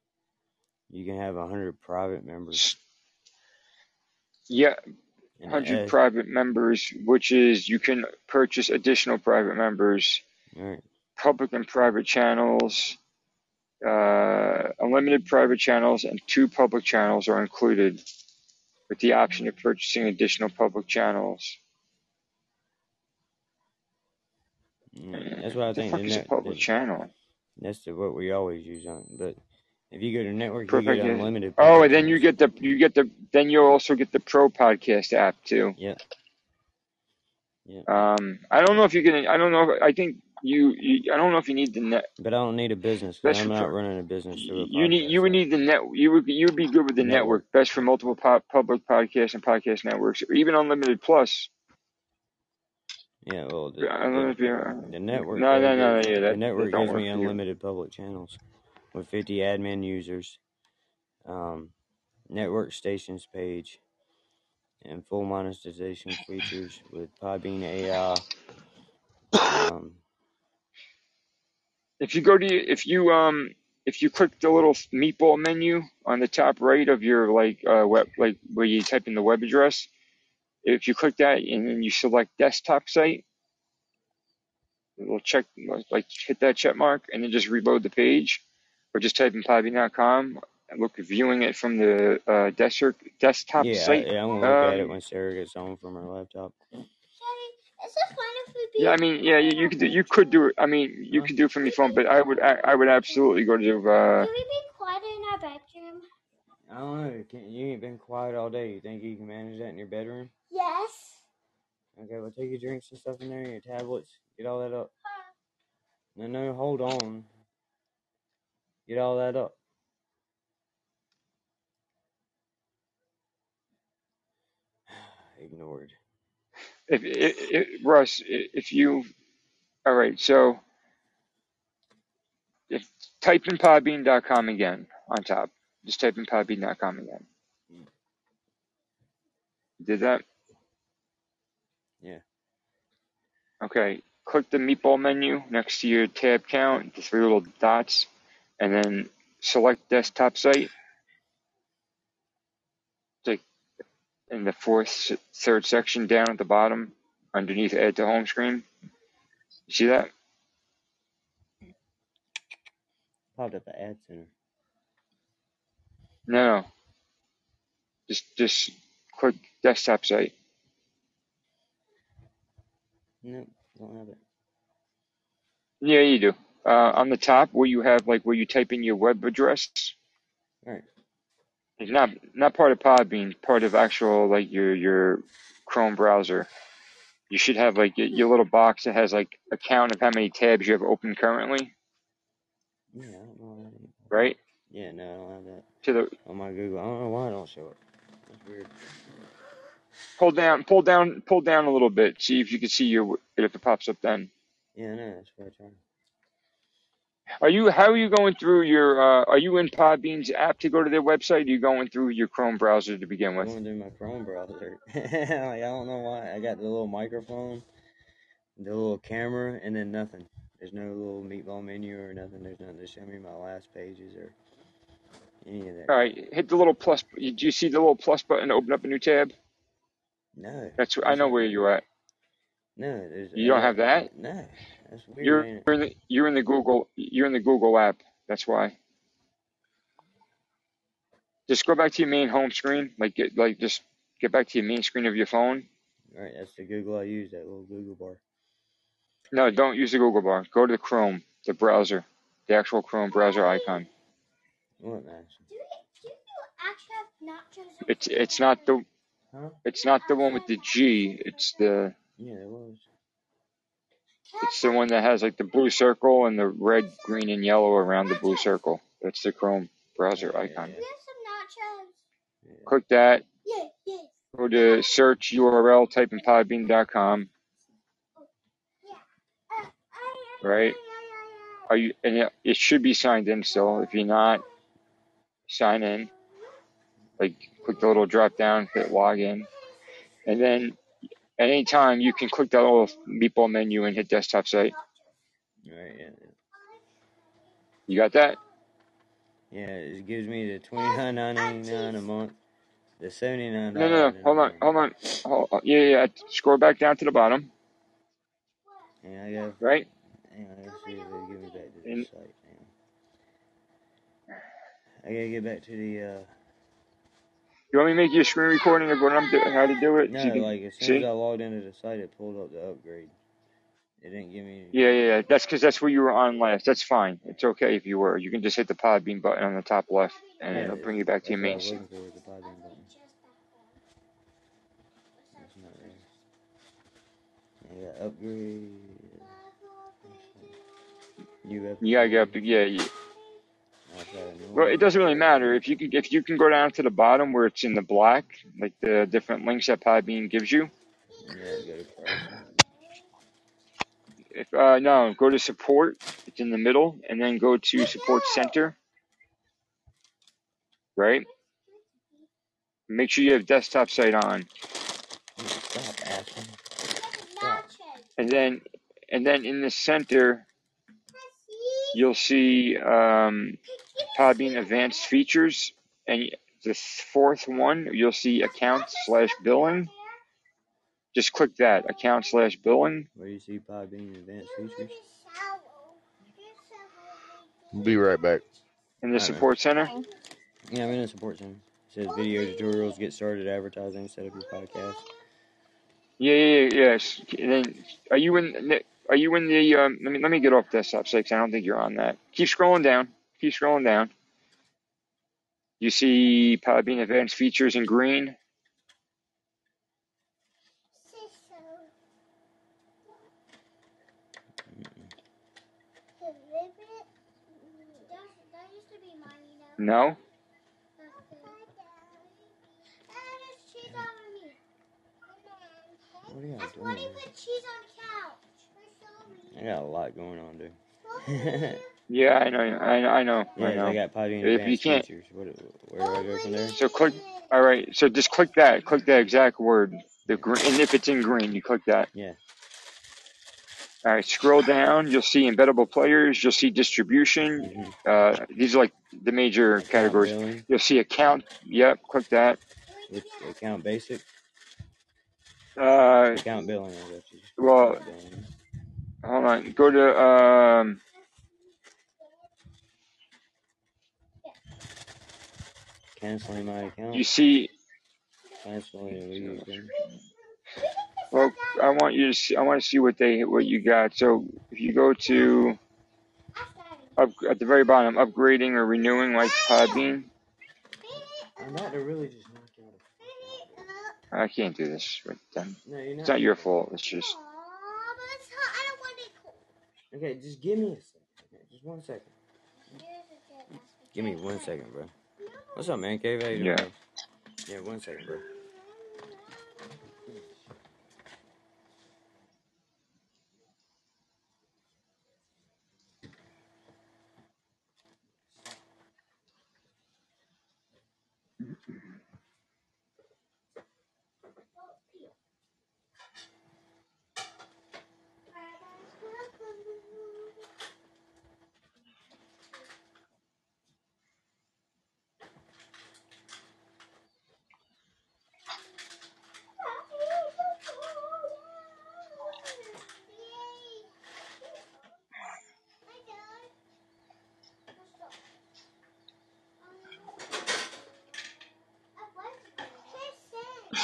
You can have 100 private members. Yeah, And hundred add- private members, which is you can purchase additional private members, Alright. public and private channels, uh, unlimited private channels, and two public channels are included, with the option of purchasing additional public channels. Mm, That's what I the think. fuck The is net, public the, channel? that's the, what we always use on. But if you go to network, you Perfect. get unlimited. Oh, and then you get the you get the then you'll also get the Pro Podcast app too. Yeah. Yeah. Um, I don't know if you can. I don't know. If, I think you, you. I don't know if you need the net. But I don't need a business. That's I'm for not running a business a You need. You would need the net. You would. You would be good with the network. Network. Best for multiple po- public podcasts and podcast networks, or even unlimited plus. Yeah, well, the, I don't know if you. the network. No, no, no, yeah, the that, that network gives me unlimited public channels with 50 admin users, um, network stations page, and full monetization features with Podbean AI. Um, If you go to if you um if you click the little meatball menu on the top right of your like uh web like where you type in the web address, if you click that and then you select desktop site, it'll check like hit that check mark and then just reload the page, or just type in podbean.com and look viewing it from the uh, desktop desktop yeah, site. yeah, I'm gonna look at it Um, when Sarah gets home from her laptop. Is it fine if we yeah, I mean, yeah, you, you could do, you could do it. I mean, you could do it from your phone, but I would I, I would absolutely go to uh Can we be quiet in our bedroom? I don't know. Can, you ain't been quiet all day. You think you can manage that in your bedroom? Yes. Okay, well, take your drinks and stuff in there, your tablets. Get all that up. No, no, hold on. Get all that up. Ignored. if, if, if Russ, if you, all right, so if type in podbean.com again on top, just type in podbean.com again. Mm. Did that? Yeah. Okay. Click the meatball menu next to your tab count, the three little dots, and then select desktop site. Like in the fourth, third section down at the bottom, underneath add to home screen. You see that? Up the ad center. No. Just just click desktop site. Nope, don't have it. Yeah, you do. Uh, on the top where you have like where you type in your web address, Right. it's not not part of Podbean, part of actual like your your Chrome browser. You should have like your, your little box that has like a count of how many tabs you have open currently, Yeah, I don't know. Right? Yeah, no, I don't have that To the on my Google. I don't know why I don't show it. That's weird. pull down, pull down, pull down a little bit. See if you can see your if it pops up. Then Yeah, I know. That's what I tried. are you how are you going through your uh, are you in Podbean's app to go to their website? Or are you going through your Chrome browser to begin with? I'm going through my Chrome browser. like, I don't know why. I got the little microphone, the little camera, and then nothing. There's no little meatball menu or nothing. There's nothing to show me my last pages or that. All right, hit the little plus. Do you see the little plus button to open up a new tab? No, That's I know where you're at. No, there's. You don't have that. no. That's weird, You're you're in the you're in the Google you're in the Google app. That's why. Just go back to your main home screen. Like get like just get back to your main screen of your phone. All right, that's the Google I use. That little Google bar. No, don't use the Google bar. Go to the Chrome, the browser, the actual Chrome browser icon. What nice. Do you, do you actually have nachos? It's it's not the Huh? it's not the one with the G. It's the Yeah, it was. it's the one that has like the blue circle and the red, green, and yellow around the blue circle. That's the Chrome browser Yeah, icon. yeah, Do have some nachos? yeah. Click that. Yes, yes. Go to search URL, type in podbean.com, Yeah. Uh, I, I, right? I, I, Are you? And it, it should be signed in still. If you're not, sign in. Like click the little drop down, hit login, and then at any time you can click that little meatball menu and hit desktop site. All right, yeah, yeah. You got that? Yeah, it gives me the twenty nine ninety nine a month, the seventy nine No, no, no. Hold on, hold on. Hold on. Yeah, yeah. yeah. Scroll back down to the bottom, Yeah, I go. right? Hang on, let's see if they give me back to the And site. I gotta get back to the. uh you want me to make you a screen recording of what I'm doing, how to do it? No, So can like as soon as? I logged into the site, it pulled up the upgrade. It didn't give me. Yeah, yeah, yeah. That's because that's where you were on last. That's fine. It's okay if you were. You can just hit the Podbean button on the top left, and Yeah, it'll bring you back to your that's what I main. screen. s- looking for. Was the Podbean button. It's not there. I got upgrade. Upgrade. You gotta get up. To, yeah, Well, it doesn't really matter if you can if you can go down to the bottom where it's in the black, like the different links that Podbean gives you. If uh, no, go to support. It's in the middle, and then go to support center. Right. Make sure you have desktop site on, and then and then in the center you'll see um, Podbean advanced features, and the fourth one you'll see account slash billing. Just click that account slash billing. Where you see Podbean advanced features? Be right back. in the Alright, man. support center. Yeah, I'm in the support center. It says video tutorials, get started advertising, set up your podcast. Yeah, yeah, yeah, yes. And then, are you in? the- Are you in the? Um, let me let me get off desktop site 'cause I don't think you're on that. Keep scrolling down. Keep scrolling down. You see Podbean Advanced Features in green. No. What are y'all That's why doing? you put cheese on the couch. I got a lot going on, dude. Yeah, I know. I know. I know. yeah, I I know. got Podbean If you advanced can't, features. What, where do I go from there? so click. All right. So just click that. Click that exact word. The green. And if it's in green, you click that. Yeah. All right, scroll down. You'll see embeddable players. You'll see distribution. Uh, these are like the major Account categories. billing. You'll see account. Yep, click that. Which account basic? Uh, Account billing. I got you. well, Account billing. hold on. Go to um. Canceling my account. You see. Canceling a lead account. Well, I want you to see. I want to see what they what you got. So if you go to up at the very bottom, upgrading or renewing like Podbean. I'm to really just knock out I can't do this with them. No, you're It's not. not your fault. It's just. Aw, but it's hot. I don't want it cold. Okay, just give me a second. Okay, just one second. Give me one second, bro. What's up, man? Cave, how you doing, Yeah. bro? Yeah, one second, bro.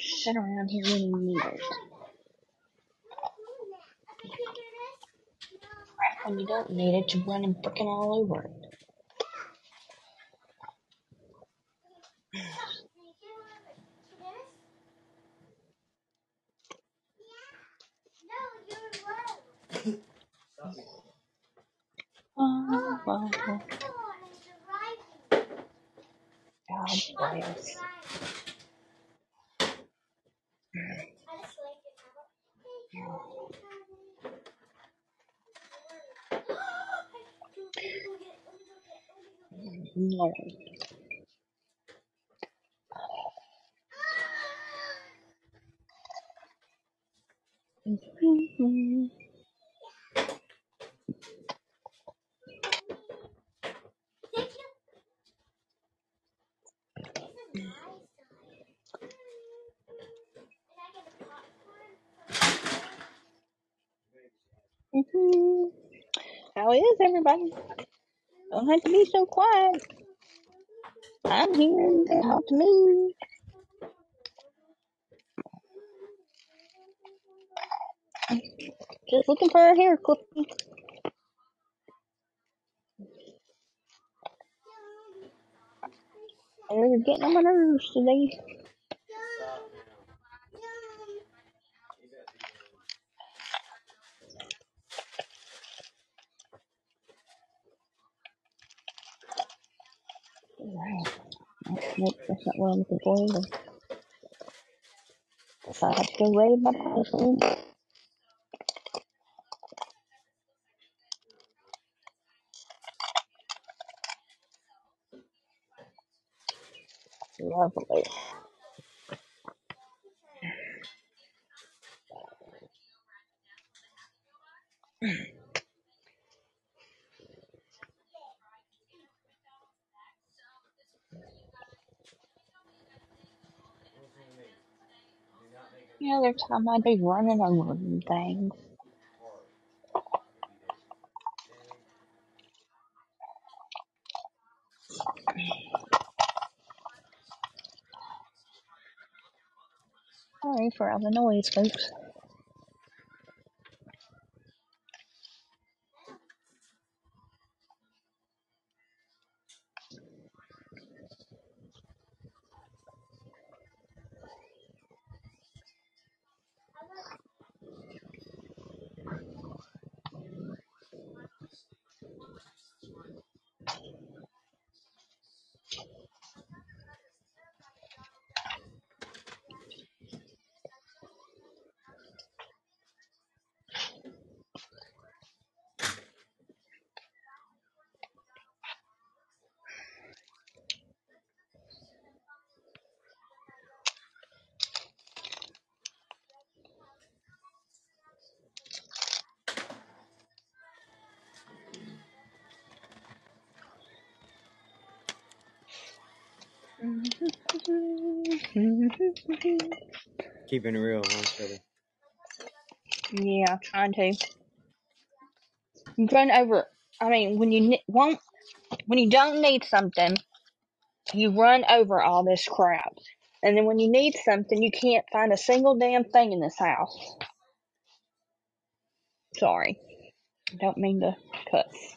Sit around here when you need it? When you don't need it, you're running freaking all over it. Oh, well, God bless. No. Mhm. How is everybody? Don't have to be so quiet. I'm here. Talk to me. Just looking for a hair clip. You're getting on my nerves today. Wow. Nope, that's not what I'm looking for either. If I have to raid my person. Lovely. The other time I'd be running over them things. Sorry for all the noise, folks. Keeping it real, huh? Yeah, trying to. You run over. I mean, when you ne- won't, when you don't need something, you run over all this crap, and then when you need something, you can't find a single damn thing in this house. Sorry, don't mean to cuss.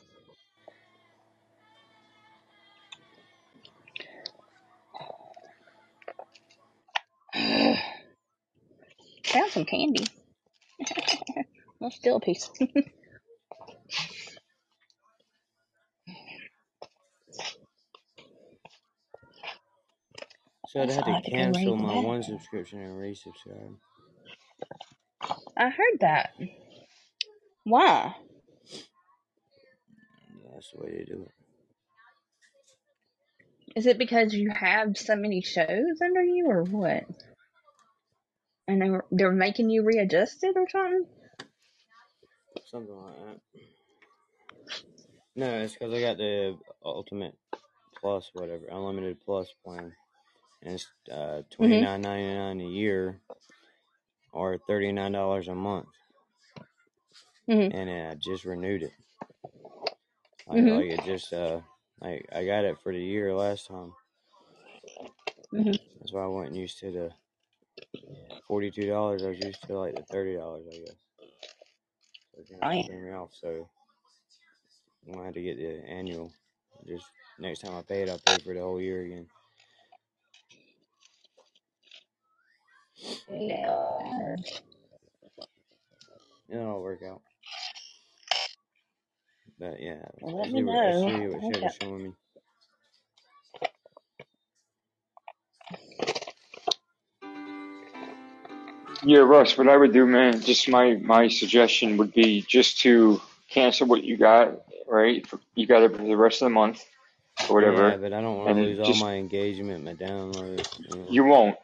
Found some candy. well, still a piece. So I'd have to had to go cancel my that. one subscription and resubscribe. I heard that. Why? That's the way to do it. Is it because you have so many shows under you, or what? And they were, they're making you readjust it or something? Something like that. No, it's because I got the Ultimate Plus, whatever, Unlimited Plus plan. And it's uh, twenty nine ninety nine a year or $39 a month. Mhm. And I just renewed it. Like, Mhm. like it just, uh, like I got it for the year last time. Mhm. That's why I wasn't used to the forty-two dollars. I was used to like the thirty dollars, I guess. So it Oh, yeah. threw me off. So I'm gonna have to get the annual. Just next time I pay it, I'll pay for the whole year again. Yeah. It'll all work out. But yeah, Well, let's me see what know. see what Okay. Showing me. Yeah, Russ, what I would do, man, just my my suggestion would be just to cancel what you got, right? You got it for the rest of the month or Yeah, whatever, but I don't want to lose all my engagement, my downloads. You know. you won't,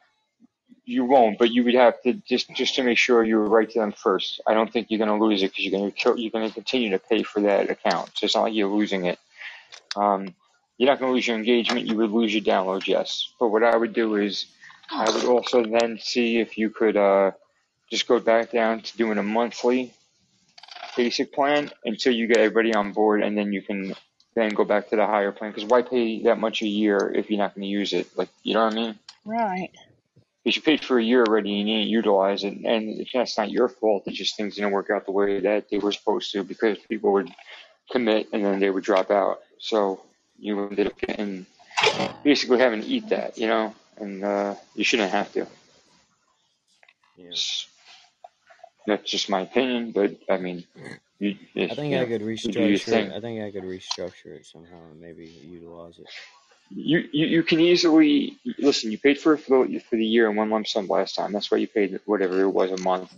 you won't, but you would have to just just to make sure you right to them first. I don't think you're gonna lose it because you're gonna you're gonna continue to pay for that account. So it's not like you're losing it. Um, you're not gonna lose your engagement. You would lose your downloads, yes. But what I would do is I would also then see if you could uh, just go back down to doing a monthly basic plan until you get everybody on board, and then you can then go back to the higher plan. Because why pay that much a year if you're not going to use it? Like, you know what I mean? Right. Because you paid for a year already and you didn't utilize it, and that's not your fault. It's just things didn't work out the way that they were supposed to because people would commit and then they would drop out. So you ended up getting basically having to eat that, you know, and uh, you shouldn't have to. Yeah. That's just my opinion, but I mean, you, if, I think I know, could you do your restructure. I think I could restructure it somehow and maybe utilize it. You, you you can easily listen. You paid for it for the, for the year in one lump sum last time. That's why you paid whatever it was a month.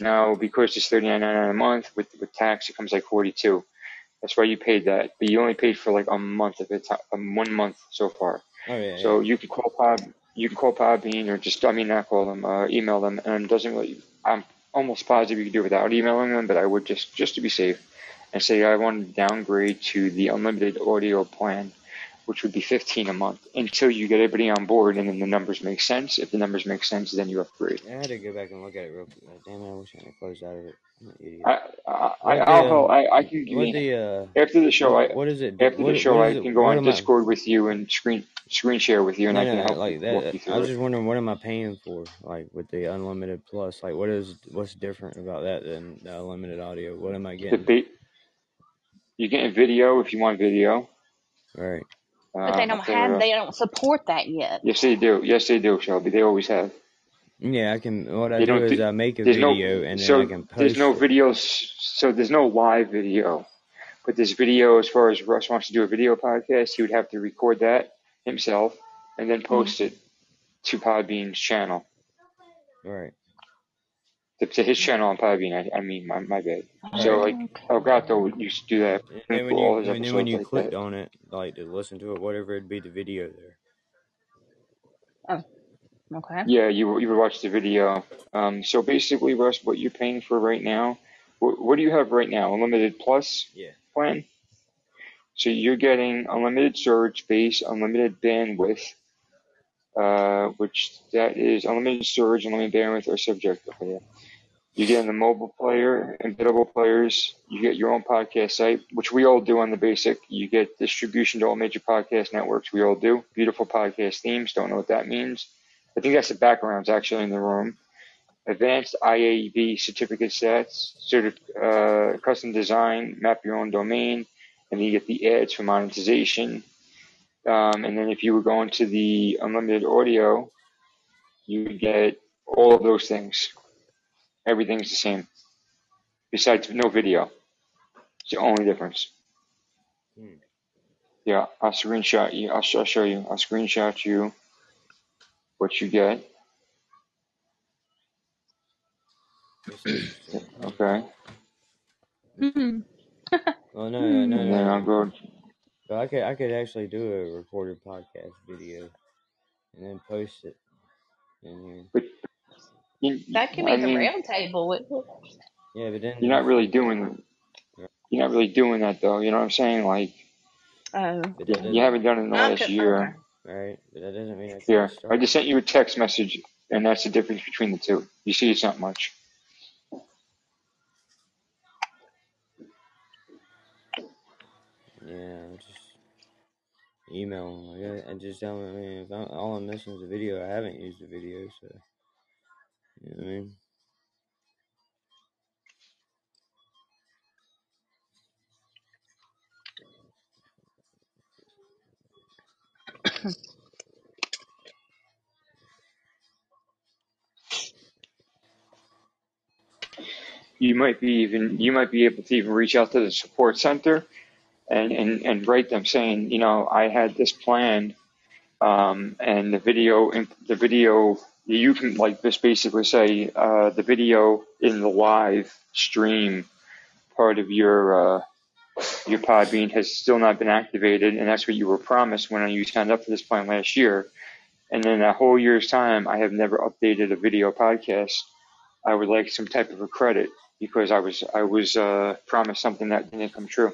Now because it's thirty nine nine a month with with tax, it comes like forty two. That's why you paid that, but you only paid for like a month of it, um, one month so far. Oh yeah, So you can call Pod, you can call Podbean or just I mean not call them, uh, email them, and doesn't really. I'm almost positive you can do it without emailing them, but I would just just to be safe, and say I want to downgrade to the unlimited audio plan, which would be 15 a month until you get everybody on board, and then the numbers make sense. If the numbers make sense, then you upgrade. I had to go back and look at it real quick. Damn it, I wish I had closed out of it. I'm an idiot. I I, What I'll the. I, I can give you the uh after the show. what I what is it? after the show I is it? can go What on am I? Discord with you and screen screen share with you, and No, I can help Like walk that. you I was it. just wondering, what am I paying for? Like with the unlimited plus, like what is what's different about that than the unlimited audio? What am I The getting? ba- you're getting video if you want video. Right. But they Um, don't I'll tell you have, what. they don't support that yet. Yes, they do. Yes, they do, Shelby. They always have. Yeah, I can. What I They do don't. is I make a There's no. video and then I So can there's no post it. videos. So there's no live video, but there's video. As far as Russ wants to do a video podcast, he would have to record that himself and then post it to Podbean's channel, Right. To, to his channel on Podbean. I, I mean, my, my bad. So Right. like Okay. Elgato used to do that. And and then when you and then when you like clicked that. on it, like to listen to it, whatever it'd be the video there. Oh, okay. Yeah, you you would watch the video. Um, so basically, Russ, what you're paying for right now, what, what do you have right now? Unlimited Plus Yeah. plan. So you're getting unlimited storage space, unlimited bandwidth, uh, which that is unlimited storage, unlimited bandwidth, are subject. Yeah. You get in the mobile player, embeddable players. You get your own podcast site, which we all do on the basic. You get distribution to all major podcast networks. We all do. Beautiful podcast themes. Don't know what that means. I think that's the backgrounds actually in the room. Advanced IAB certificate sets, certi- uh, custom design, map your own domain, and then you get the ads for monetization. Um, and then if you were going to the unlimited audio, you get all of those things. Everything's the same, besides no video. It's the only difference. Hmm. Yeah, I'll screenshot you. I'll, sh- I'll show you. I'll screenshot you what you get. That's. Okay. Mm-hmm. Well, no, no, no, And then I'll no. go. But I could, I could actually do a recorded podcast video and then post it in here. But you, That could be I the mean, round table. wouldn't it? Yeah, but then you're not there's, really doing. You're not really doing that though. You know what I'm saying? Like Oh. but that you doesn't, haven't done it in the last Okay. year. Okay. right? But that doesn't mean I can't Here, I start. just sent you a text message, and that's the difference between the two. You see, it's not much. Yeah, just email them. Like, I, I just tell them. I mean, if I'm, all I'm missing is a video, I haven't used the video, so you know what I mean. You might be even. You might be able to even reach out to the support center and and and write them saying, you know, I had this plan, um, and the video, the video, you can like just basically say, uh, the video in the live stream part of your uh, your Podbean has still not been activated, and that's what you were promised when you signed up for this plan last year. And in a whole year's time, I have never updated a video podcast. I would like some type of a credit because I was I was uh, promised something that didn't come true.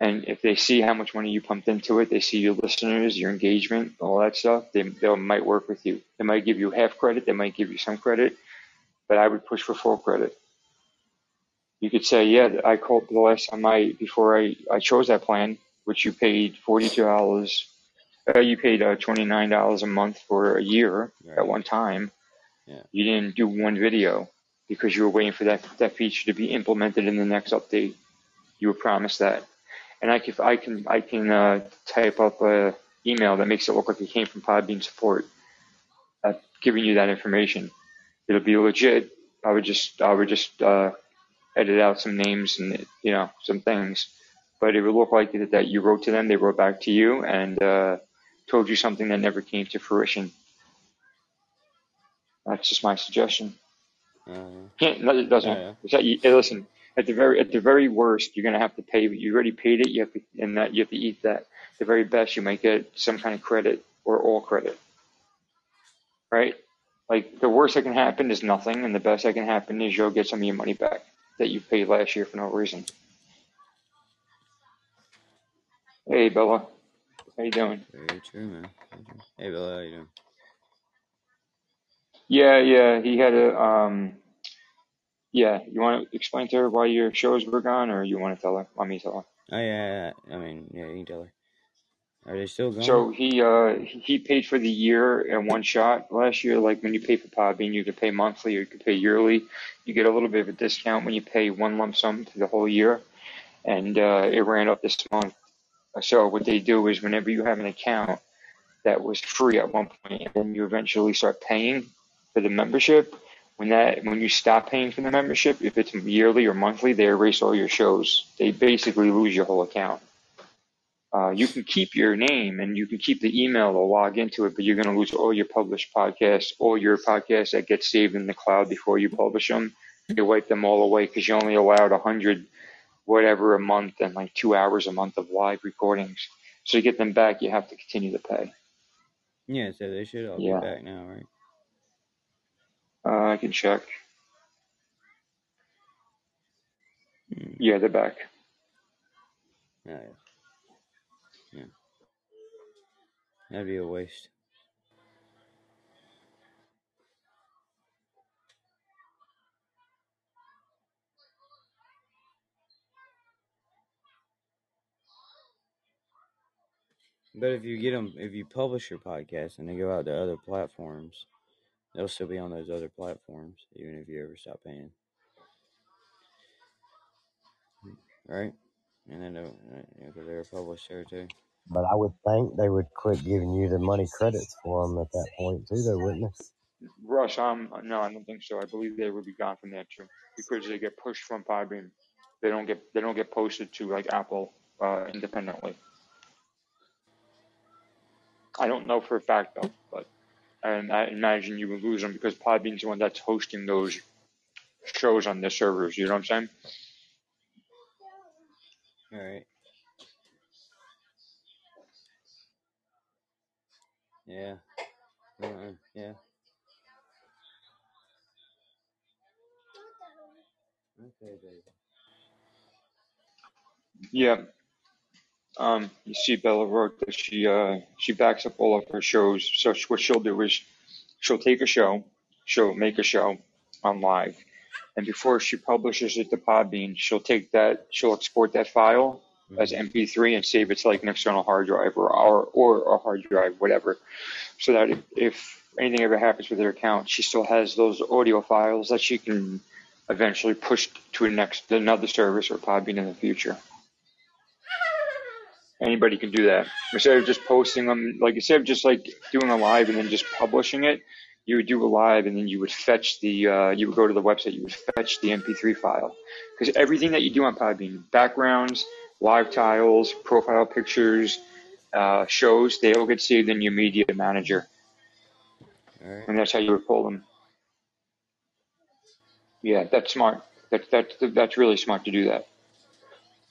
And if they see how much money you pumped into it, they see your listeners, your engagement, all that stuff, they they might work with you. They might give you half credit, they might give you some credit, but I would push for full credit. You could say, yeah, I called the last time I before I, I chose that plan, which you paid forty two dollars. Uh, you paid uh, twenty nine dollars a month for a year at one time. Yeah. You didn't do one video because you were waiting for that that feature to be implemented in the next update. You were promised that, and I can I can I can uh, type up a email that makes it look like it came from Podbean support, uh, giving you that information. It'll be legit. I would just I would just uh, edit out some names and you know some things, but it would look like that, that you wrote to them, they wrote back to you, and uh, told you something that never came to fruition. That's just my suggestion. Uh, Can't no, it doesn't. yeah, yeah. That listen, at the very at the very worst, you're gonna have to pay. You already paid it. You have to, and that you have to eat that. The very best, you might get some kind of credit or all credit, right? Like the worst that can happen is nothing, and the best that can happen is you'll get some of your money back that you paid last year for no reason. Hey Bella, how you doing? Very true, man. Hey, Bella, how you doing? Yeah, yeah. He had a um. Yeah, you want to explain to her why your shows were gone, or you want to tell her? Want me to tell her? Oh yeah, yeah, I mean, yeah, you can tell her. Are they still going? So he uh he paid for the year in one shot last year. Like when you pay for Podbean, you could pay monthly or you could pay yearly. You get a little bit of a discount when you pay one lump sum for the whole year, and uh, it ran up this month. So what they do is whenever you have an account that was free at one point, and then you eventually start paying for the membership. When that when you stop paying for the membership, if it's yearly or monthly, they erase all your shows. They basically lose your whole account. Uh, you can keep your name and you can keep the email to log into it, but you're going to lose all your published podcasts, all your podcasts that get saved in the cloud before you publish them. They wipe them all away because you only allowed a hundred whatever a month and like two hours a month of live recordings. So to get them back, you have to continue to pay. Yeah, so they should all Yeah. be back now, right? Uh, I can check. Hmm. Yeah, they're back. Oh, yeah. Yeah. That'd be a waste. But if you get them, if you publish your podcast and they go out to other platforms, they'll still be on those other platforms, even if you ever stop paying. Right? And then they'll, yeah, 'cause they're published there too. But I would think they would quit giving you the money credits for them at that point too, though, wouldn't they? Rush, um, no, I don't think so. I believe they would be gone from there too, because they get pushed from Podbean. They don't get they don't get posted to like Apple uh, independently. I don't know for a fact though, but and I imagine you would lose them because Podbean's the one that's hosting those shows on their servers. You know what I'm saying? All right. Yeah. Uh-uh. Yeah. Okay, baby. Yeah. Um, you see, Bella wrote that she uh she backs up all of her shows. So sh- what she'll do is she'll take a show, she'll make a show on live, and before she publishes it to Podbean, she'll take that, she'll export that file as MP3 and save it to like an external hard drive or or, or a hard drive, whatever, so that if, if anything ever happens with her account, she still has those audio files that she can eventually push to a next another service or Podbean in the future. Anybody can do that. Instead of just posting them, like instead of just like doing a live and then just publishing it, you would do a live and then you would fetch the, uh, you would go to the website, you would fetch the MP3 file. Because everything that you do on Podbean, backgrounds, live tiles, profile pictures, uh, shows, they all get saved in your media manager. All right. And that's how you would pull them. Yeah, that's smart. That, that, that's really smart to do that.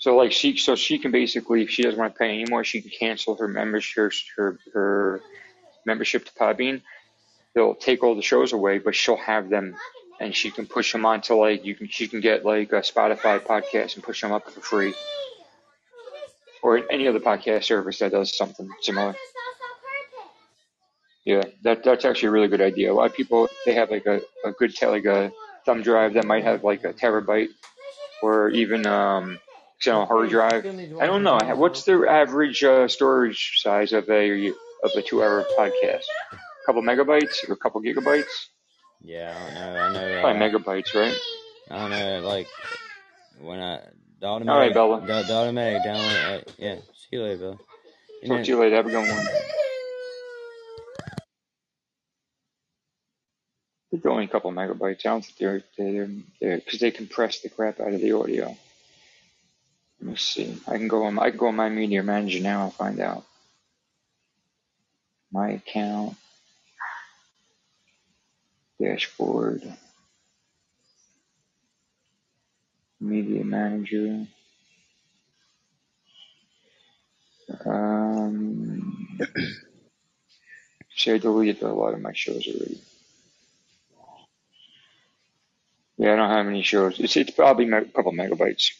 So like she, so she can basically, if she doesn't want to pay anymore, she can cancel her membership, her, her membership to Podbean. They'll take all the shows away, but she'll have them and she can push them onto like, you can, she can get like a Spotify podcast and push them up for free or any other podcast service that does something similar. Yeah, that, that's actually a really good idea. A lot of people, they have like a, a good, like a thumb drive that might have like a terabyte or even, um, external hard drive. I don't know. What's the average uh, storage size of a of a two-hour podcast? A couple megabytes or a couple gigabytes? Yeah, I don't know. I know. Probably Uh, megabytes, right? I don't know. Like when I the All right, automatic, Bella. the, the automatic download. Uh, yeah. See you later, Bella. And Talk then- to you later. Have a good one. They're only a couple megabytes. I don't think they're they're they're because they compress the crap out of the audio. Let me see. I can go on. I can go on my media manager now and find out. My account, dashboard, media manager. Um, see, I deleted a lot of my shows already. Yeah, I don't have any shows. It's it's probably a couple megabytes.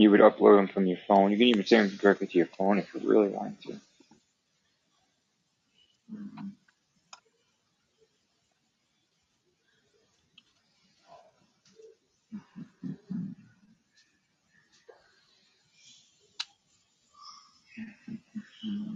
you would upload them from your phone. You can even send them directly to your phone if you really want to. Mm-hmm.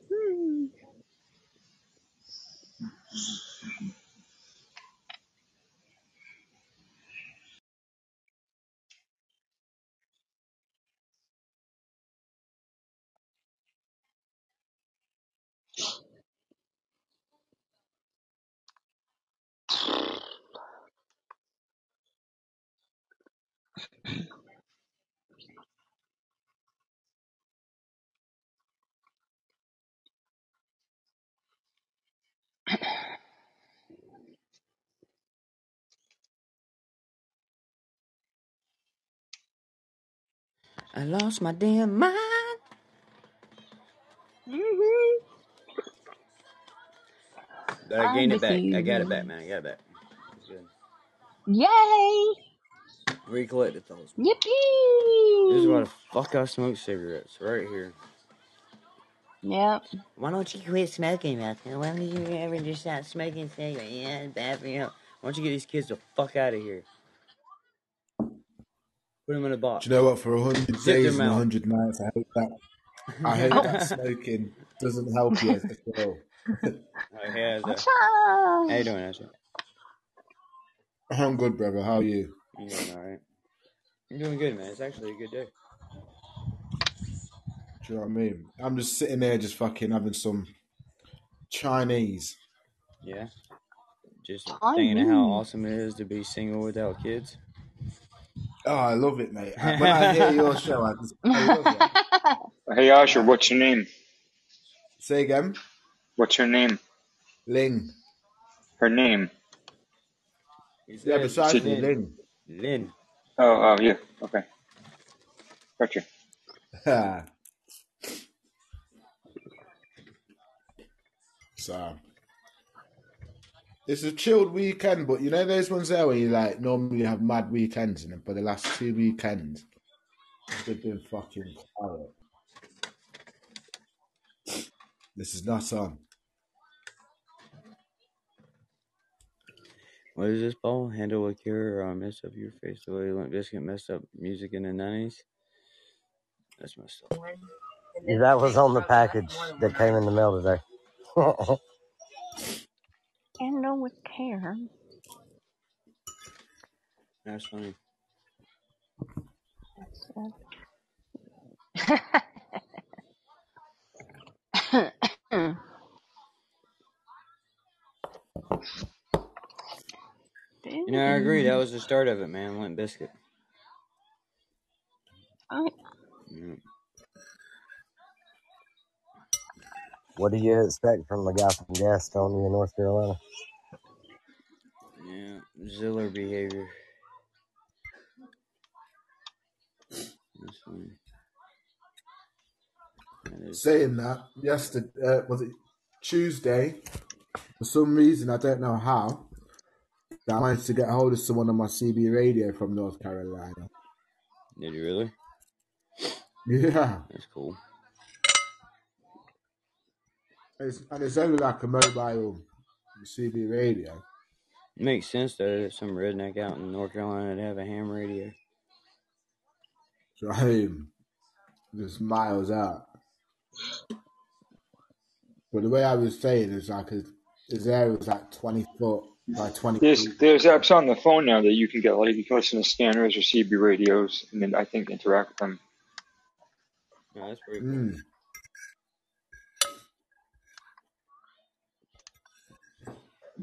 I lost my damn mind. Mm-hmm. I gained it back. I got it back, man. I got it back. Yay! Recollected those. Yippee! This is why the fuck I smoke cigarettes. Right here. Yep. Why don't you quit smoking, Matthew? Why don't you ever just stop smoking cigarettes? Yeah, it's bad for you. Why don't you get these kids the fuck out of here? Put them in a box. Do you know what? For a hundred Zip days and a hundred nights, I hope that I hope Oh. that smoking doesn't help you at all. Oh, yeah, so- How you doing, Ashley? I'm good, brother. How are you? You doing alright? You're doing good, man. It's actually a good day. Do you know what I mean? I'm just sitting there, just fucking having some Chinese. Yeah. Just thinking of how awesome it is to be single without kids. Oh, I love it, mate. When I hear your show, I, just, I love it. Hey Asher, what's your name? Say again. What's your name? Ling. Her name? He Yeah, said besides me, Lynn. Ling. Lynn. Oh, oh yeah. Okay. Gotcha. so it's a chilled weekend, but you know those ones there where you like normally have mad weekends, and for the last two weekends, they've been fucking quiet. This is not on. What is this, ball? Handle a cure or uh, mess up your face the way Limp Bizkit messed up music in the 90s? That's messed up. That was on the package that came in the mail today. Handle with care. That's funny. You know, I agree. That was the start of it, man. Limp Bizkit. I, what do you expect from the guy from Gastonia, North Carolina? yeah. Ziller behavior. That's funny. That is. Saying that, yesterday uh, was it Tuesday? For some reason, I don't know how, I managed to get hold of someone on my CB radio from North Carolina. Did you really? Yeah, That's cool. It's, and it's only like a mobile CB radio. Makes sense though that some redneck out in North Carolina would have a ham radio. So I mean, just miles out. But the way I was saying is like his, his area was like twenty foot by twenty There's feet. there's apps on the phone now that you can get like you can listen to scanners or CB radios and then I think interact with them. No, that's pretty cool. Mm.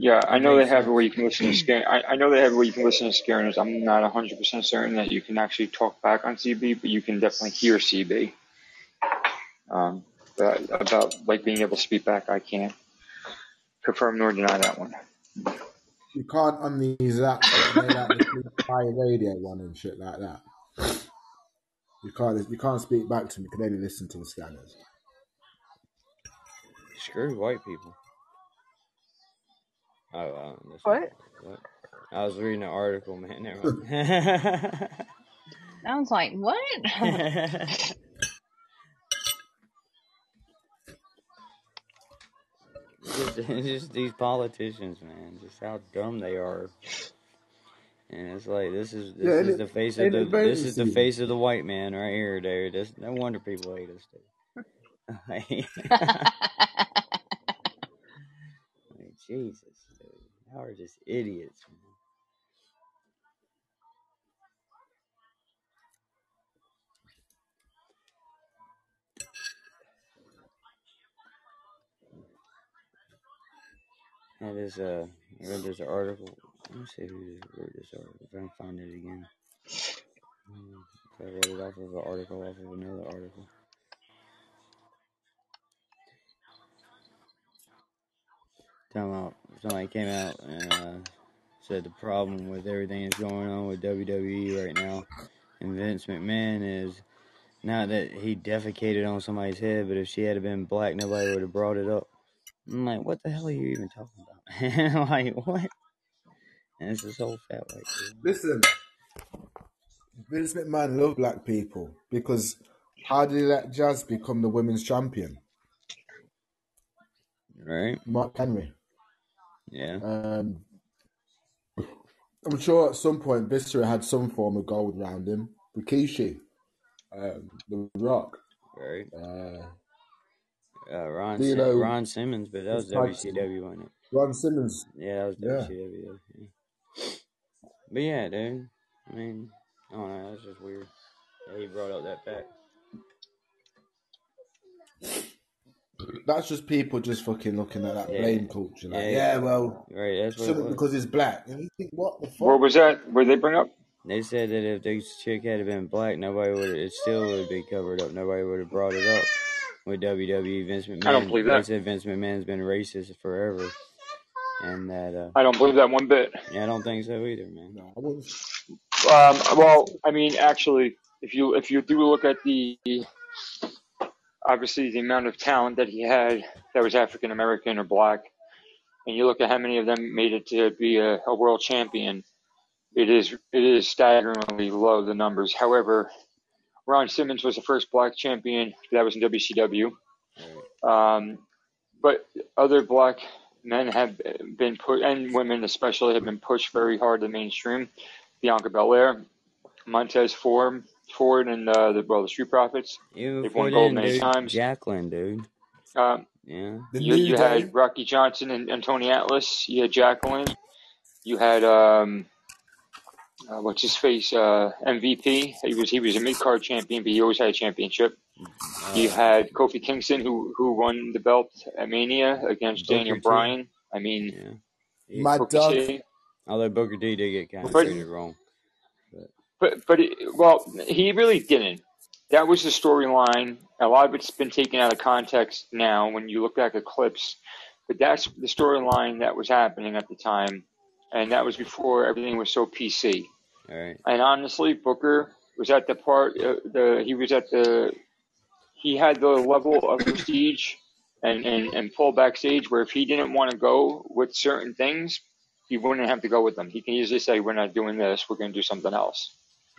Yeah, I know they makes have it where you can listen to scan. I, I know they have it where you can listen to scanners. I'm not hundred percent certain that you can actually talk back on CB, but you can definitely hear CB. Um, but about like being able to speak back, I can't confirm nor deny that one. You can't on these apps, you know, like the radio one and shit like that. You can't you can't speak back to me. You can only listen to the scanners. Screw white people. Oh, that's What? what? I was reading an article, man. Never mind. I was like, what? just, just these politicians, man. Just how dumb they are. And it's like this is this Yeah, is ain't the face of the this is the face of the white man right here, dude. That's, no wonder people hate us, dude. Jesus, dude. Y'all are just idiots, man. And this uh I read this article. Let me see who wrote this article. If I can find it again. Hmm, I read it off of an article off of another article. Talking about somebody came out and uh, said the problem with everything that's going on with WWE right now and Vince McMahon is Not that he defecated on somebody's head, but if she had been black, nobody would have brought it up. I'm like, what the hell are you even talking about? like, what? And it's this whole fat white dude. Listen, Vince McMahon loved black people because how did he let Jazz become the women's champion? Right? Mark Henry. Yeah. Um, I'm sure at some point Viscera had some form of gold around him. Rikishi, um, The Rock, Right. uh, Uh, Ron, Sim- know, Ron Simmons, but that was. WCW, wasn't it? Ron Simmons. Yeah, that was WCW. yeah. But yeah, dude. I mean, I don't know. That's just weird. Yeah, he brought up that fact. That's just people just fucking looking at that Yeah. blame culture. Like, Yeah, yeah, yeah. well, Right, that's it because he's black. And you think, what the fuck? What was that? Where they bring up? They said that if this chick had been black, nobody would. It still would be covered up. Nobody would have brought it up with WWE. Vince McMahon. I don't believe that. They said Vince McMahon's been racist forever, and that. Uh, I don't believe that one bit. yeah, I don't think so either, man. No, I wouldn't. Um, well, I mean, actually, if you if you do look at the obviously the amount of talent that he had that was African American or black, and you look at how many of them made it to be a, a world champion, it is it is staggeringly low the numbers. However, Ron Simmons was the first black champion that was in WCW. Um, but other black men have been put, and women especially, have been pushed very hard to the mainstream. Bianca Belair, Montez Ford, Ford, and uh, the well, the Street Profits. Even They've before won gold then, many dude, times. Jacqueline, dude. Um, Yeah. The you you had Rocky Johnson and, and Tony Atlas. You had Jacqueline. You had um, uh, what's his face? Uh, MVP. He was he was a mid card champion, but he always had a championship. You Uh, had Kofi Kingston, who who won the belt at Mania against Booker Daniel T. Bryan. I mean, yeah. He, Mad Dog. Although Booker T did get kind of treated wrong. But but it, well, he really didn't. That was the storyline. A lot of it's been taken out of context now when you look back at clips. But that's the storyline that was happening at the time, and that was before everything was so PC. All right. And honestly, Booker was at the part. Uh, the he was at the. He had the level of prestige and, and, and pull backstage where if he didn't want to go with certain things, he wouldn't have to go with them. He can easily say, "We're not doing this. We're going to do something else."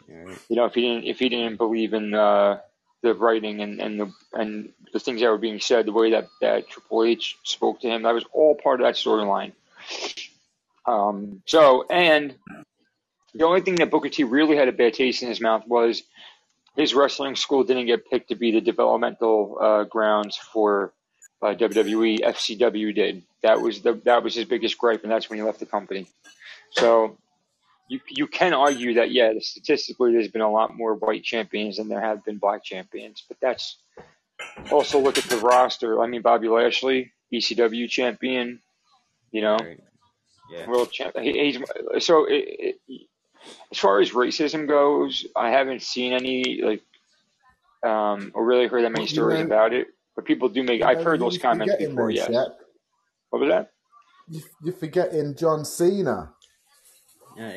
Right. You know, if he didn't if he didn't believe in uh, the writing and, and the and the things that were being said, the way that, that Triple H spoke to him, that was all part of that storyline. Um, so, and the only thing that Booker T really had a bad taste in his mouth was his wrestling school didn't get picked to be the developmental uh, grounds for uh, WWE. FCW did. That was the that was his biggest gripe, and that's when he left the company. So you you can argue that yeah, statistically there's been a lot more white champions than there have been black champions, but that's also look at the roster. I mean, Bobby Lashley, ECW champion, you know, All right. Yeah. world champ. He, he's so it, it, as far as racism goes, I haven't seen any like um or really heard that many But you stories know, about it. But people do make. I've heard who those comments before. though, Yes. Shaq? What was that? You're forgetting John Cena.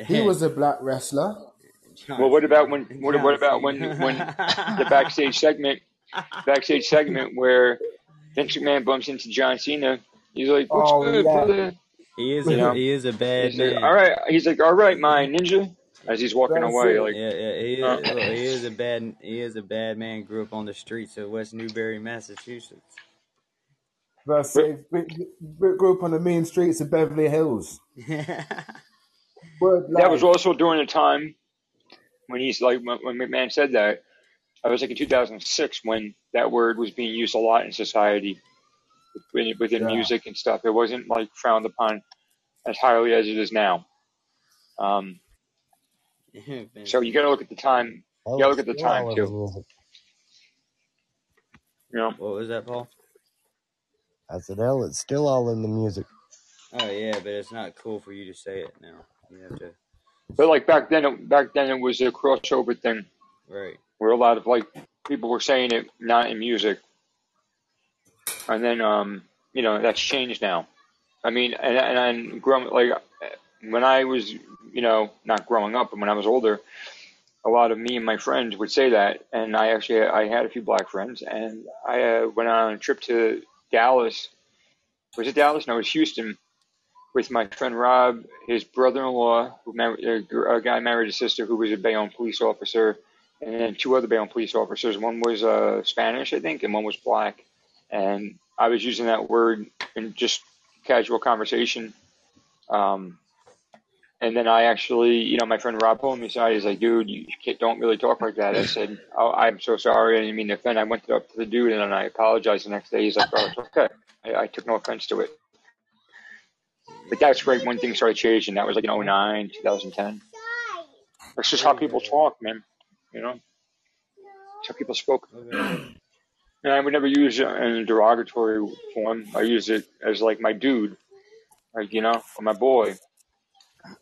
He was a black wrestler. Well, what about when? What, what about when when the backstage segment, backstage segment where Vince McMahon bumps into John Cena? He's like, "What's Oh good, yeah. brother?" he is You a know, he is a bad he's like, man. "All right." He's like, "All right, my ninja," as he's walking That's away. it. Like, Yeah, yeah, he is. uh, Look, he is a bad. He is a bad man. Grew up on the streets of West Newbury, Massachusetts. That's it. We- we Grew up on the mean streets of Beverly Hills. Word that was also during the time when he's like when, when McMahon said that. I was like in 2006 when that word was being used a lot in society within, within Yeah. music and stuff. It wasn't like frowned upon as highly as it is now. Um, so you got to look at the time. You got to look at the time all too. music. You know. What was that, Paul? I said, hell, it's still all in the music. Oh yeah, but it's not cool for you to say it now. You have to. But like back then, it, back then it was a crossover thing Right. where a lot of like people were saying it not in music, and then um you know that's changed now. I mean, and and I'm growing like when I was you know not growing up, but when I was older, a lot of me and my friends would say that, and I actually I had a few black friends, and I uh, went on a trip to Dallas. Was it Dallas? No, it was Houston, with my friend Rob, his brother-in-law, who married, a guy married a sister, who was a Bayonne police officer, and then two other Bayonne police officers. One was uh, Spanish, I think, and one was black. And I was using that word in just casual conversation. Um, and then I actually, you know, my friend Rob pulled me aside. He's like, dude, you don't really talk like that. I said, oh, I'm so sorry. I didn't mean to offend. I went up to the dude and I apologized the next day. He's like, oh, it's okay. I, I took no offense to it. But that's right when things started changing. That was like in 09, 2010. That's just how people talk, man. You know? That's how people spoke. And I would never use it in a derogatory form. I use it as like my dude, like, you know, or my boy.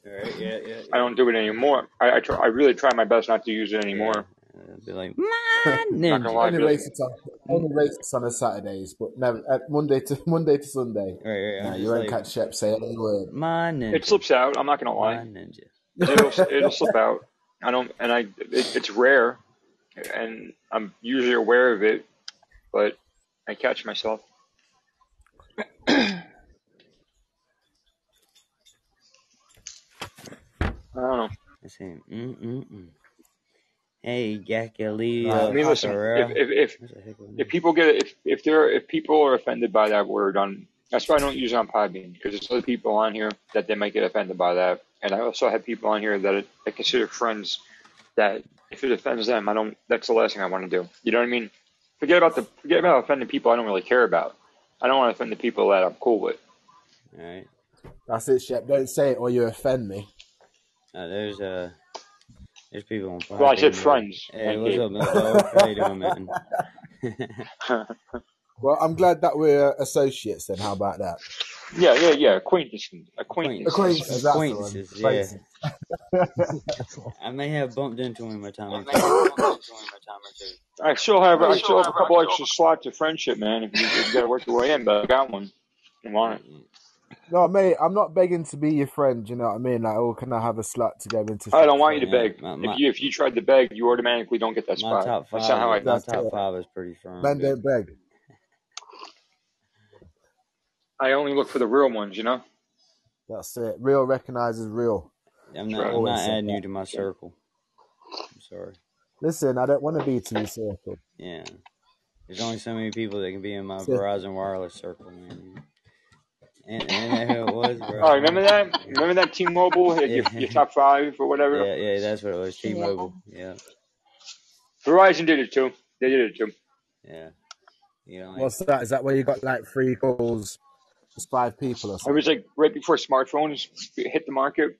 Right, yeah, yeah, I don't do it anymore. I I, try, I really try my best not to use it anymore. yeah. Be like, Not gonna lie, only Billy. race on only race it on a Saturdays, but never uh, Monday to Monday to Sunday. right, right, No, I'm you won't like, catch Shep say any word. my ninja, It slips out. I'm not gonna lie. my lie. ninja. It'll it'll slip out. I don't, and I it, it's rare, and I'm usually aware of it, but I catch myself. I don't know. Let's see. Mm-mm-mm. Hey, Gacalia Right. I mean, listen. If if if, That's a heck of a if people get if if they're if people are offended by that word on that's why I don't use it on Podbean because there's other people on here that they might get offended by that, and I also have people on here that I consider friends that if it offends them, I don't. That's the last thing I want to do. You know what I mean? Forget about the forget about offending people I don't really care about. I don't want to offend the people that I'm cool with. All right. That's it, Shep. Don't say it or you offend me. Uh, there's uh, there's people on Well, I said friends. Hey, what's you. up, man? How you doing, man? Well, I'm glad that we're associates. Then how about that? yeah, yeah, yeah. Acquaintances. Acquaintances. Acquaintances. That's the one. Acquaintances, yeah. I may have bumped into him a time or two. I still have I still have a couple extra slots of friendship, man. If you, if you got to work your way in, but I got one. You want it? No, mate, I'm not begging to be your friend. You know what I mean? Like, oh, can I have a slot to go into? Oh, I don't want you to Yeah, beg. my- my- If you if you tried to beg, you automatically don't get that spot. top That's not how I. five, my That's top it. five is pretty firm. Men don't beg. I only look for the real ones, you know. That's it. Real recognizes real. I'm not. I'm Always not said adding you to my circle. I'm sorry. Listen, I don't want to be to your circle. Yeah. There's only so many people that can be in my Verizon wireless circle, man. And, and that who it was, bro. Oh, remember that? Remember that T-Mobile, your, Yeah. your top five or whatever. Yeah, yeah, that's what it was. T-Mobile. Yeah, Verizon did it too. They did it too. yeah. You know, like, What's that? Is that where you got like three calls, just five people or something? It was like right before smartphones hit the market.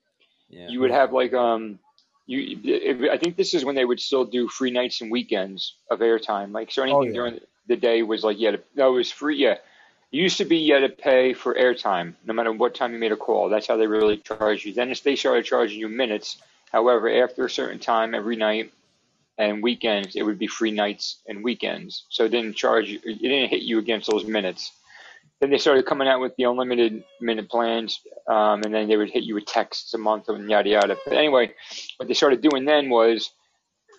yeah. You would have like um, you. If, I think this is when they would still do free nights and weekends of airtime. Like so, anything Oh, yeah. during the day was like yeah, had to. No, it was free. Yeah, used to be you had to pay for airtime no matter what time you made a call. That's how they really charged you. Then they started charging you minutes. However, after a certain time every night and weekends, it would be free nights and weekends. So it didn't charge you. It didn't hit you against those minutes. Then they started coming out with the unlimited minute plans, um, and then they would hit you with texts a month and yada yada. But anyway, what they started doing then was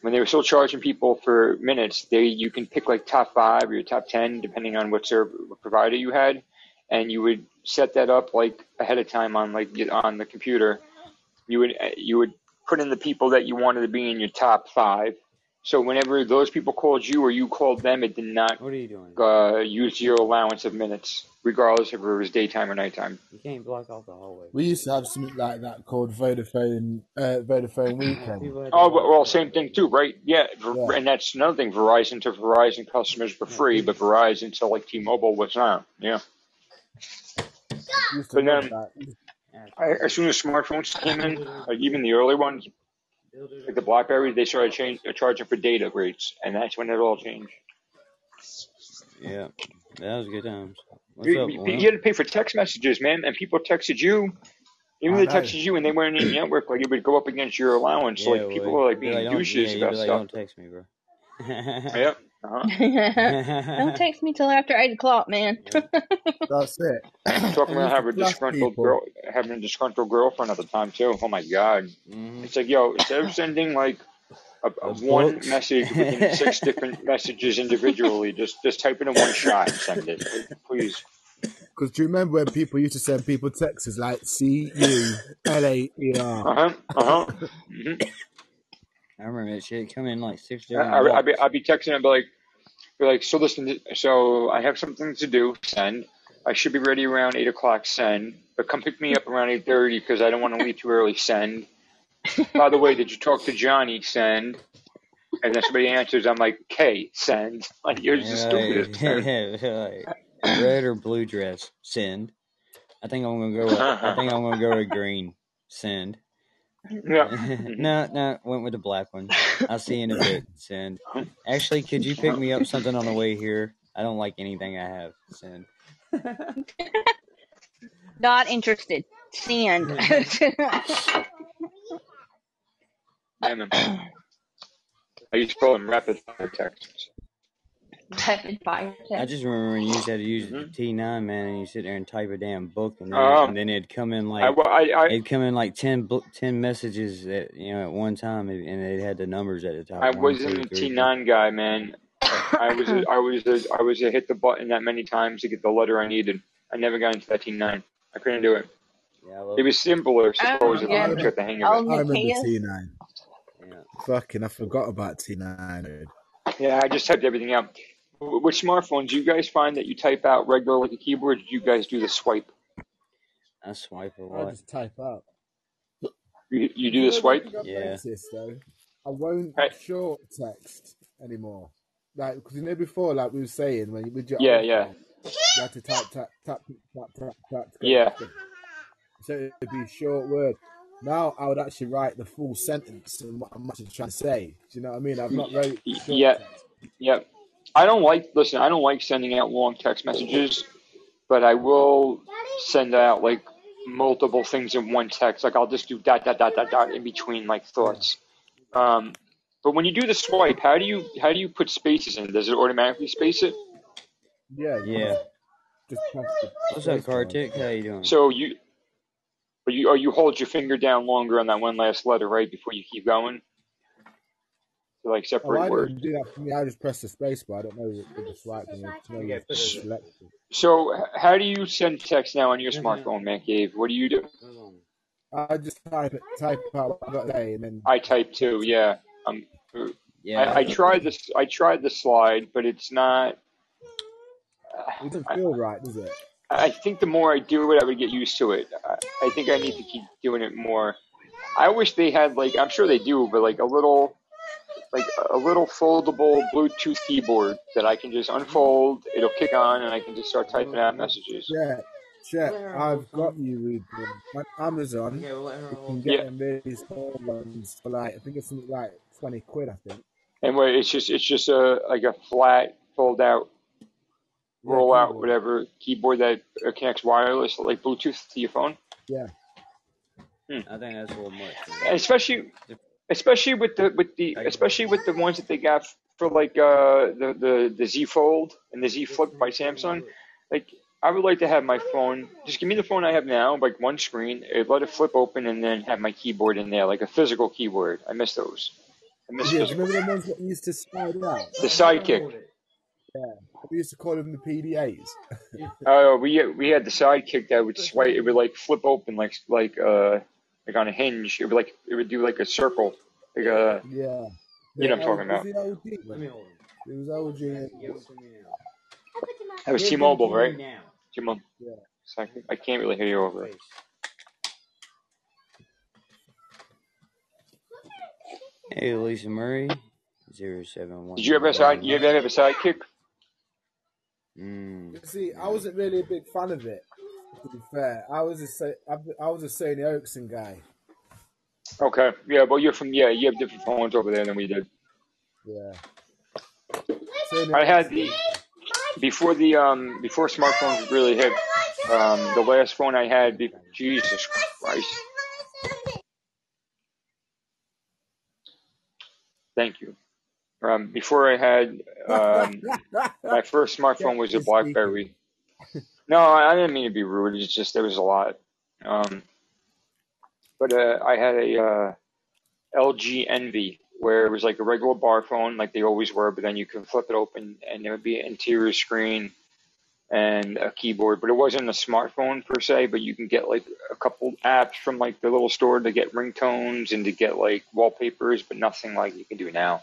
when they were still charging people for minutes, they you can pick like top five or your top ten depending on what server what provider you had, and you would set that up like ahead of time on like on the computer. You would you would put in the people that you wanted to be in your top five. So whenever those people called you or you called them, it did not What are you doing? uh, use your allowance of minutes, regardless if it was daytime or nighttime. You can't block off the hallway. We used to have something like that called Vodafone uh, Vodafone Weekend. People had to Oh, walk- well, well, same thing too, right? Yeah, Ver- Yeah. and that's another thing. Verizon to Verizon customers were free, but Verizon to like T-Mobile was not. Yeah. Used to But love then- that. I, as soon as smartphones came in, like even the early ones, like the BlackBerry, they started change, uh, charging for data rates, and that's when it all changed. Yeah, that was good times. What's You, up, you, you had to pay for text messages, man, and people texted you. Even I they know. texted you and they weren't in the network, like it would go up against your allowance. Yeah, like people were like being don't- douches yeah, about like, stuff. Don't text me, bro. Yep. Uh-huh. Don't text me till after eight o'clock, man. That's it. Talking about having a disgruntled people. girl, having a disgruntled girlfriend at the time too. Oh my god! Mhm. It's like yo, instead of sending like a, a one books. message within six different messages individually. Just just type it in one shot and send it, please. Because do you remember when people used to send people texts like C U L A E Uh huh. Uh huh. hmm I remember that shit come in like six I, I, I'd be. I'd be texting and be like, be like, so listen, so I have something to do. Send. I should be ready around eight o'clock. Send. But come pick me up around eight thirty because I don't want to leave too early. Send. By the way, did you talk to Johnny? Send. And then somebody answers, I'm like, K, send. Like, you're just the Yeah, stupidest. man. like, like, red or blue dress. Send. I think I'm gonna go. With, I uh-huh. think I'm gonna go with green. Send. Yeah. No, no, went with the black one. I'll see you in a bit. Send. Actually, could you pick me up something on the way here? I don't like anything I have. Send. Not interested. Send. Yeah, man. I used to call them rapid fire texts. Rapid fire I just remember when you used to have to use the Mhm. T9, man, and you sit there and type a damn book, and then, Um, and then it'd come in like wa- I, I, it'd come in like 10, book, 10 messages at you know at one time, and and it had the numbers at the top. I One, wasn't two, a three, four. T9 guy, man. I was, a, I was, a, I was a hit the button that many times to get the letter I needed. I never got into that T9. I couldn't do it. Yeah, I It was simpler, Oh, supposedly, yeah. once you got the hang Oh, of it. I remember T nine. Yeah. Fucking, I forgot about T nine. Yeah, I just typed everything out. W- With smartphones, do you guys find that you type out regular like a keyboard? Do you guys do the swipe? I swipe a I lot. I just type out. You, you do the swipe? Yeah. noticed though, I won't Right. short text anymore. Like, because you know before, like we were saying, when you, with your Yeah, old yeah, phone, you had to type, tap, tap, tap, tap, tap to yeah. So it'd be a short word. Now I would actually write the full sentence and what I'm actually trying to say. Do you know what I mean? I've not wrote Y- short Yeah, text. yeah. I don't like, listen, I don't like sending out long text messages, but I will send out like multiple things in one text. Like I'll just do dot, dot, dot, dot, dot in between like thoughts. Um, but when you do the swipe, how do you, how do you put spaces in? Does it automatically space it? Yeah, Yeah. just just press What's up, space. Kartik? How you doing? So you, but you, or you hold your finger down longer on that one last letter, right, before you keep going to like Oh, separate I words. don't do that for me. I just press the space bar. I don't know with with the swipe. You know, to know you select it. So how do you send text now on your smartphone, Matt Gabe? What do you do? I just type it, type out what I got to and then I type too, yeah. Um, Yeah, I, I tried this. I tried the slide, but it's not. it doesn't feel right, does it? I think the more I do it, I would get used to it. I, I think I need to keep doing it more. I wish they had like I'm sure they do, but like a little, like a little foldable Bluetooth keyboard that I can just unfold. It'll kick on, and I can just start typing out messages. Check, check. I've got you with on Amazon. Okay, we'll You can get Yeah, them really small ones for like I think it's something like twenty quid. I think. and wait, it's just it's just a like a flat fold out, Yeah, roll out, whatever keyboard that uh, connects wireless like Bluetooth to your phone. Yeah. Hmm. I think that's a little much. For especially especially with the with the especially with the ones that they got for like uh the the the Z Fold and the Z Flip by Samsung. Like I would like to have my phone. Just give me the phone I have now, like one screen. It let it flip open and then have my keyboard in there, like a physical keyboard. I miss those. I miss Yeah, physical. remember the ones that used to slide out? The Sidekick. Yeah, we used to call them the PDAs. Oh, we we had the Sidekick that would swipe. It would like flip open, like like uh like on a hinge. It would like it would do like a circle, like a yeah, you know what I'm talking about. was it OG? Let me hold It was OG. it. Give it to me now. That was T-Mobile, right? T-Mobile. Yeah. So I, I can't really hear you over it. Hey, Lisa Murray, zero seven one Did you ever have a side? You ever have a sidekick? Mm. See, I wasn't really a big fan of it. To be fair, I was a Sa- I was a Sony Ericsson guy. Okay. Yeah. but you're from. Yeah. You have different phones over there than we did. Yeah. Sony I had the before the um before smartphones really hit. Um, the last phone I had. Be, Jesus Christ. Thank you. Um, before I had um, my first smartphone was a BlackBerry. No, I didn't mean to be rude. It's just there was a lot. Um, but uh, I had a uh, LG Envy where it was like a regular bar phone, like they always were, but then you can flip it open and there would be an interior screen and a keyboard. But it wasn't a smartphone per se, but you can get like a couple apps from like the little store to get ringtones and to get like wallpapers, but nothing like you can do now.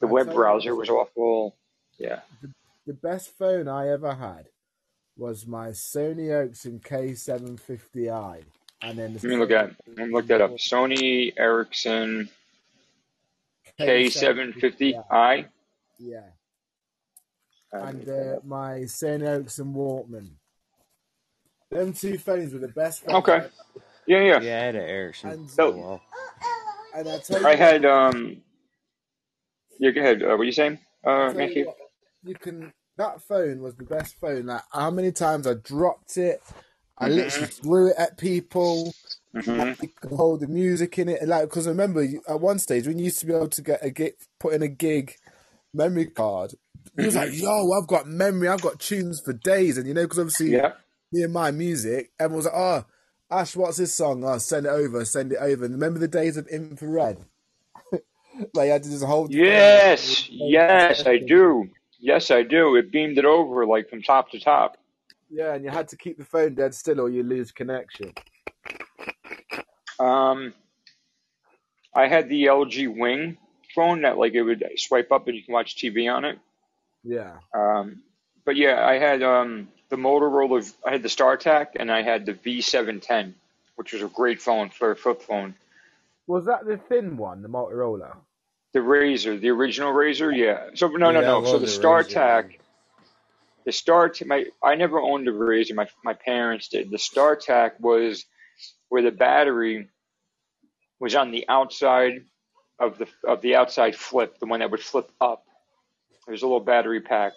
The I web browser was awful. Yeah. the best phone I ever had was my Sony Ericsson K750i, and then Let me look at let me look that up. Sony Ericsson K750i. Yeah, and uh, my Sony Ericsson Walkman. Them two phones were the best. Phones Okay. Yeah, yeah. Yeah, I had an Ericsson And- for a while. And I tell you, I had um. Yeah, go ahead. Uh, what are you saying, uh, I tell you Matthew? what, you can. That phone was the best phone. Like how many times I dropped it, I Mhm. literally threw it at people. hmm Like, hold the music in it, like because remember at one stage when you used to be able to get a gig, put in a gig memory card, you was like, "Yo, I've got memory, I've got tunes for days," and you know because obviously Yeah. me and my music, everyone was like, "Oh, Ash, what's this song? Oh, send it over, send it over." And remember the days of infrared, like I had to just hold. Yes, yes, I do. Yes, I do. It beamed it over like from top to top. Yeah, and you had to keep the phone dead still, or you lose connection. Um, I had the LG Wing phone that like it would swipe up and you can watch TV on it. Yeah. Um, but yeah, I had um the Motorola. I had the StarTAC and I had the V710, which was a great phone for a flip phone. Was that the thin one, the Motorola? The Razor, the original Razor, yeah. So no, no, Yeah, no. So the the. StarTAC, the Start, my I never owned a Razor. My my parents did. The StarTAC was where the battery was on the outside of the of the outside flip, the one that would flip up. There's a little battery pack.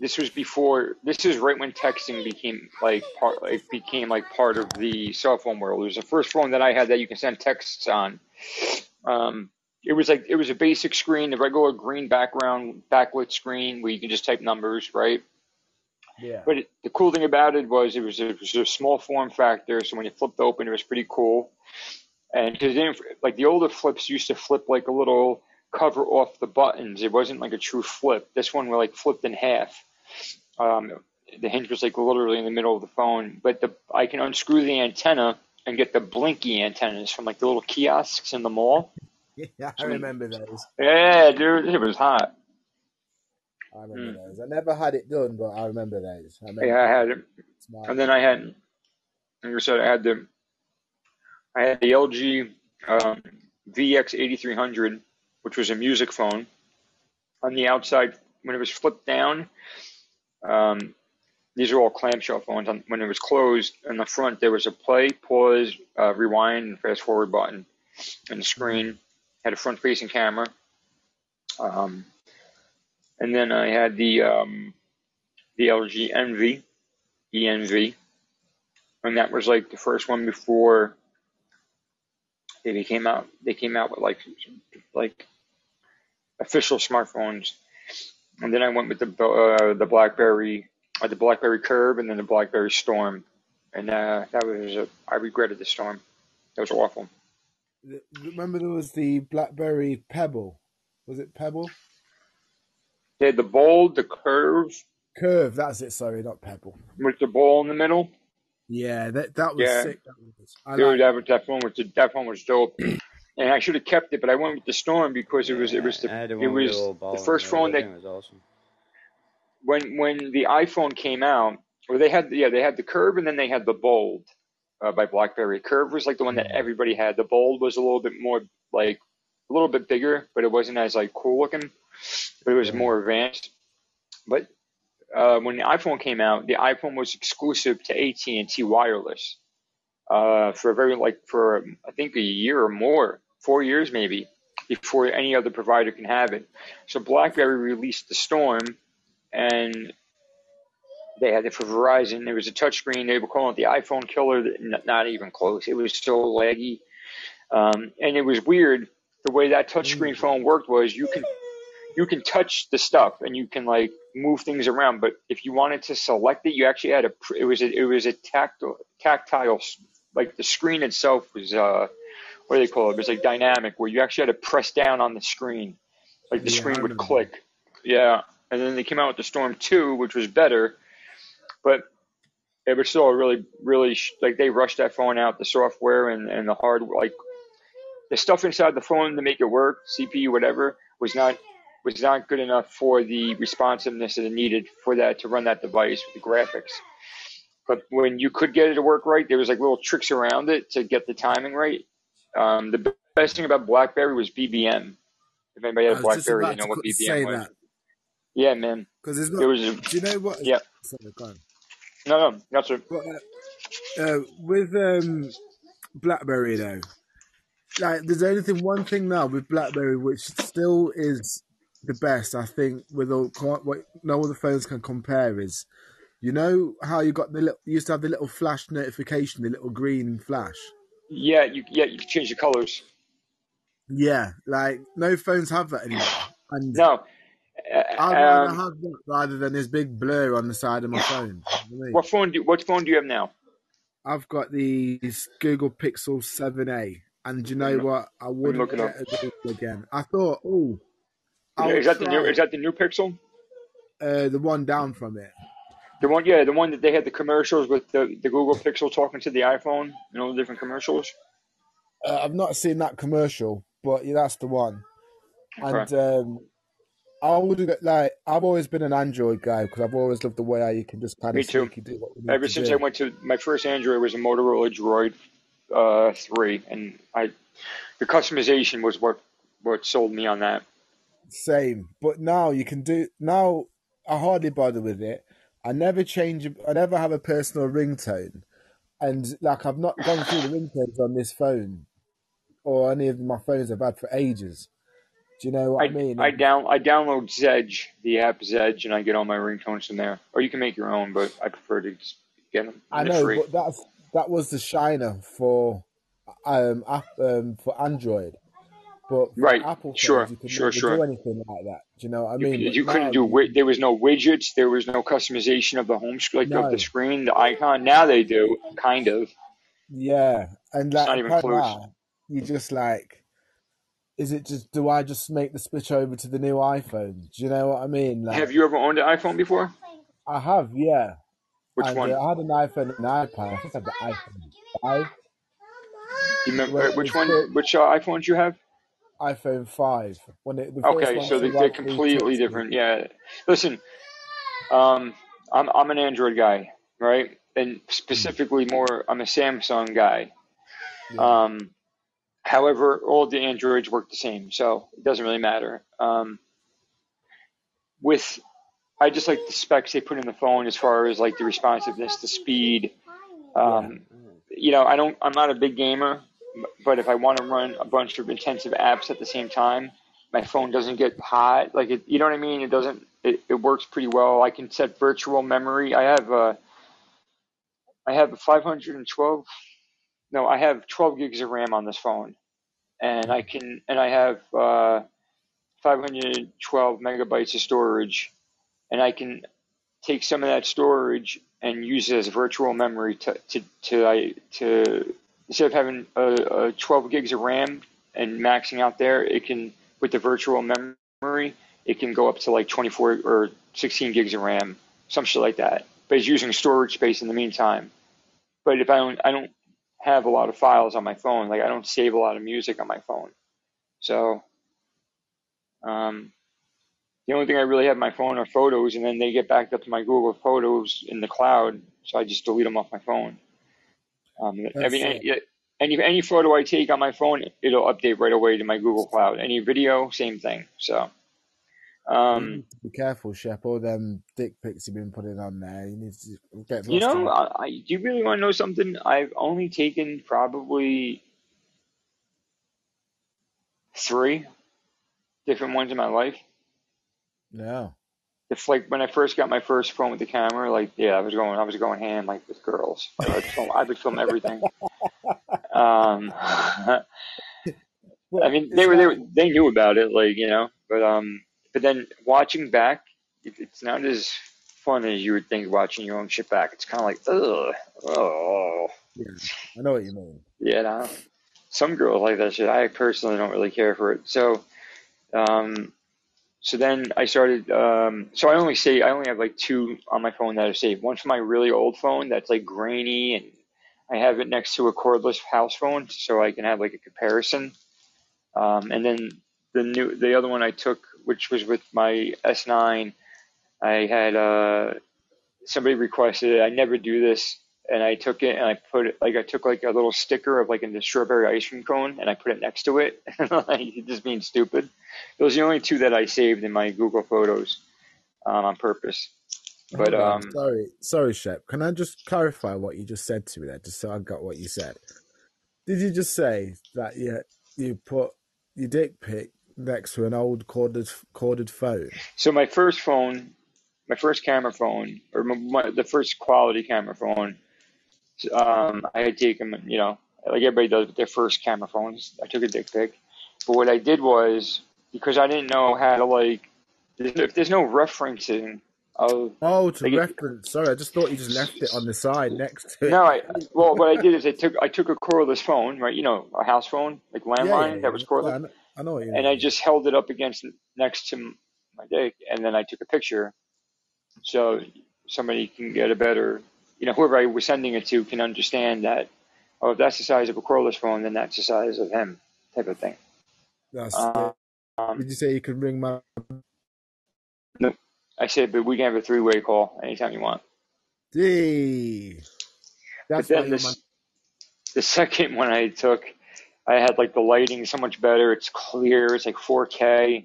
This was before. This is right when texting became like part. Like became like part of the cell phone world. It was the first phone that I had that you can send texts on. Um, it was like it was a basic screen, the regular green background backlit screen where you can just type numbers, right? Yeah. But it, the cool thing about it was it was a, it was a small form factor, so when you flipped open, it was pretty cool. And because like the older flips used to flip like a little cover off the buttons, it wasn't like a true flip. This one were like flipped in half. Um, the hinge was like literally in the middle of the phone, but the I can unscrew the antenna and get the blinky antennas from like the little kiosks in the mall. Yeah, I remember those. Yeah, dude, it was hot. I remember those. I never had it done, but I remember those. I remember Hmm. Yeah, I had it. Smart. And then I had, like I said, I had the, I had the LG um, VX8300, which was a music phone. On the outside, when it was flipped down, um, these are all clamshell phones. On, when it was closed, in the front there was a play, pause, uh, rewind, and fast forward button, and the screen had a front-facing camera. Um, and then I had the um, the LG Envy, ENV, and that was like the first one before they became out. They came out with like like official smartphones, and then I went with the uh, the BlackBerry, uh, the BlackBerry Curve, and then the BlackBerry Storm, and uh, that was a, I regretted the Storm. That was awful. Th- Remember there was the BlackBerry Pebble. Was it Pebble? They had the bold, the curve Curve. That's it. Sorry, not Pebble. with the ball in the middle. Yeah, that that was Yeah. sick. That was. I Dude, like that, was- that phone was that phone was dope. And I should have kept it, but I went with the Storm because it was it was the the it was the the first phone That that was awesome. when when the iPhone came out, or they had yeah they had the Curve and then they had the Bold uh, by BlackBerry. Curve was like the one that everybody had. The Bold was a little bit more like a little bit bigger, but it wasn't as like cool looking, but it was more advanced. But uh, when the iPhone came out, the iPhone was exclusive to AT and T wireless uh, for a very like for I think a year or more, four years maybe, before any other provider can have it. So BlackBerry released the Storm, and they had it for Verizon. There was a touchscreen. They were calling it the iPhone killer. Not even close. It was so laggy, um, and it was weird. The way that touchscreen phone worked was you can you can touch the stuff and you can like move things around. But if you wanted to select it, you actually had a it was a, it was a tactile tactile like the screen itself was uh, what do they call it? It was like dynamic, where you actually had to press down on the screen, like the Yeah, screen would click. Yeah, and then they came out with the Storm Two, which was better, but it was still really, really like they rushed that phone out, the software and and the hard like the stuff inside the phone to make it work, CPU, whatever, was not was not good enough for the responsiveness that it needed for that to run that device with the graphics. But when you could get it to work right, there was like little tricks around it to get the timing right. Um, the best thing about BlackBerry was BBM. If anybody had a BlackBerry, they know what BBM was. that Yeah, man. because it's not. was a Do you know what? yeah. Sorry. No, no, that's a But, uh, uh, with um, BlackBerry though, like there's only thing one thing now with BlackBerry which still is the best. I think with all what no other phones can compare is, you know how you got the little you used to have the little flash notification, the little green flash. yeah. You yeah you can change the colors. Yeah, like no phones have that anymore, and No, I'd uh, rather um, have that rather than this big blur on the side of my phone. You know what I mean? what phone do what phone do you have now? I've got the Google Pixel 7a, and you know me, what? I wouldn't look it up. a again. I thought, oh, Is that the new is that the new Pixel? uh, the one down from it. The one, yeah, the one that they had the commercials with the, the Google Pixel talking to the iPhone and all the different commercials. Uh, I've not seen that commercial, but yeah, that's the one. And Okay. um, I would like I've always been an Android guy because I've always loved the way how you can just kind Me of too. do what you need Ever since I went to my first Android was a Motorola Droid uh, three, and I the customization was what what sold me on that. Same, but now you can do now. I hardly bother with it. I never change. I never have a personal ringtone, and like I've not gone through the ringtones on this phone or any of my phones I've had for ages. Do you know what I, I mean? I down I download Zedge, the app Zedge, and I get all my ringtones from there. Or you can make your own, but I prefer to just get them. I know, free. but that's that was the shiner for um, app, um for Android, but for Right. Apple phones Sure. you can Sure. Sure. do anything like that. Do you know what I mean? But you couldn't do wi- there was no widgets, there was no customization of the home sc- like of the screen, the icon. Now they do, kind of. yeah, and It's like not even close. now, you just like, is it just do I just make the switch over to the new iPhone? Do you know what I mean? Have you ever owned an iPhone before? I have, yeah, Which one? uh, I had an iPhone and an iPad. I think I had the iPhone five. You remember When which one? Which uh, iPhones you have? iPhone five, when it Okay, so they, they're had completely different. Yeah. Listen, um, I'm I'm an Android guy, right? And specifically more, I'm a Samsung guy. yeah. Um, however, all the Androids work the same, so it doesn't really matter. Um, with I just like the specs they put in the phone as far as like the responsiveness, the speed. Um, you know, I don't. I'm not a big gamer, but if I want to run a bunch of intensive apps at the same time, my phone doesn't get hot. Like it, you know what I mean? It doesn't. It, it works pretty well. I can set virtual memory. I have a. I have a 512. No, I have 12 gigs of RAM on this phone, and I can. And I have uh, 512 megabytes of storage, and I can take some of that storage and use it as virtual memory to to to, I, to instead of having a, a 12 gigs of RAM and maxing out there, it can with the virtual memory, it can go up to like 24 or 16 gigs of RAM, some shit like that. But it's using storage space in the meantime. But if I don't, I don't have a lot of files on my phone. Like I don't save a lot of music on my phone. So um, the only thing I really have on my phone are photos, and then they get backed up to my Google Photos in the cloud. So I just delete them off my phone. Um, it. any any photo I take on my phone, it'll update right away to my Google Cloud. Any video, same thing. So um, be careful, Shep. All them dick pics you've been putting on there. You need to get you know. I, I, do you really want to know something? I've only taken probably three different ones in my life. No. It's like when I first got my first phone with the camera, like yeah, I was going, I was going ham like with girls. I would film, I would film everything. Um, I mean, they were they were they knew about it, like you know, but um, but then watching back, it, it's not as fun as you would think watching your own shit back. It's kind of like ugh, oh, yeah, I know what you mean. you know. some girls like that shit. I personally don't really care for it. So, um, so then I started. Um, so I only say I only have like two on my phone that are saved. One for my really old phone that's like grainy, and I have it next to a cordless house phone, so I can have like a comparison. Um, and then the new, the other one I took, which was with my S9, I had uh, somebody requested it. I never do this, and I took it and I put it like I took like a little sticker of like in the strawberry ice cream cone, and I put it next to it. like just being stupid. Those are the only two that I saved in my Google Photos um, on purpose. But on, um, sorry, sorry, Shep. Can I just clarify what you just said to me there, just so I got what you said? Did you just say that you you put your dick pic next to an old corded corded phone? so my first phone, my first camera phone, or my, the first quality camera phone, um, I had taken, you know, like everybody does with their first camera phones. I took a dick pic, but what I did was because I didn't know how to like, there's no, if there's no referencing of Oh, to like, reference. Sorry, I just thought you just left it on the side next to it. no, I well, what I did is I took I took a cordless phone, right? You know, a house phone, like Yeah, yeah, landline yeah. that was cordless, know, I know what you and I just held it up against next to my dick, and then I took a picture so somebody can get a better, you know, whoever I was sending it to can understand that, oh, if that's the size of a cordless phone, then that's the size of him, type of thing. That's. Um, Did you say you could ring my? no, I said, but we can have a three-way call anytime you want. Gee, that's why then this, the second one I took, I had like the lighting so much better. It's clear. It's like 4K.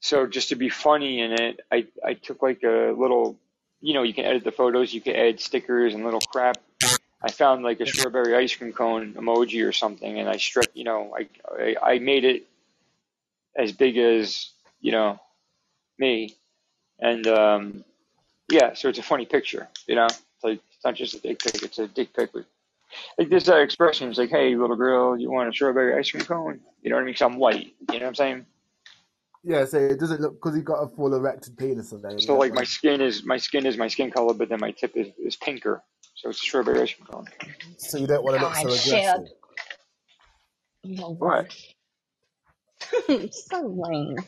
So just to be funny in it, I, I took like a little, you know, you can edit the photos, you can add stickers and little crap. I found like a strawberry ice cream cone emoji or something, and I stretched, you know, I, I I made it as big as you know me, and um, yeah, so it's a funny picture, you know. It's like it's not just a dick pic; it's a dick pic with like this that expression. It's like, hey, little girl, you want a strawberry ice cream cone? You know what I mean? 'Cause I'm white. You know what I'm saying? Yeah, so it doesn't look because he got a full erected penis on there. So like my skin is my skin is my skin color, but then my tip is, is pinker. So it's a strawberry ice cream cone. So you don't want to look so God, Shep. aggressive. You're What? so lame.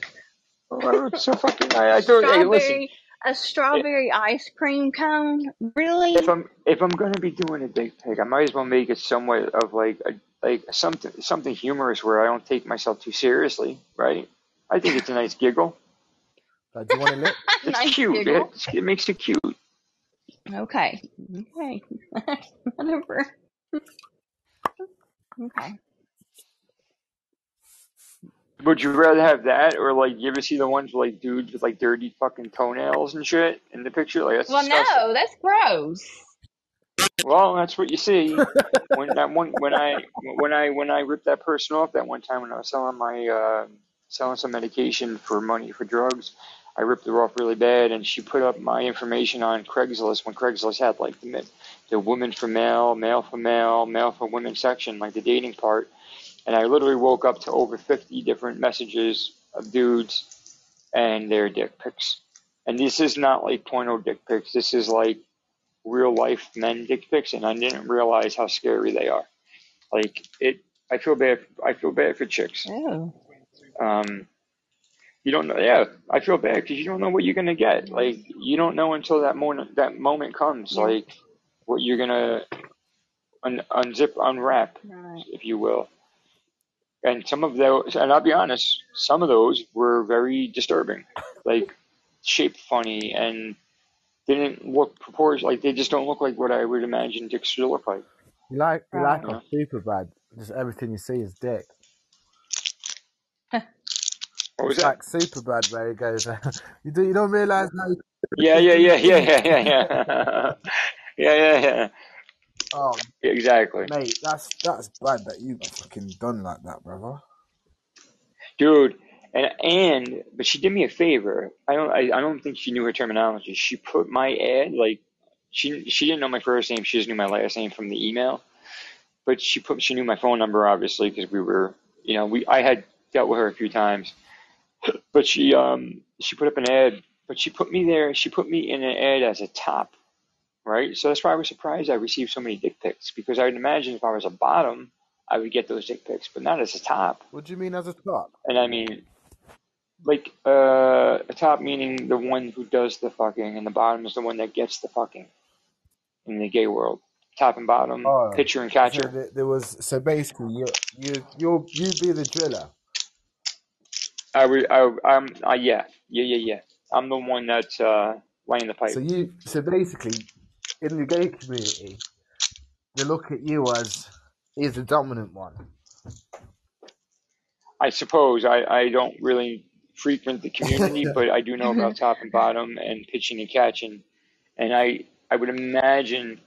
Well, it's so fucking. I, I thought. Hey, listen. Strawberry, a strawberry ice cream cone? Really? If Really? I'm if I'm gonna be doing a dick pic, I might as well make it somewhat of like a like something something humorous where I don't take myself too seriously, right? I think it's a nice giggle. Like, do you want to lick? It's nice cute. giggle. It, it makes it cute. Okay. Okay. Whatever. Okay. Would you rather have that or like you ever see the ones with like dudes with like dirty fucking toenails and shit in the picture? Like that's Well, disgusting. no, that's gross. Well, that's what you see when that one when I when I when I ripped that person off that one time when I was selling my uh, selling some medication for money for drugs. I ripped her off really bad, and she put up my information on Craigslist when Craigslist had like the mi- the women for male, male for male, male for women section, like the dating part. And I literally woke up to over 50 different messages of dudes and their dick pics. And this is not like porno dick pics. This is like real life men dick pics, and I didn't realize how scary they are. Like it, I feel bad. I feel bad for chicks. Oh. Um, you don't know. Yeah, I feel bad because you don't know what you're gonna get. Like you don't know until that moment that moment comes. Yeah. Like what you're gonna un- unzip, unwrap, Right. if you will. And some of those, and I'll be honest, some of those were very disturbing. Like shaped funny and didn't look proportioned. Like they just don't look like what I would imagine dicks should look like. You like you like a Superbad. Just everything you see is dick. What was It's that? like Superbad where he goes. you do you don't realize how. Yeah, yeah, yeah, yeah, yeah, yeah, yeah, yeah, yeah, yeah. Oh, Exactly. mate, that's that's bad that you fucking done like that, brother. dude. And and but she did me a favor. I don't I, I don't think she knew her terminology. She put my ad like she she didn't know my first name. She just knew my last name from the email. But she put she knew my phone number obviously because we were you know we I had dealt with her a few times. But she um she put up an ad. But she put me there. She put me in an ad as a top, right? So that's why I was surprised I received so many dick pics because I'd imagine if I was a bottom, I would get those dick pics, but not as a top. What do you mean as a top? And I mean, like uh, a top meaning the one who does the fucking, and the bottom is the one that gets the fucking in the gay world. Top and bottom, Oh, pitcher and catcher. there, there was so basically you you you you be the driller. I would, I, I'm, uh, yeah, yeah, yeah, yeah. I'm the one that's uh, laying the pipe. So you so basically in the gay community, they look at you as is the dominant one. I suppose I, I don't really frequent the community, but I do know about top and bottom and pitching and catching. And I, I would imagine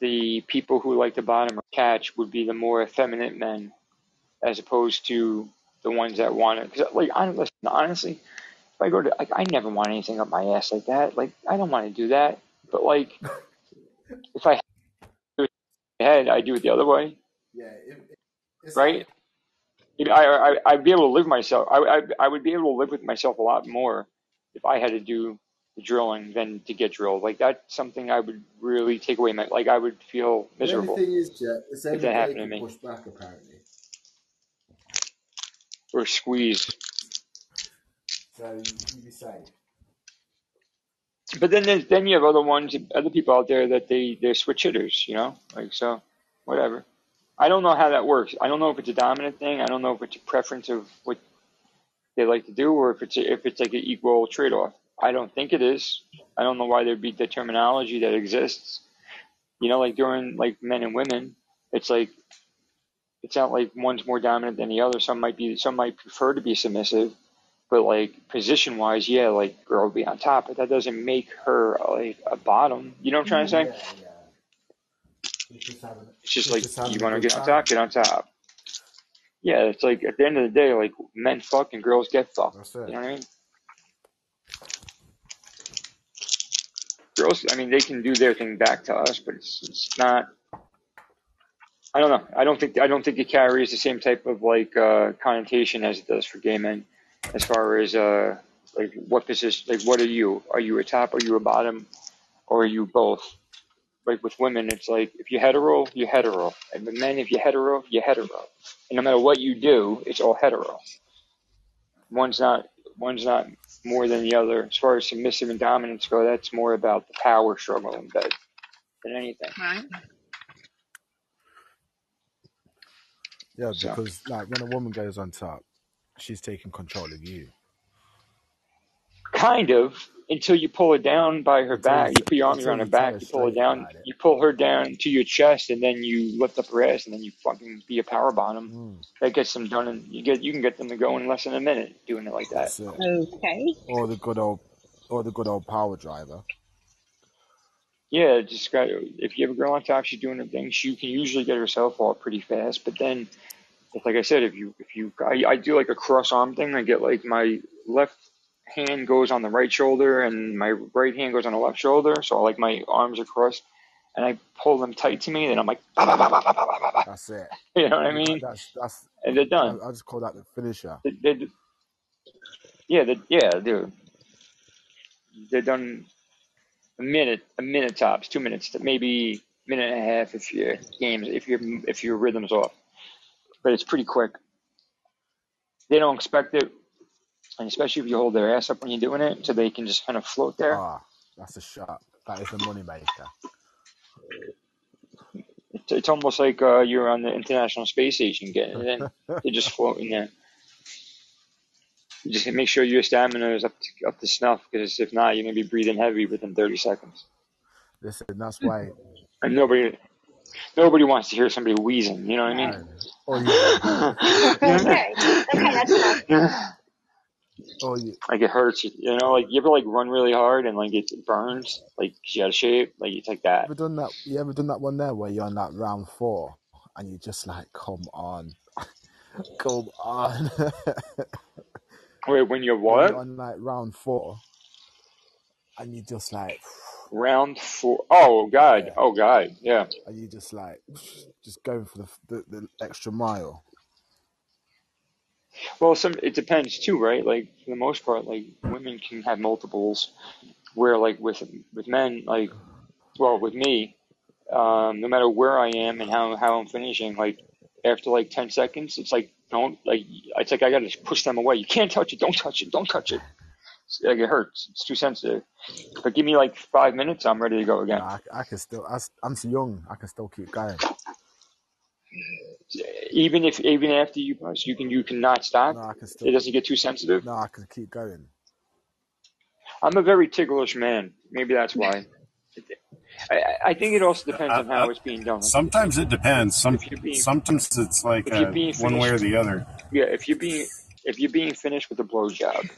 the people who like the bottom or catch would be the more effeminate men as opposed to the ones that want it. Because, like, I, listen, honestly, if I go to, like, I never want anything up my ass like that. Like, I don't want to do that. But, like, if I do it in head, I do it the other way, Yeah, it, right? Know, I, I, I'd be able to live myself. I, I, I would be able to live with myself a lot more if I had to do the drilling than to get drilled. Like that's something I would really take away. My, like I would feel The miserable thing is, Jet, it's if that happened to me push back apparently. or squeeze. So you, you be safe. But then there's, then you have other ones, other people out there that they they're switch hitters. You know, like so, whatever. I don't know how that works. I don't know if it's a dominant thing. I don't know if it's a preference of what they like to do, or if it's a, if it's like an equal trade off. I don't think it is. I don't know why there'd be the terminology that exists. You know, like during like men and women, it's like it's not like one's more dominant than the other. Some might be some might prefer to be submissive, but like position wise, yeah, like girl would be on top, but that doesn't make her like a bottom. You know what I'm trying to say? Yeah, yeah. It's just having It's just like just you want to get on top, get on top. Yeah, it's like at the end of the day, like men fuck and girls get fucked. That's You know what I mean? Girls, I mean, they can do their thing back to us, but it's it's not. I don't know. I don't think I don't think it carries the same type of like uh, connotation as it does for gay men, as far as uh like what position, like what are you? Are you a top? Are you a bottom? Or are you both? Like with women, it's like if you're hetero, you're hetero, and with men, if you're hetero, you're hetero, and no matter what you do, it's all hetero. One's not one's not more than the other. As far as submissive and dominance go, that's more about the power struggle in bed than anything. Right. Yeah, So. because like when a woman goes on top, she's taking control of you. Kind of until you pull her down by her Until back. you, You put your arms around her back, her you pull her down, it. you pull her down to your chest, and then you lift up her ass, and then you fucking be a power bottom. Mm, That gets them done, and you get you can get them to go in less than a minute doing it like that. it. Okay. Or the good old, or the good old power driver. Yeah, just got if you have a girl on top, she's doing her thing. She can usually get herself off pretty fast, but then, but like I said, if you if you I, I do like a cross arm thing, I get like my left hand goes on the right shoulder and my right hand goes on the left shoulder, so I like my arms are crossed and I pull them tight to me, and I'm like, bah, bah, bah, that's it. you know what I mean? That's that's. And they're done. I, I just call that the finisher. They, they, yeah, they, yeah, dude. They're done. A minute, a minute tops, two minutes, maybe minute and a half if your games, if your if your rhythms off. But it's pretty quick. They don't expect it, and especially if you hold their ass up when you're doing it, so they can just kind of float there. Ah, that's a shot. That is a money maker. It's, it's almost like uh, you're on the International Space Station getting it in. They're just floating there. You just make sure your stamina is up to, up to snuff, because if not, you're gonna be breathing heavy within 30 seconds. Listen, that's why. And nobody, nobody wants to hear somebody wheezing. You know what I mean? Man, or you, Okay. Okay, that's enough. or you, like it hurts. You you know, like you ever like run really hard and like it burns, like you out of shape. Like it's like that. You ever done that? You ever done that one there where you're on that round four and you're just like, come on, come on. Wait, when you're when what? you're on like round four and you're just like, Round four. Oh god. yeah, Oh god. Yeah. and you just like, just going for the the, the extra mile. Well, some it depends too, right? Like for the most part, like women can have multiples, where like with with men, like well with me, um, no matter where I am and how how I'm finishing, like after like ten seconds, it's like don't like it's like I gotta push them away. You can't touch it. Don't touch it. Don't touch it. It's, like it hurts. It's too sensitive. But give me like five minutes, I'm ready to go again. I, I can still. I, am too young. I can still keep going. Even if even after you bust, you can you cannot stop. No, I can still. It doesn't get too sensitive. No, I can keep going. I'm a very ticklish man. Maybe that's why. I, I think it also depends on how it's being done. Sometimes it depends. Some being- sometimes it's like if you're uh, being one way or the other. Yeah, if you're being if you're being finished with a blowjob,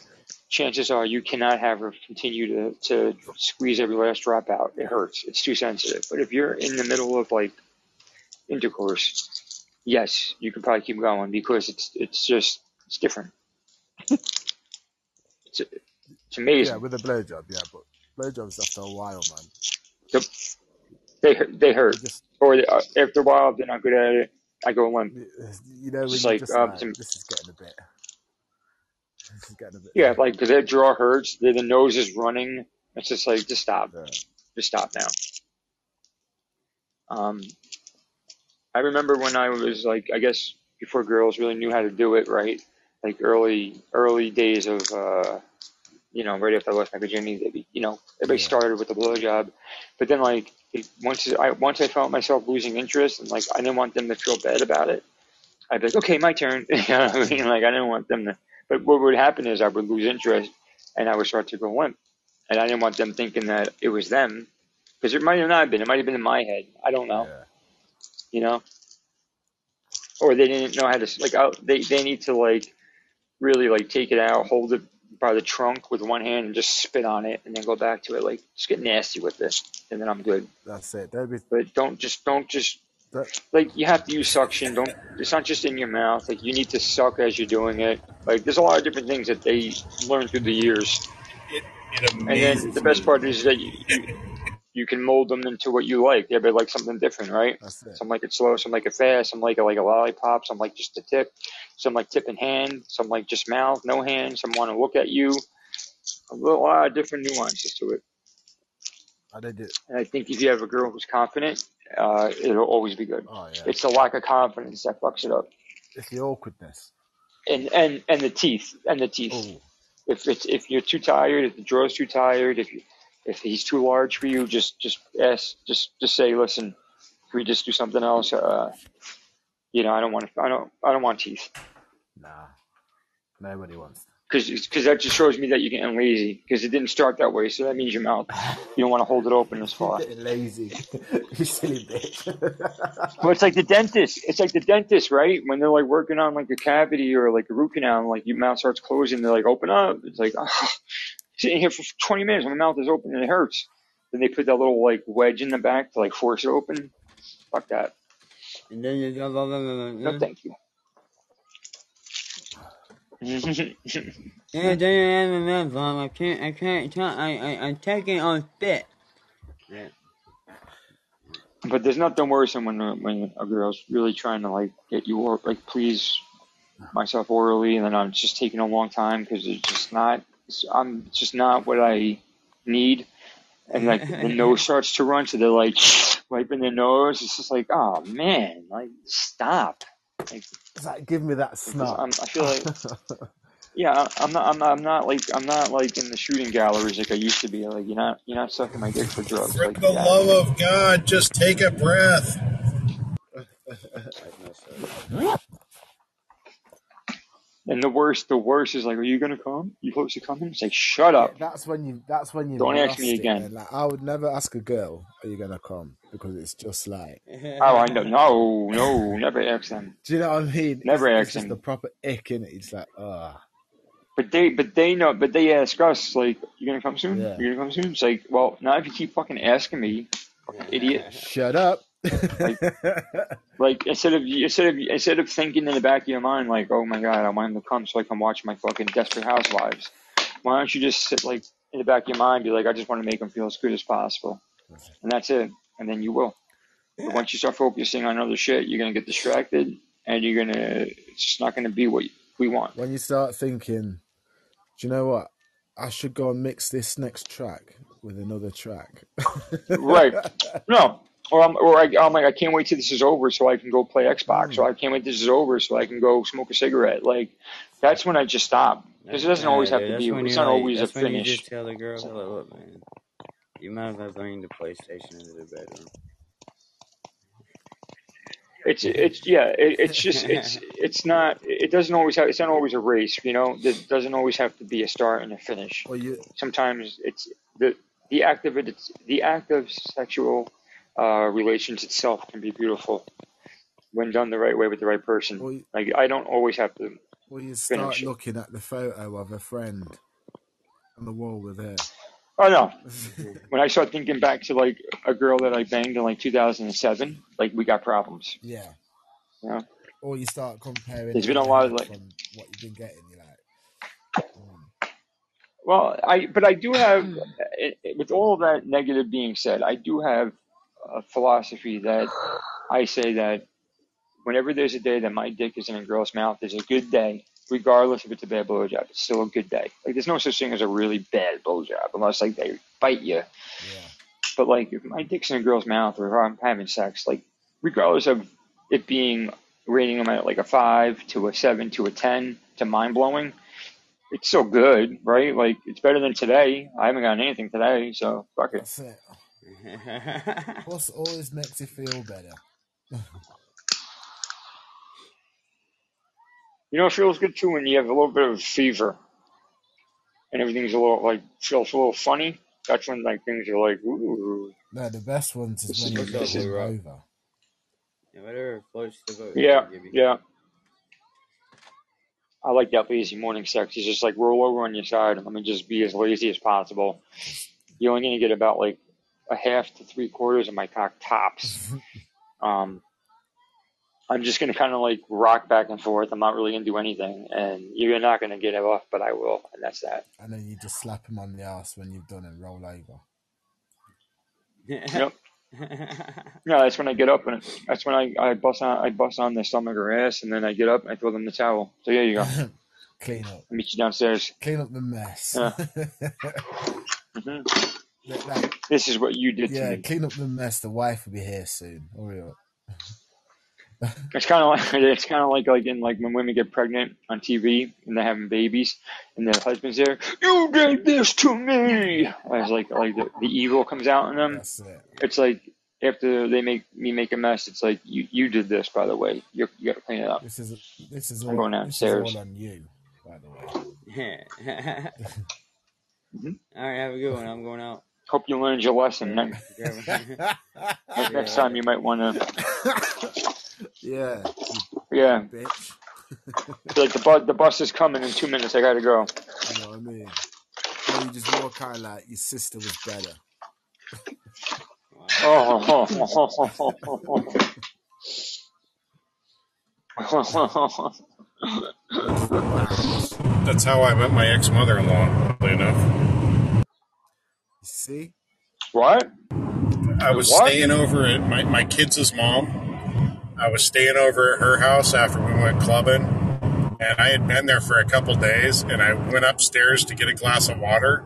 chances are you cannot have her continue to, to squeeze every last drop out. It hurts. It's too sensitive. But if you're in the middle of like intercourse, yes, you can probably keep going because it's it's just it's different. it's it's amazing. Yeah, with a blowjob. Yeah, but blowjobs after a while, man. Yep. They hurt- they hurt, Just or they, uh, after a while, they're not good at it. I go limp. you know Just like, just um, like, this is getting a bit. This is getting a bit. Yeah, like because their jaw hurts, the, the nose is running. It's just like just stop, Yeah. just stop now. Um, I remember when I was like, I guess before girls really knew how to do it, right? Like early early days of, uh, you know, right after I lost my virginity, you know, everybody Yeah. started with a blowjob, but then like it, once I once I felt myself losing interest and like I didn't want them to feel bad about it, I'd be like, okay, my turn. you know what I mean? Like I didn't want them to. But what would happen is I would lose interest and I would start to go limp, and I didn't want them thinking that it was them, because it might have not been. It might have been in my head. I don't know. Yeah. You know. Or they didn't know how to like. I, they they need to like really like take it out, hold it by the trunk with one hand, and just spit on it, and then go back to it. Like just get nasty with it, and then I'm good. That's it. That'd be. But don't just don't just That, like you have to use suction. Don't it's not just in your mouth. Like you need to suck as you're doing it. Like there's a lot of different things that they learn through the years. It, it And then the best part is that you, you you can mold them into what you like. Yeah, but like something different, right? Some like it slow, some like it fast, some like it like a lollipop, some like just the tip, some like tip and hand, some like just mouth, no hand, some want to look at you. A little- lot of different nuances to it. I did it. And I think if you have a girl who's confident, uh, it'll always be good. Oh yeah. It's the lack of confidence that fucks it up. It's the awkwardness. And and and the teeth and the teeth. Oh, If it's if you're too tired, if the draw's too tired, if you if he's too large for you, just just ask, just just say, listen, can we just do something else? Uh, you know, I don't want to, I don't I don't want teeth nah. Nobody wants. Because that just shows me that you're getting lazy because it didn't start that way. So that means your mouth you don't want to hold it open as far. Lazy. you silly bitch. Well, it's like the dentist. It's like the dentist, right? When they're like working on like a cavity or like a root canal, and like your mouth starts closing, they're like, open up. It's like, oh, sitting here for 20 minutes, my mouth is open and it hurts. Then they put that little like wedge in the back to like force it open. Fuck that. And then you go, No, thank you. Yeah, then you have a mouth on. I can't, I can't talk. I, I, I'm taking on spit. Yeah. but there's nothing worse than when when a girl's really trying to like get you or like please myself orally, and then I'm just taking a long time because it's just not. It's, I'm just not what I need, and like the nose starts to run, so they're like wiping their nose. It's just like, oh man, like stop. Like, It's like, give me that because. I'm, feel like yeah, I- I'm not, I'm not, I'm not like, I'm not like in the shooting galleries like I used to be. Like you're not, you're not sucking my dick for drugs. For Like the that. love of God, just take a breath. And the worst, the worst is like, are you gonna come? You close to coming? It's like, shut Yeah, up. that's when you. That's when you. Don't ask me again. Like I would never ask a girl, "Are you gonna come?" Because it's just like, Oh, I know. No, no, never ask them. do you know what I mean? Never it's, ask it's just the proper ick in it. It's like, ah, But they, but they know, but they ask us like, you gonna come soon? Yeah. You gonna come soon? It's like, well, not if you keep fucking asking me, fucking idiot. shut up. Like instead of instead of instead of thinking in the back of your mind like, oh my god, I want him to come so I can watch my fucking Desperate Housewives. Why don't you just sit like in the back of your mind, be like, I just want to make him feel as good as possible, and that's it, and then you will. But once you start focusing on other shit, you're gonna get distracted, and you're gonna it's just not gonna be what we want. when you start thinking, do you know what? I should go and mix this next track with another track. Right. No, or I'm, or I, I'm like, I can't wait till this is over so I can go play Xbox, Mm. or I can't wait till this is over so I can go smoke a cigarette. Like, that's when I just stop because it doesn't always have Yeah, to be. when It's you're not like, always a that's when you finish. just tell the girl, like, look, man, you might as well bring the PlayStation into the bedroom. It's it's yeah. It, it's just it's it's not. It doesn't always have. It's not always a race. You know, it doesn't always have to be a start and a finish. Well, you Sometimes it's the the act of it. It's the act of sexual uh, relations itself can be beautiful when done the right way with the right person. well, you, Like I don't always have to well, you start finish it. looking at the photo of a friend on the wall with her. Oh no. When I start thinking back to like a girl that I banged in like 2007, like we got problems. yeah. You know, Or you start comparing there's been a lot of like. what you've been getting. You're like, mm. Well, I but I do have eh, with all that negative being said, I do have a philosophy that I say that whenever there's a day that my dick is in a girl's mouth, is a good day, regardless if it's a bad blowjob. It's still a good day. Like there's no such thing as a really bad blowjob unless like they bite you. yeah. But like if my dick's in a girl's mouth or if I'm having sex, like regardless of it being rating them at like a five to a seven to a ten to mind blowing, it's still good, right? Like it's better than today. I haven't gotten anything today, so fuck it. That's it. Plus, always makes you feel better. You know, it feels good too when you have a little bit of fever and everything's a little like feels a little funny. That's when like things are like, ooh, No, the best ones is this when is you What's get up, this is over. Yeah, whatever floats the boat, yeah, yeah. I like that lazy morning sex. You just like roll over on your side and let me just be as lazy as possible. You're only gonna get about like a half to three quarters of my cock tops. Um, I'm just gonna kind of like rock back and forth. I'm not really gonna do anything, and you're not gonna get it off, but I will, and that's that. and then you just slap him on the ass when you've done and roll over. Yep. Yeah, that's when I get up, and that's when I, I bust on I bust on their stomach or ass, and then I get up and I throw them the towel. So yeah, you go. I'll Clean up. meet you downstairs. Clean up the mess. Yeah. hmm Like- like, This is what you did to yeah, me. clean up the mess. The wife will be here soon. Hurry up. It's kind of like it's kind of like like in like when women get pregnant on TV and they're having babies and their husband's there. You did this to me. It's like like the, the evil comes out in them. That's it. It's like after they make me make a mess. It's like you you did this by the way. You you got to clean it up. This is this is I'm all going this is downstairs. all on you, by the way. hmm All right, have a good one. I'm going out. Hope you learned your lesson. Next, next time you might want to. yeah, Yeah, you bitch. like the bus the bus is coming in two minutes. I gotta go. You know what I mean? Or you just walk out like your sister was better. Wow. Oh. That's how I met my ex mother in law, oddly enough. You see? what? I was What? staying over at my, my kids' mom. I was staying over at her house after we went clubbing, and I had been there for a couple days. And I went upstairs to get a glass of water,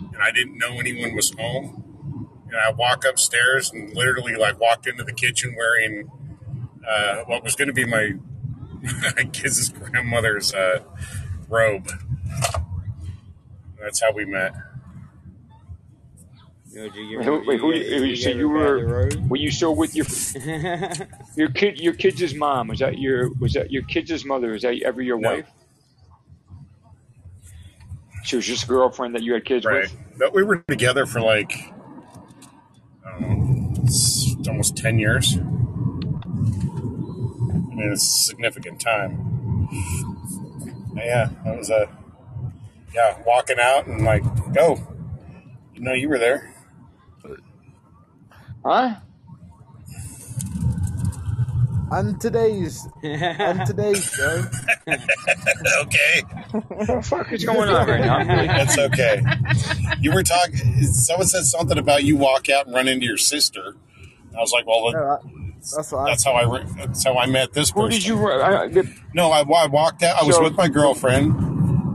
and I didn't know anyone was home. And I walk upstairs and literally like walked into the kitchen wearing uh, what was going to be my my kids' grandmother's uh, robe. That's how we met. Yo, did you give Who, wait, who? you, You, you so you her back the were were you still with your your kid your kid's mom? Was that your was that your kid's mother? Was that ever your No. wife? She was just a girlfriend that you had kids Right. with. But we were together for like, I don't know, it's almost 10 years. I mean, it's a significant time. But yeah, that was a, yeah, walking out and like, go. You know, you were there. Huh? On today's on today's show, okay. What the fuck is going on right now? That's okay. You were talking, someone said something about you walk out and run into your sister. I was like, well, no, I, that's what I how I, re- that's how I met this Who person. did you? I, I, the- No, I, I walked out. I was So- with my girlfriend.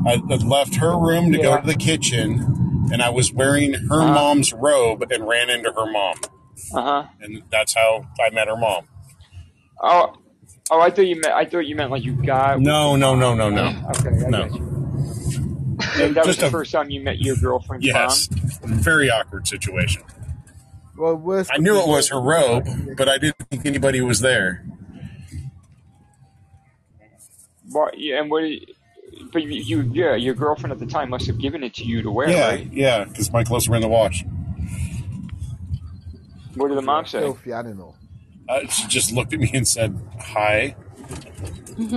I had left her room to go to the kitchen, and I was wearing her Uh-huh. mom's robe and ran into her mom. Uh huh. and that's how I met her mom. Oh, oh, I thought you meant. I thought you meant like you got. No, no, no, no, no. Okay, I No. got. And that was Just the a- first time you met your girlfriend's Yes, very awkward situation. Well, worse. I knew it was her robe, but I didn't think anybody was there. mom. What? Yeah, and what? But you, you, yeah, your girlfriend at the time must have given it to you to wear, yeah, right? yeah, because my clothes were in the wash. What did the mom say? Filthy animal. Uh, she just looked at me and said, "Hi."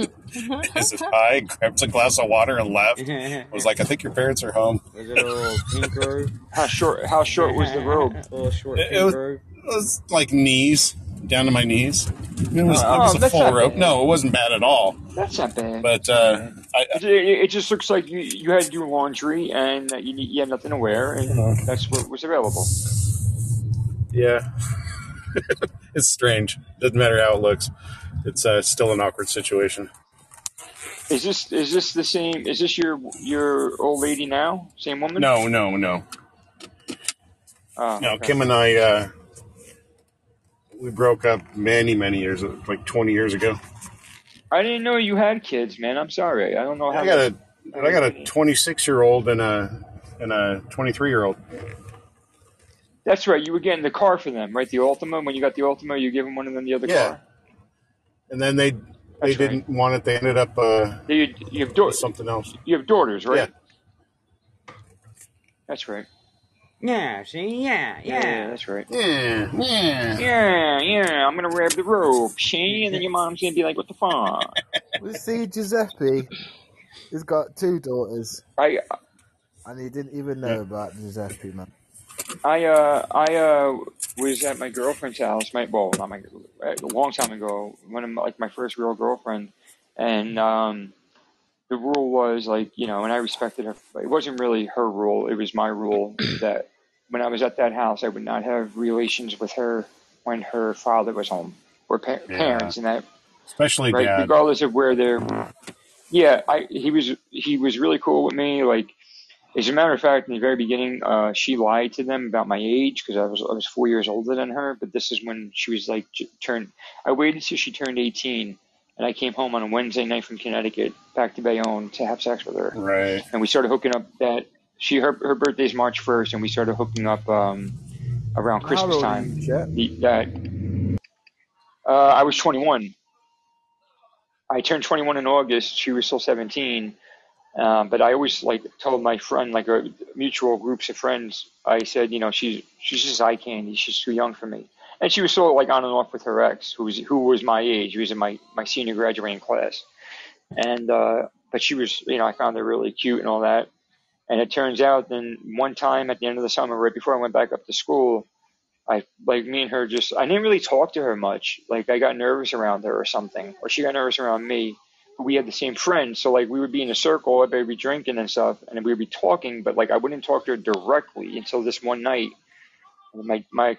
I said, "Hi." Grabbed a glass of water and left. I was like, "I think your parents are home." Was it a little pink robe? How short? How short was the robe? a little short It- it was- It was like knees down to my knees. It was, Oh, it was a full not rope. bad. No, it wasn't bad at all. That's not bad. But uh, I, It, it, it just looks like you, you had to do laundry and you, you had nothing to wear, and that's what was available. Yeah, it's strange. Doesn't matter how it looks. It's uh, still an awkward situation. Is this is this the same? Is this your your old lady now? Same woman? No, no, no, Oh, no. okay. Kim and I, uh, we broke up many, many years, like twenty years ago. I didn't know you had kids, man. I'm sorry. I don't know how. I got a, I got a twenty-six year old and a and a twenty-three year old. That's right. You were getting the car for them, right? The Altima. When you got the Altima, you gave them one and then the other Yeah. car. And then they they That's right. didn't want it. They ended up uh, You, you have with daughters. something else. You have daughters, right? Yeah. That's right. Yeah, see? Yeah, Yeah, yeah. that's right. Yeah, yeah. Yeah, yeah. I'm gonna grab the rope, see, and then your mom's gonna be like, "What the fuck?" We see Giuseppe. He's got two daughters, I and he didn't even know about Giuseppe, man. I uh I uh was at my girlfriend's house, my well not my a long time ago, one of my, like my first real girlfriend, and um the rule was like you know, and I respected her. It wasn't really her rule; it was my rule that when I was at that house, I would not have relations with her when her father was home or pa- Yeah. parents, and that Especially right, dad. regardless of where they're. Yeah, I he was he was really cool with me. Like, as a matter of fact, in the very beginning, uh, she lied to them about my age because I was I was four years older than her. But this is when she was like j- turned. I waited till she turned eighteen, and I came home on a Wednesday night from Connecticut back to Bayonne to have sex with her, Right. and we started hooking up. That she her her birthday's March first, and we started hooking up um, around Christmas old time. you, that uh, I was twenty one. I turned 21 in August. She was still 17. Um, but I always like told my friend, like a mutual groups of friends, I said, you know, she's she's just eye candy. She's too young for me. And she was still like on and off with her ex, who was who was my age. He was in my my senior graduating class. And uh, but she was, you know, I found her really cute and all that. And it turns out, then one time at the end of the summer, right before I went back up to school, I like me and her just I didn't really talk to her much. Like I got nervous around her or something, or she got nervous around me. We had the same friends, so like we would be in a circle, everybody would be drinking and stuff, and we would be talking. But like I wouldn't talk to her directly until this one night. My my